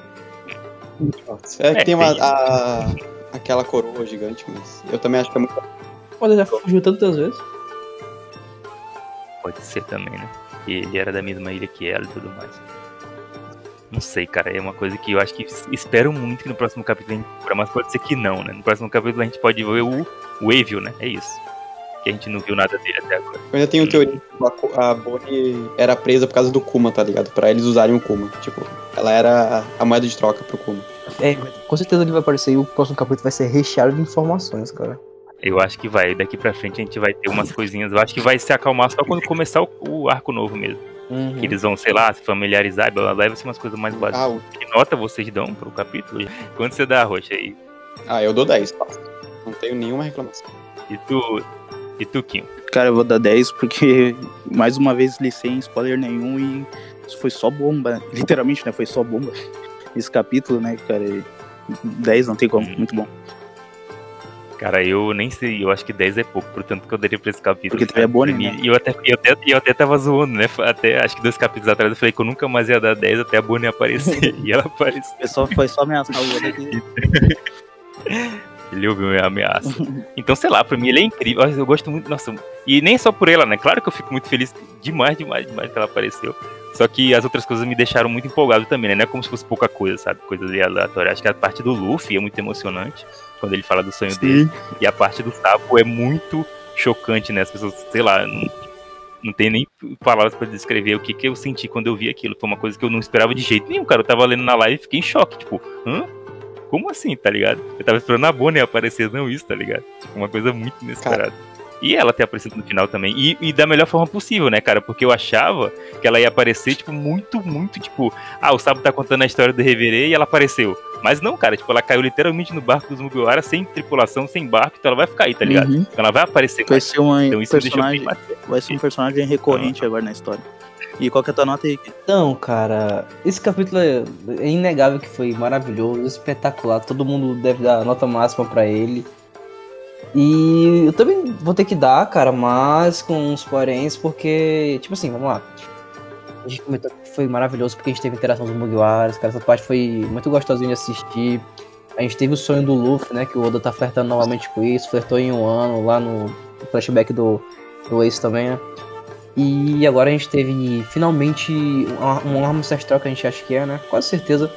É que É, tem uma, tem. a- aquela coroa gigante, mas eu também acho que é muito. Ele já fugiu tantas vezes. Pode ser também, né? Que ele era da mesma ilha que ela e tudo mais. Não sei, cara. É uma coisa que eu acho que espero muito que no próximo capítulo a gente descubra, mas pode ser que não, né? No próximo capítulo a gente pode ver o, o Evil, né? É isso. Que a gente não viu nada dele até agora. Eu ainda tenho teoria que a Bonnie era presa por causa do Kuma, tá ligado? Pra eles usarem o Kuma. Tipo, ela era a- a moeda de troca pro Kuma. É, com certeza ele vai aparecer e o próximo capítulo vai ser recheado de informações, cara. Eu acho que vai. Daqui pra frente a gente vai ter umas coisinhas. Eu acho que vai se acalmar só quando começar o, o arco novo mesmo. Uhum. Que eles vão, sei lá, se familiarizar, blá blá blá, vai ser umas coisas mais básicas. Ah, o- Que nota vocês dão pro capítulo? Quanto você dá, Rocha? aí? ah, eu dou 10, passa. Não tenho nenhuma reclamação. E tu. E tu, Kim? Cara, eu vou dar 10 porque, mais uma vez, li sem spoiler nenhum e isso foi só bomba. Literalmente, né? Foi só bomba. Esse capítulo, né, cara? e 10 não tem como. Hum. Muito bom. Cara, eu nem sei, eu acho que 10 é pouco, portanto que eu daria pra esse capítulo. Porque tu é mim, né? E eu até, eu, até, eu até tava zoando, né? Até acho que dois capítulos atrás eu falei que eu nunca mais ia dar 10 até a Bonnie aparecer. e ela apareceu. Foi só, foi só ameaçar o outro aqui. Ele ouviu minha ameaça. Então, sei lá, pra mim ele é incrível. Eu gosto muito, nossa. E nem só por ela, né? Claro que eu fico muito feliz demais, demais, demais que ela apareceu. Só que as outras coisas me deixaram muito empolgado também, né? Não é como se fosse pouca coisa, sabe? Coisa ali aleatória. Acho que a parte do Luffy é muito emocionante. Quando ele fala do sonho dele. E a parte do sapo é muito chocante, né? As pessoas, sei lá, não, não tem nem palavras pra descrever o que, que eu senti quando eu vi aquilo. Foi uma coisa que eu não esperava de jeito nenhum, cara. Eu tava lendo na live e fiquei em choque, tipo, hã? Como assim, tá ligado? Eu tava esperando a Bonnie aparecer, não isso, tá ligado? Tipo, uma coisa muito inesperada. E ela ter aparecido no final também. E, e da melhor forma possível, né, cara? Porque eu achava que ela ia aparecer, tipo, muito, muito, tipo, ah, o Sabo tá contando a história do Reverê e ela apareceu. Mas não, cara, tipo, ela caiu literalmente no barco dos Mugiwara, sem tripulação, sem barco, então ela vai ficar aí, tá ligado? Uhum. Então ela vai aparecer. Vai ser uma Então personagem, vai ser um personagem recorrente agora na história. E qual que é a tua nota aí? Então, cara, esse capítulo é, é inegável que foi maravilhoso, espetacular. Todo mundo deve dar a nota máxima pra ele. E eu também vou ter que dar, cara, mas com uns poréns, porque, tipo assim, vamos lá. A gente comentou que foi maravilhoso porque a gente teve interação dos Mugiwaras, cara, essa parte foi muito gostosinha de assistir. A gente teve o sonho do Luffy, né, que o Oda tá flertando novamente com isso, flertou em um ano lá no flashback do, do Ace também, né. E agora a gente teve finalmente um, arma ancestral que a gente acha que é, né? Quase certeza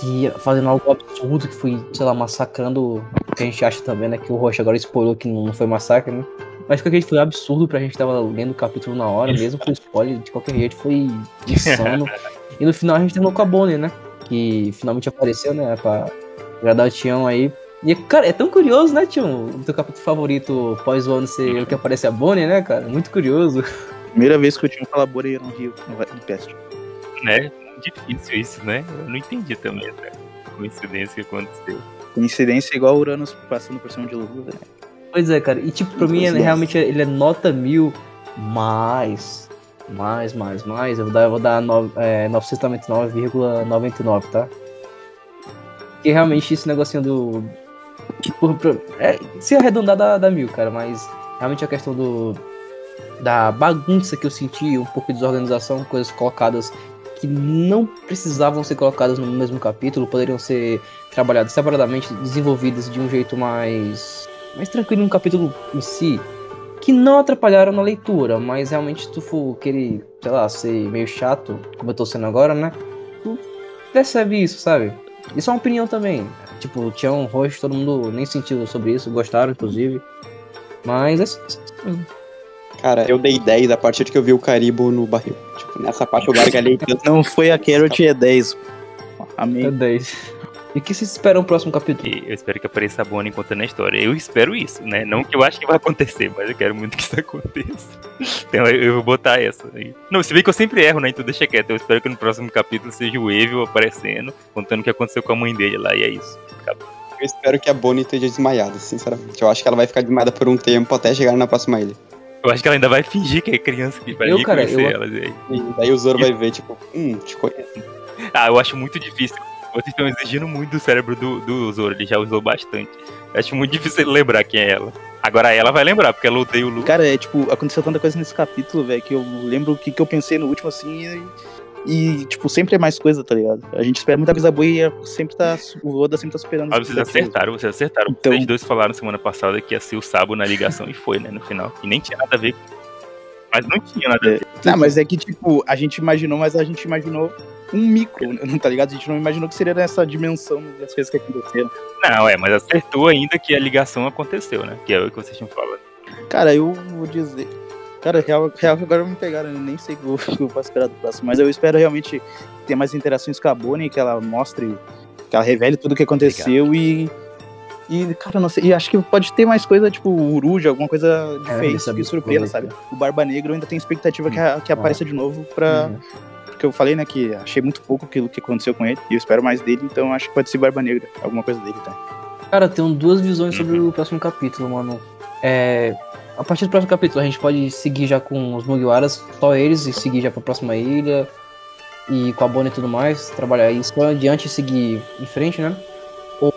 que fazendo algo absurdo que foi, sei lá, massacrando que a gente acha também, né? Que o Rocha agora spoilou que não foi massacre, né? Mas que aquele foi absurdo pra gente tava lendo o capítulo na hora, mesmo com spoiler, de qualquer jeito foi insano. e no final a gente terminou com a Bonnie, né? Que finalmente apareceu, né? Pra agradar o Tião aí. E, cara, é tão curioso, né, Tião? O teu capítulo favorito pós o ano ser o que aparece a Bonnie, né, cara? Muito curioso. Primeira vez que eu tinha falado Boreia no Rio, no Cast. né? Difícil isso, né? Eu não entendi também, né? Coincidência que aconteceu. Coincidência igual o Uranus passando por cima de Lua, né? Pois é, cara. E tipo, pra mim, Coincidência. realmente, ele é nota mil, mais, mais, mais, mais. Eu vou dar, eu vou dar nove- é, 999,99, tá? Porque realmente esse negocinho do... Tipo, é, se arredondar dá, dá mil, cara, mas realmente a questão do... Da bagunça que eu senti, um pouco de desorganização, coisas colocadas que não precisavam ser colocadas no mesmo capítulo, poderiam ser trabalhadas separadamente, desenvolvidas de um jeito mais, mais tranquilo no capítulo em si, que não atrapalharam na leitura, mas realmente se tu for querer, sei lá, ser meio chato, como eu tô sendo agora, né? Tu percebe isso, sabe? Isso é uma opinião também. Tipo, tinha um rosto, todo mundo nem sentiu sobre isso, gostaram, inclusive. Mas é Cara, eu dei 10 a partir de que eu vi o Caribo no barril. Tipo, nessa parte eu gargalhei tanto. Não foi a Carrot, é 10. é Amém. 10. E o que vocês esperam no próximo capítulo? E eu espero que apareça a Bonnie contando a história. Eu espero isso, né? Não que eu acho que vai acontecer, mas eu quero muito que isso aconteça. Então eu, vou botar essa aí. Não, se bem que eu sempre erro, né? Então deixa quieto. Eu espero que no próximo capítulo seja o Evil aparecendo, contando o que aconteceu com a mãe dele lá, e é isso. Eu espero que a Bonnie esteja desmaiada, sinceramente. Eu acho que ela vai ficar desmaiada por um tempo até chegar na próxima ilha. Eu acho que ela ainda vai fingir que é criança, que vai Eu, cara, reconhecer eu- ela. e aí- E daí o Zoro vai ver, tipo, hum, te conheço. Ah, eu acho muito difícil. Vocês estão exigindo muito do cérebro do, do Zoro, ele já usou bastante. Eu acho muito difícil ele lembrar quem é ela. Agora ela vai lembrar, porque ela odeia o Luffy. Cara, é tipo, aconteceu tanta coisa nesse capítulo, velho, que eu lembro o que, que eu pensei no último, assim, e, e, tipo, sempre é mais coisa, tá ligado? A gente espera muita coisa boa e é- sempre tá. O Oda sempre tá superando Ah, vocês acertaram, vocês acertaram. Então- Vocês dois falaram semana passada que ia ser o Sabo na ligação e foi, né, no final. E nem tinha nada a ver com. Mas não tinha nada a ver. Não, mas é que, tipo, a gente imaginou, mas a gente imaginou um micro, não tá ligado? A gente não imaginou que seria nessa dimensão das coisas que aconteceram. Não, é, mas acertou ainda que a ligação aconteceu, né? Que é o que vocês tinham falado. Cara, eu vou dizer. Cara, real, real que agora me pegaram, eu nem sei o que eu, posso esperar do próximo, mas eu espero realmente ter mais interações com a Bonnie, que ela mostre, que ela revele tudo o que aconteceu e. E, cara, não sei, e acho que pode ter mais coisa, tipo, Uruja, alguma coisa É, diferente, essa que surpreenda, coisa. sabe? O Barba Negra eu ainda tenho expectativa que, a- que apareça de novo pra. Uhum. Porque eu falei, né, que achei muito pouco aquilo que aconteceu com ele, e eu espero mais dele, então acho que pode ser Barba Negra, alguma coisa dele, tá? Cara, tenho duas visões sobre Uhum. o próximo capítulo, mano. É, a partir do próximo capítulo, a gente pode seguir já com os Mugiwaras, só eles, e seguir já pra próxima ilha. E com a Bonnie e tudo mais, trabalhar isso adiante e seguir em frente, né? Ou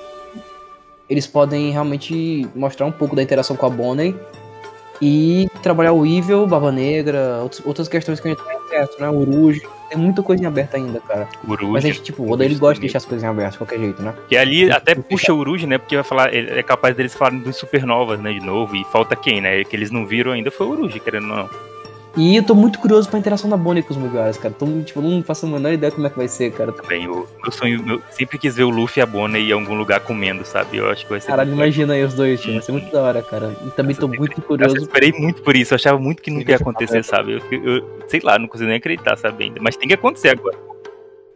eles podem realmente mostrar um pouco da interação com a Bonnie e trabalhar o Evil, Barba Negra, outros- outras questões que a gente tem acesso, né? Uruj. Tem muita coisa em aberto ainda, cara. Uruj. Mas a gente, tipo, o Oda ele gosta de deixar as coisas em aberto de qualquer jeito, né? Que ali até puxa o Uruj, né? Porque vai falar, ele- é capaz deles falarem dos supernovas, né? De novo. E falta quem, né? Que eles não viram ainda foi o Uruj, querendo ou não. E eu tô muito curioso pra interação da Bonnie com os Mugiwaras, cara. Tô, tipo, não faço a menor ideia como é que vai ser, cara. Também, o meu sonho, eu sempre quis ver o Luffy e a Bonnie em algum lugar comendo, sabe? Eu acho que vai ser. Caralho, muito imagina aí os dois, tio. Vai ser muito da hora, cara. E também tô muito Eu curioso. esperei muito por isso, eu achava muito que nunca ia acontecer, sabe? Eu, eu- sei lá, não consigo nem acreditar, sabe? Ainda. Mas tem que acontecer agora.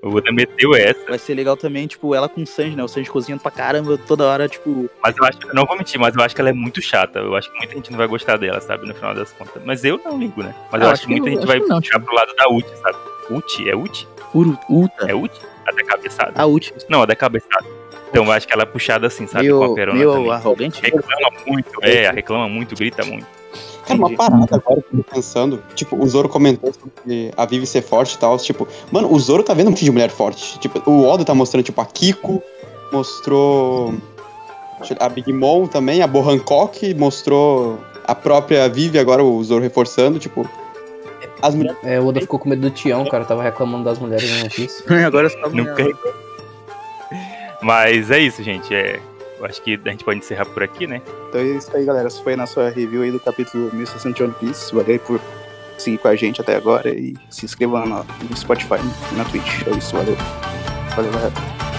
O Oda meteu essa, Vai ser legal também, tipo, ela com o Sanji, né? O Sanji cozinhando pra caramba toda hora, tipo. mas eu acho, não vou mentir, mas eu acho que ela é muito chata. Eu acho que muita gente não vai gostar dela, sabe? No final das contas. Mas eu não ligo, né? Mas Ah, eu acho acho que muita eu- gente vai não, puxar pro lado da Uchi, sabe? Uchi? É Uchi? Uru, Uta. É Uchi? A da cabeçada. A Uchi. Não, a da cabeçada. Então eu acho que ela é puxada assim, sabe? com a perona meio também. arrogante. Reclama muito, é, reclama muito, grita muito. Cara, uma Entendi. parada agora que eu tô pensando. Tipo, o Zoro comentou sobre a Vivi ser forte e tal. Tipo, mano, o Zoro tá vendo um monte de mulher forte. Tipo, o Oda tá mostrando, tipo, a Kiko, mostrou a Big Mom também, a Bo Hancock, mostrou a própria Vivi, agora o Zoro reforçando, tipo. As mulheres. É, o Oda ficou com medo do Tião, cara. Tava reclamando das mulheres no One Piece. Agora só Nunca. Mas é isso, gente. É, acho que a gente pode encerrar por aqui, né? Então é isso aí, galera. Essa foi a nossa review aí do capítulo 1060 de Piece. Valeu por seguir com a gente até agora e se inscrevam no, Spotify na Twitch. É isso, valeu. Valeu, galera.